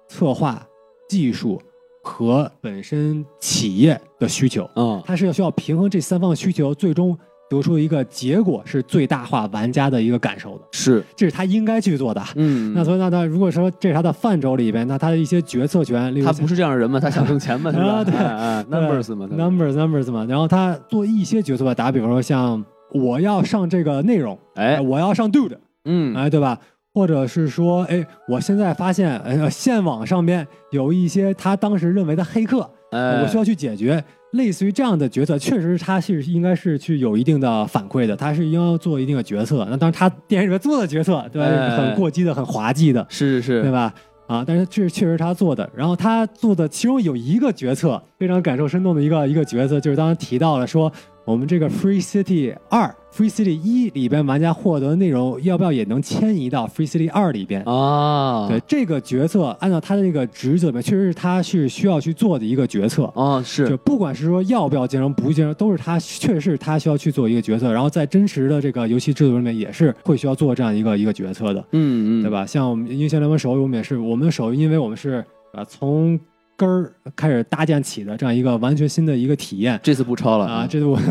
策划、技术和本身企业的需求。嗯。它是要需要平衡这三方需求，最终得出一个结果是最大化玩家的一个感受的，是，这是他应该去做的。嗯，那所以那他如果说这是他的范畴里边，那他的一些决策权，例如他不是这样的人嘛，他想挣钱嘛，是吧？啊对。哎哎对，numbers 嘛 numbers numbers 嘛，然后他做一些决策吧，打比方说像我要上这个内容，哎，我要上 dude，嗯，哎，对吧？或者是说，哎，我现在发现，呃，线网上面有一些他当时认为的黑客，呃，我需要去解决。类似于这样的决策，确实他是应该是去有一定的反馈的，他是应该做一定的决策。那当然，他电影里面做的决策，对吧？哎很过激的、很滑稽的，是是是，对吧？啊，但是这确实他做的。然后他做的其中有一个决策非常感受生动的一个一个决策，就是当时提到了说，我们这个 Free City 二、Free City 一里边玩家获得的内容，要不要也能迁移到 Free City 二里边？啊，对这个决策，按照他的这个职责里面，确实是他是需要去做的一个决策。啊。是，就不管是说要不要兼容，不兼容，都是他确实是他需要去做一个决策。然后在真实的这个游戏制度里面，也是会需要做这样一个一个决策的。嗯嗯，对？吧？像我们英雄联盟手游，我们也是，我们的手游，因为我们是啊从根儿开始搭建起的这样一个完全新的一个体验这次不抄了啊，这次我，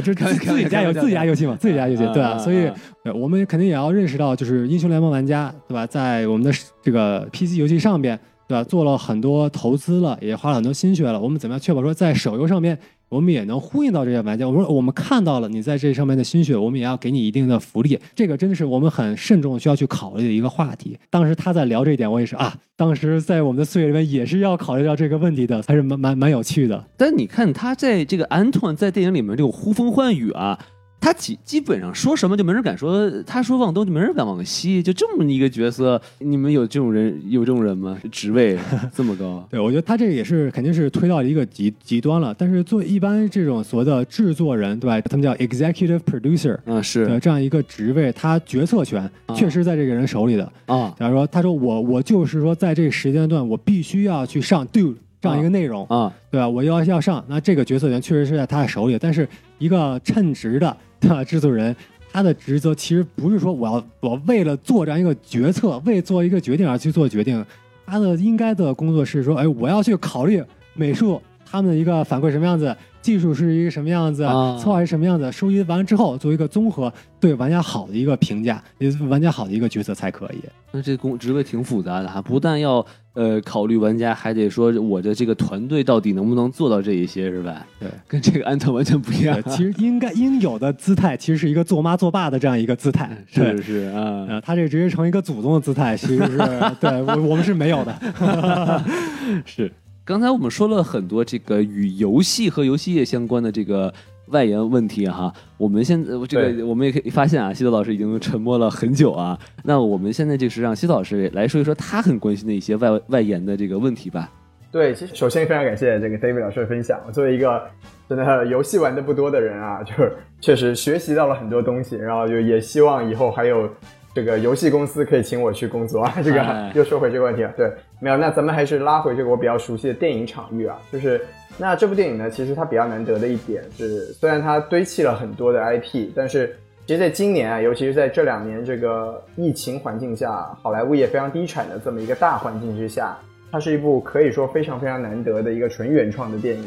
这自自己家有自己家游戏嘛，自己家游戏，对啊，所以我们肯定也要认识到，就是英雄联盟玩家，对吧？在我们的这个 PC 游戏上边，对吧？做了很多投资了，也花了很多心血了，我们怎么样确保说在手游上面？我们也能呼应到这些玩家。我说我们看到了你在这上面的心血，我们也要给你一定的福利。这个真的是我们很慎重需要去考虑的一个话题。当时他在聊这一点，我也是啊，当时在我们的岁月里面也是要考虑到这个问题的，还是蛮蛮蛮有趣的。但你看他在这个安托在电影里面这种呼风唤雨啊，他基基本上说什么就没人敢说，他说往东就没人敢往西，就这么一个角色，你们有这种人有这种人吗？职位 这么高？对，我觉得他这个也是肯定是推到一个极极端了。但是做一般这种所谓的制作人，对吧？他们叫 executive producer 嗯，的是这样一个职位，他决策权啊确实在这个人手里的。啊假如说，他说我我就是说，在这个时间段，我必须要去上 do 这样一个内容，啊，对吧？我要要上，那这个决策权确实是在他的手里。但是一个称职的对吧制作人，他的职责其实不是说我要我为了做这样一个决策，为做一个决定而去做决定，他的应该的工作是说，哎，我要去考虑美术他们的一个反馈什么样子。技术是一个什么样子，啊策划是什么样子，收集完了之后做一个综合对玩家好的一个评价，也是玩家好的一个角色才可以。那这工职位挺复杂的哈，不但要呃考虑玩家，还得说我的这个团队到底能不能做到这一些，是吧？对，跟这个安特完全不一样，。其实应该应有的姿态，其实是一个做妈做爸的这样一个姿态。对是是啊，呃，他这直接成一个祖宗的姿态，其实是 对我我们是没有的。是。刚才我们说了很多这个与游戏和游戏业相关的这个外延问题哈，我们现在这个我们也可以发现啊，西多老师已经沉默了很久啊。那我们现在就是让西多老师来说一说他很关心的一些外外延的这个问题吧。对，其实首先非常感谢这个 David 老师的分享。我作为一个真的游戏玩的不多的人啊，就是确实学习到了很多东西，然后就也希望以后还有这个游戏公司可以请我去工作啊。这哎个又说回这个问题了，对，没有，那咱们还是拉回这个我比较熟悉的电影场域啊，就是那这部电影呢，其实它比较难得的一点是，虽然它堆砌了很多的 IP，但是其实在今年啊，尤其是在这两年这个疫情环境下，好莱坞也非常低产的这么一个大环境之下，它是一部可以说非常非常难得的一个纯原创的电影，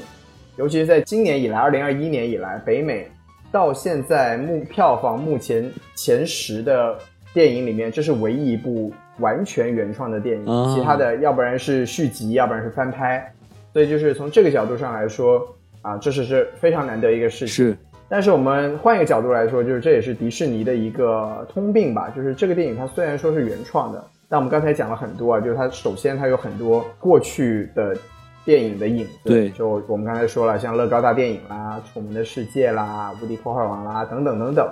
尤其是在今年以来，二零二一年以来，北美到现在目票房目前前十的电影里面，这是唯一一部完全原创的电影，啊其他的要不然是续集，要不然是翻拍。所以就是从这个角度上来说啊，这是是非常难得一个事情。是但是我们换一个角度来说，就是这也是迪士尼的一个通病吧，就是这个电影它虽然说是原创的，但我们刚才讲了很多啊，就是它首先它有很多过去的电影的影子，对就我们刚才说了，像乐高大电影啦、楚门的世界啦、无敌破坏王啦等等等等，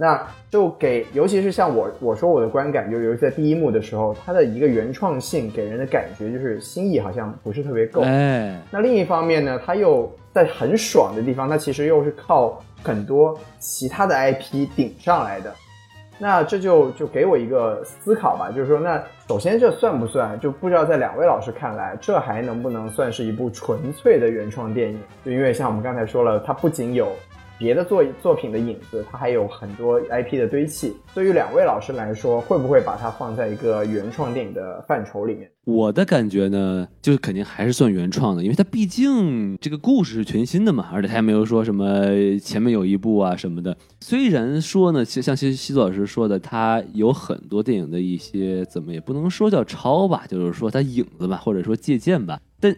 那就给，尤其是像我我说我的观感，就尤其在第一幕的时候，它的一个原创性给人的感觉就是新意好像不是特别够，哎，那另一方面呢，它又在很爽的地方，它其实又是靠很多其他的 IP 顶上来的。那这就就给我一个思考吧，就是说，那首先这算不算？就不知道在两位老师看来，这还能不能算是一部纯粹的原创电影？就因为像我们刚才说了，它不仅有别的作作品的影子，它还有很多 IP 的堆砌。对于两位老师来说，会不会把它放在一个原创电影的范畴里面？我的感觉呢，就是肯定还是算原创的，因为它毕竟这个故事是全新的嘛，而且它也没有说什么前面有一部啊什么的。虽然说呢，其像西西子老师说的，它有很多电影的一些怎么也不能说叫抄吧，就是说它影子吧，或者说借鉴吧，但。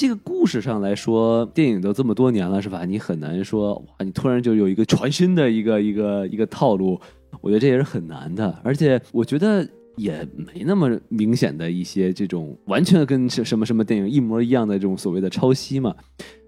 这个故事上来说，电影都这么多年了，是吧？你很难说哇，你突然就有一个全新的一个一个一个套路，我觉得这也是很难的。而且我觉得也没那么明显的一些这种完全跟什么什么电影一模一样的这种所谓的抄袭嘛。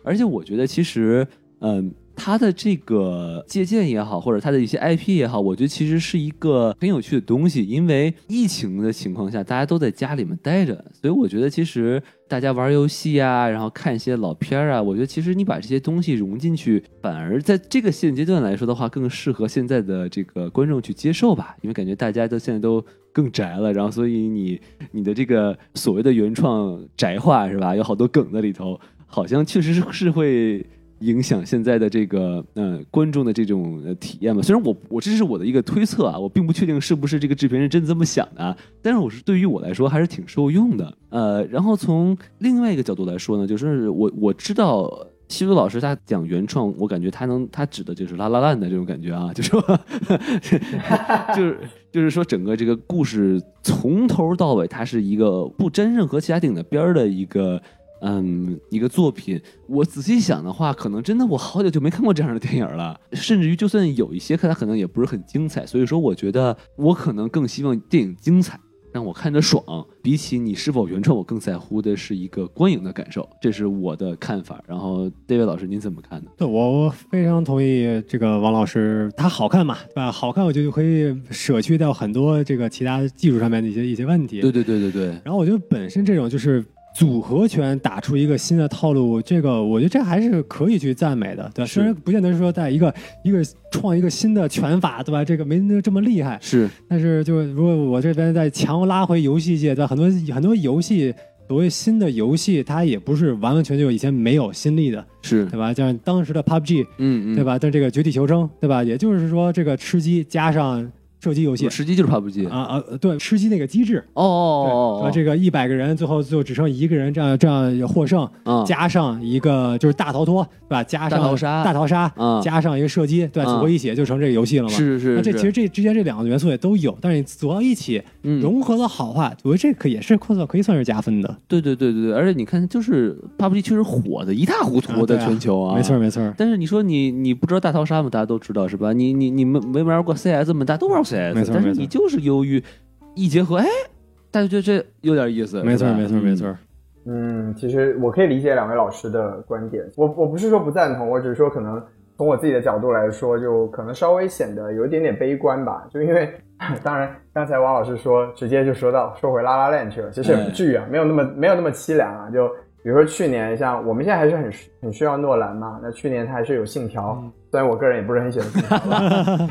而且我觉得其实，嗯，它的这个借鉴也好，或者它的一些 IP 也好，我觉得其实是一个很有趣的东西。因为疫情的情况下，大家都在家里面待着，所以我觉得其实大家玩游戏啊，然后看一些老片儿啊，我觉得其实你把这些东西融进去，反而在这个现阶段来说的话，更适合现在的这个观众去接受吧。因为感觉大家都现在都更宅了，然后所以你你的这个所谓的原创宅化是吧？有好多梗在里头，好像确实是会。影响现在的这个呃观众的这种体验嘛？虽然我我这是我的一个推测啊，我并不确定是不是这个制片人真这么想的啊，但是我是对于我来说还是挺受用的。呃，然后从另外一个角度来说呢，就是我我知道西多老师他讲原创，我感觉他能他指的就是拉拉烂的这种感觉啊，就说 就是就是说整个这个故事从头到尾，它是一个不沾任何其他电影的边儿的一个。嗯，一个作品，我仔细想的话，可能真的我好久就没看过这样的电影了，甚至于就算有一些看，它可能也不是很精彩。所以说，我觉得我可能更希望电影精彩，让我看着爽。比起你是否原创，我更在乎的是一个观影的感受，这是我的看法。然后，David 老师您怎么看呢？对我我非常同意这个王老师，他好看嘛，对吧？好看，我就可以舍去掉很多这个其他技术上面的一些一些问题。对对对对对，然后我觉得本身这种就是组合拳打出一个新的套路，这个我觉得这还是可以去赞美的，对吧？虽然不见得是说在一个一个创一个新的拳法，对吧？这个没那这么厉害，是但是就如果我这边再强拉回游戏界，对吧？很多很多游戏。所谓新的游戏，它也不是完完全全以前没有新力的，是，对吧？像当时的 PUBG，嗯嗯，对？吧？但这个绝地求生，对吧？也就是说，这个吃鸡加上射击游戏。吃鸡就是 PUBG 啊啊，对，吃鸡那个机制，哦哦对哦哦，这个一百个人最后就只剩一个人，这样这样获胜，啊加上一个就是大逃脱，对吧？加上大逃杀。大逃杀，啊加上一个射击，对组合一起就成这个游戏了嘛。是是是，那这其实这之间这两个元素也都有，但是你组到一起嗯。融合的好话，我觉得这可也是可可以算是加分的。对对对对对，而且你看，就是 PUBG 确实火的一塌糊涂，在全球啊，没错没错，但是你说你你不知道大逃杀吗？大家都知道是吧？你你你们没玩过 CS 吗？大家都玩过没错但是你就是忧郁一结合，哎，大家觉得这有点意思，没错没错没。嗯错。嗯，其实我可以理解两位老师的观点，我我不是说不赞同，我只是说可能从我自己的角度来说，就可能稍微显得有一点点悲观吧。就因为，当然刚才王老师说，直接就说到说回拉拉链去了，其实也不至于啊，没有那么没有那么凄凉啊。就比如说去年，像我们现在还是很很需要诺兰嘛，那去年他还是有信条，虽然我个人也不是很喜欢信条吧，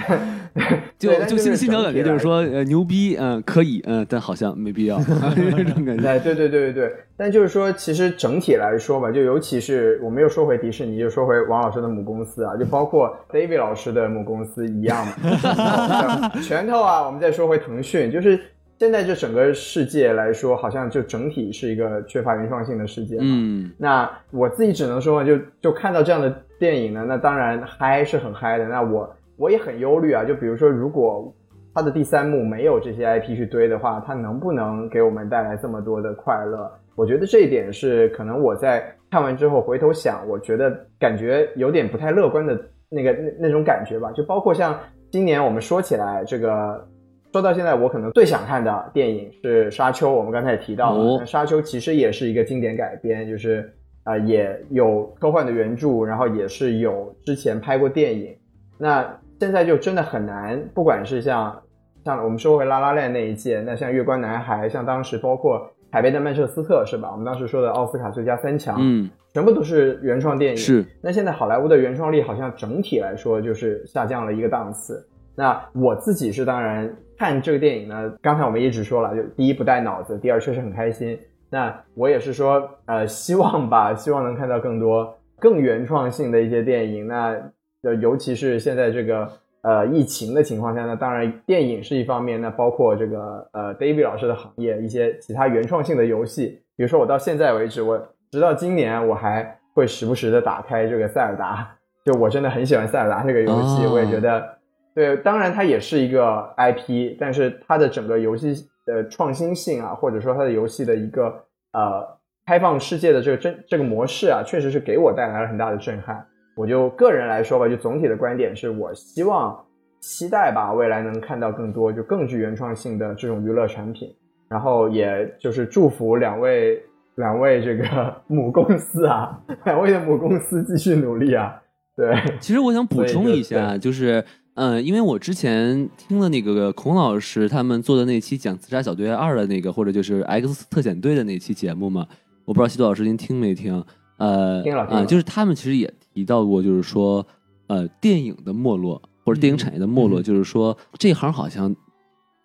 就对但就信信条感觉就是说，呃，牛逼，嗯，可以，嗯，但好像没必要，这种感觉。哎，对对对对对，但就是说，其实整体来说吧，就尤其是我们又说回迪士尼，又说回王老师的母公司啊，就包括 David 老师的母公司一样嘛。拳头啊，我们再说回腾讯，就是现在这整个世界来说，好像就整体是一个缺乏原创性的世界。嗯那我自己只能说，就就看到这样的电影呢，那当然嗨是很嗨的。那我我也很忧虑啊，就比如说，如果它的第三幕没有这些 IP 去堆的话，它能不能给我们带来这么多的快乐？我觉得这一点是可能我在看完之后回头想，我觉得感觉有点不太乐观的那个那那种感觉吧。就包括像今年我们说起来这个。说到现在，我可能最想看的电影是《沙丘》，我们刚才也提到了，哦沙丘》其实也是一个经典改编，就是啊、呃也有科幻的原著，然后也是有之前拍过电影。那现在就真的很难，不管是像像我们说回《拉拉链》那一届，那像《月光男孩》，像当时包括《海边的曼彻斯特》是吧？我们当时说的奥斯卡最佳三强，嗯，全部都是原创电影。是那现在好莱坞的原创力好像整体来说就是下降了一个档次。那我自己是当然看这个电影呢，刚才我们一直说了，就第一不带脑子，第二确实很开心。那我也是说，呃，希望吧，希望能看到更多更原创性的一些电影。那呃，尤其是现在这个呃疫情的情况下呢，当然电影是一方面，那包括这个呃 David 老师的行业，一些其他原创性的游戏，比如说我到现在为止，我直到今年我还会时不时的打开这个塞尔达，就我真的很喜欢塞尔达这个游戏，哦我也觉得。对，当然它也是一个 IP，但是它的整个游戏的创新性啊，或者说它的游戏的一个呃开放世界的这个真这个模式啊，确实是给我带来了很大的震撼。我就个人来说吧，就总体的观点是我希望期待吧，未来能看到更多就更具原创性的这种娱乐产品，然后也就是祝福两位两位这个 母公司啊，两位的母公司继续努力啊，对。其实我想补充一下，就是，嗯、因为我之前听了那个孔老师他们做的那期讲《自杀小队二》的那个，或者就是 X 特遣队的那期节目嘛，我不知道西多老师您听没听？呃，啊、就是他们其实也提到过，就是说，呃，电影的没落或者电影产业的没落，嗯就是说这行好像。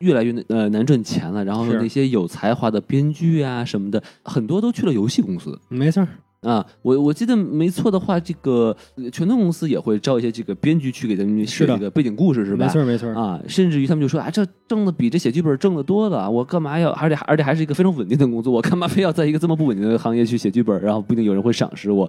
越来越呃难赚钱了，然后那些有才华的编剧啊什么的，很多都去了游戏公司。没错儿，啊，我我记得没错的话，这个呃拳头公司也会招一些这个编剧去给他们写这个背景故事，是吧？没错，没错。啊，甚至于他们就说啊，这挣的比这写剧本挣的多了，我干嘛要，而且而且还是一个非常稳定的工作，我干嘛非要在一个这么不稳定的行业去写剧本，然后不一定有人会赏识我。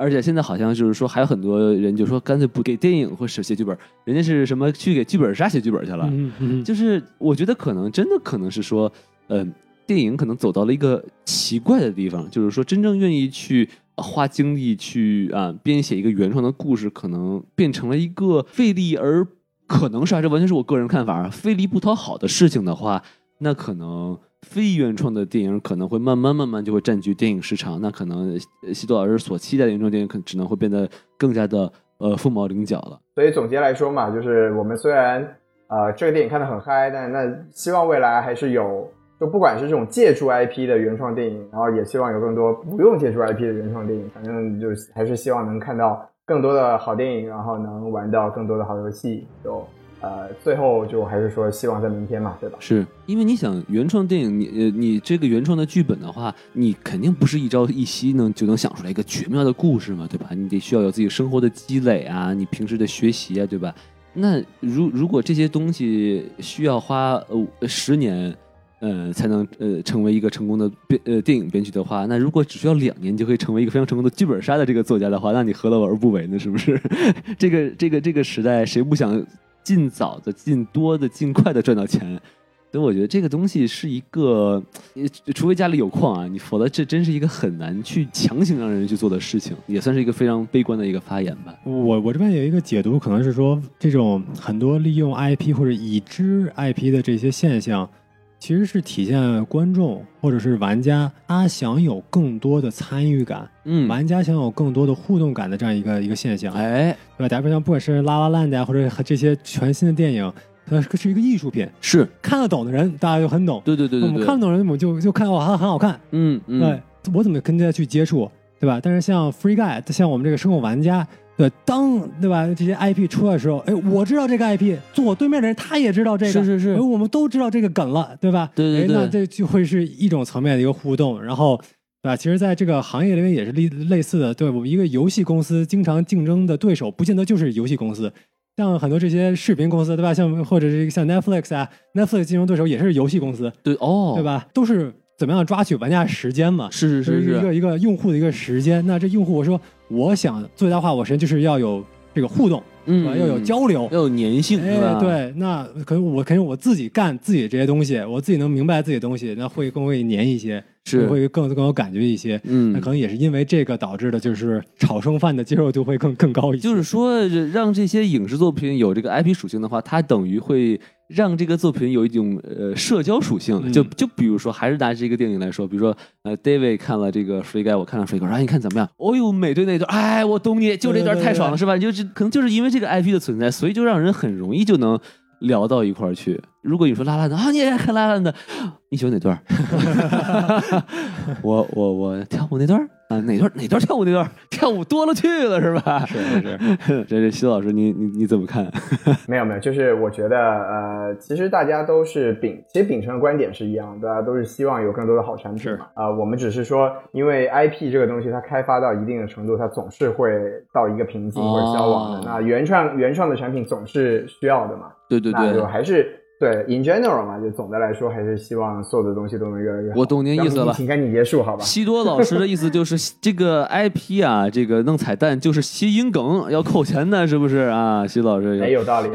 而且现在好像就是说，还有很多人就说，干脆不给电影或者写剧本，人家是什么去给剧本杀写剧本去了。嗯嗯，就是我觉得可能真的可能是说，嗯、电影可能走到了一个奇怪的地方，就是说真正愿意去花精力去啊、编写一个原创的故事，可能变成了一个费力而可能是啊，这完全是我个人看法啊，费力不讨好的事情的话，那可能。非原创的电影可能会慢慢慢慢就会占据电影市场，那可能西多老师所期待的原创电影可只能会变得更加的呃凤毛麟角了。所以总结来说嘛，就是我们虽然呃这个电影看得很嗨，但那希望未来还是有，就不管是这种借助 IP 的原创电影，然后也希望有更多不用借助 IP 的原创电影，反正就还是希望能看到更多的好电影，然后能玩到更多的好游戏。就呃最后就还是说希望在明天嘛，对吧？是因为你想原创电影，你呃你这个原创的剧本的话，你肯定不是一朝一夕能就能想出来一个绝妙的故事嘛，对吧？你得需要有自己生活的积累啊，你平时的学习啊，对吧？那如如果这些东西需要花呃十年，呃才能呃成为一个成功的编呃电影编剧的话，那如果只需要两年就可以成为一个非常成功的剧本杀的这个作家的话，那你何乐而不为呢？是不是？这个这个这个时代，谁不想尽早的、尽多的、尽快的赚到钱？所以我觉得这个东西是一个，除非家里有矿啊，你否则这真是一个很难去强行让人去做的事情，也算是一个非常悲观的一个发言吧。我我这边有一个解读，可能是说这种很多利用 IP 或者已知 IP 的这些现象，其实是体现观众或者是玩家他想有更多的参与感，嗯，玩家想有更多的互动感的这样一个一个现象，哎，对吧？打比方，不管是拉拉烂的呀，或者和这些全新的电影，它是是一个艺术品，是。看得懂的人大家就很懂，对对对对我们看对，得懂的人我们就就看哇，它很好看，嗯嗯，对，我怎么跟大家去接触，对吧？但是像 Free Guy，像我们这个生活玩家，对，当对吧这些 IP 出来的时候，哎，我知道这个 IP，坐我对面的人他也知道这个，是是是哎，我们都知道这个梗了，对吧？对对对哎那这就会是一种层面的一个互动，然后。对吧？其实，在这个行业里面也是类类似的。对我们一个游戏公司经常竞争的对手，不见得就是游戏公司，像很多这些视频公司，对吧？像或者是像 Netflix 啊，Netflix 竞争对手也是游戏公司，对哦，对？吧？都是怎么样抓取玩家时间嘛？是是是是，一个一个用户的一个时间。那这用户我说我想最大化我时间，就是要有这个互动，嗯对吧？要有交流。要有粘性，哎，，对，那可能我肯定我自己干自己这些东西，我自己能明白自己的东西，那会更会粘一些，是会更更有感觉一些。嗯那可能也是因为这个导致的，就是炒剩饭的接受度会更更高一些。就是说，让这些影视作品有这个 IP 属性的话，它等于会让这个作品有一种呃社交属性。嗯就就比如说，还是拿这个电影来说，比如说呃，David 看了这个《Free Guy》，我看了《Free Guy》，然后你看怎么样？哦呦，美队那段，哎，我懂你，就这段太爽了，对是吧？就是可能就是因为这这个 IP 的存在，所以就让人很容易就能聊到一块儿去。如果你说拉拉的啊，你也爱看拉拉的，你喜欢哪段儿？我我我跳舞那段儿啊，哪段哪段跳舞那段？跳舞多了去了是吧？是是是，这是徐老师，你你你怎么看？没有没有，就是我觉得呃，其实大家都是秉，其实秉承的观点是一样的，大家都是希望有更多的好产品嘛。啊、我们只是说，因为 IP 这个东西它开发到一定的程度，它总是会到一个瓶颈或者消亡的。哦那原创原创的产品总是需要的嘛。对对对那就，还是对 in general 嘛，就总的来说还是希望所有的东西都能越来越好。我懂您意思了杨请赶紧结束好吧？西多老师的意思就是 这个 IP 啊，这个弄彩蛋就是谐音梗，要扣钱的，是不是啊？西老师哎，有道理。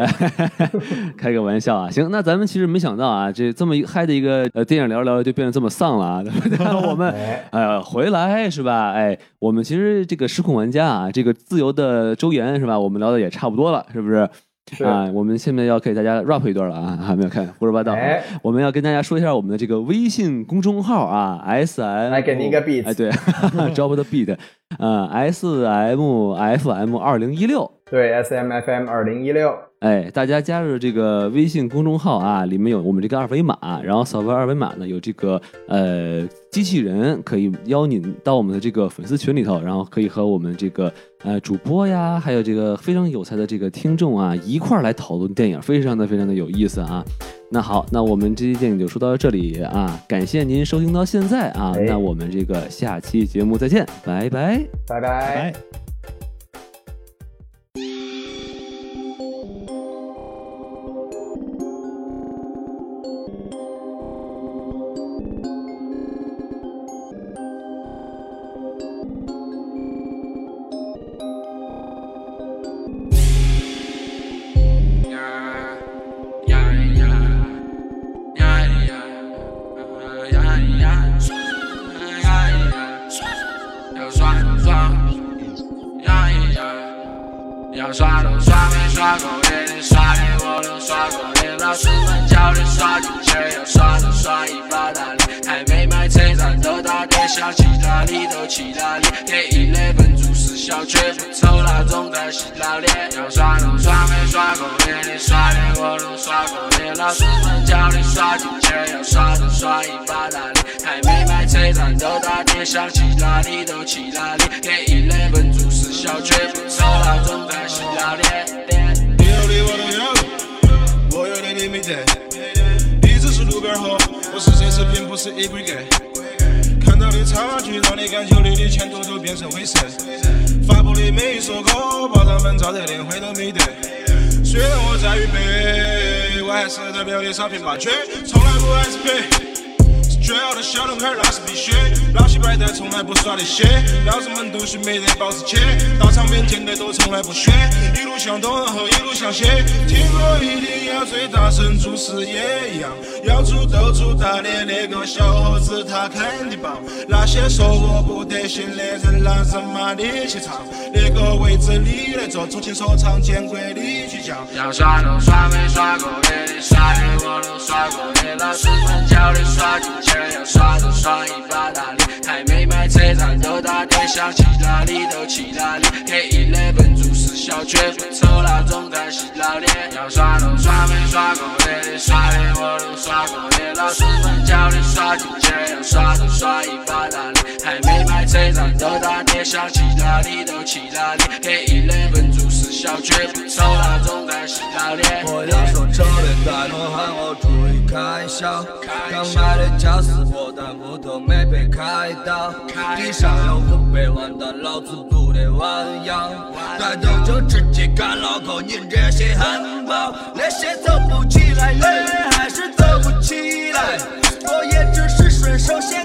开个玩笑啊，行，那咱们其实没想到啊，这这么一嗨的一个呃电影聊着聊着就变得这么丧了啊？我们哎，呃回来是吧？哎，我们其实这个失控玩家啊，这个自由的周延是吧？我们聊的也差不多了，是不是？是。啊，我们现在要给大家 rap 一段了啊，还没有看胡说八道啊。哎。我们要跟大家说一下我们的这个微信公众号啊，S M，来给您一个 beat 哎，对，drop the beat，呃，S M F M 二零一六，对，S M F M 二零一六，哎，大家加入这个微信公众号啊，里面有我们这个二维码，然后扫完二维码呢，有这个呃机器人可以邀您到我们的这个粉丝群里头，然后可以和我们这个呃主播呀，还有这个非常有才的这个听众啊一块儿来讨论电影，非常的非常的有意思啊。那好，那我们这期电影就说到这里啊，感谢您收听到现在啊，哎那我们这个下期节目再见，拜拜。拜拜。没得保时捷，到场面见的都从来不选，一路向东然后一路向西，听歌一定要最大声，做事也一样，要出都出大的那个小伙子他肯定棒，那些说我不得行的人拿什么力气唱，那个位置你来坐，重庆说唱见鬼你去讲。要耍都耍没耍过，的你刷脸我都耍过，的老师们教你耍进去，要耍都耍一把大的，还没买车站都打点想去哪里都去哪里，黑衣的笨猪是小却不抽那种在洗老脸。要耍都耍没耍过，的你刷脸我都耍刷过，连老师们教你刷进去，要刷都刷一把大力，还没买车站都打点小气哪里都气哪里，给一类分注释小却不抽那种在洗老脸。我要说这里带侬喊我注意开销。刚买的家私货，但屋头没被开到。地上有五百万，但老子不得弯腰。抬头就直接看牢口，您这些汉堡，那些走不起来，人还是走不起来。我也只是顺手写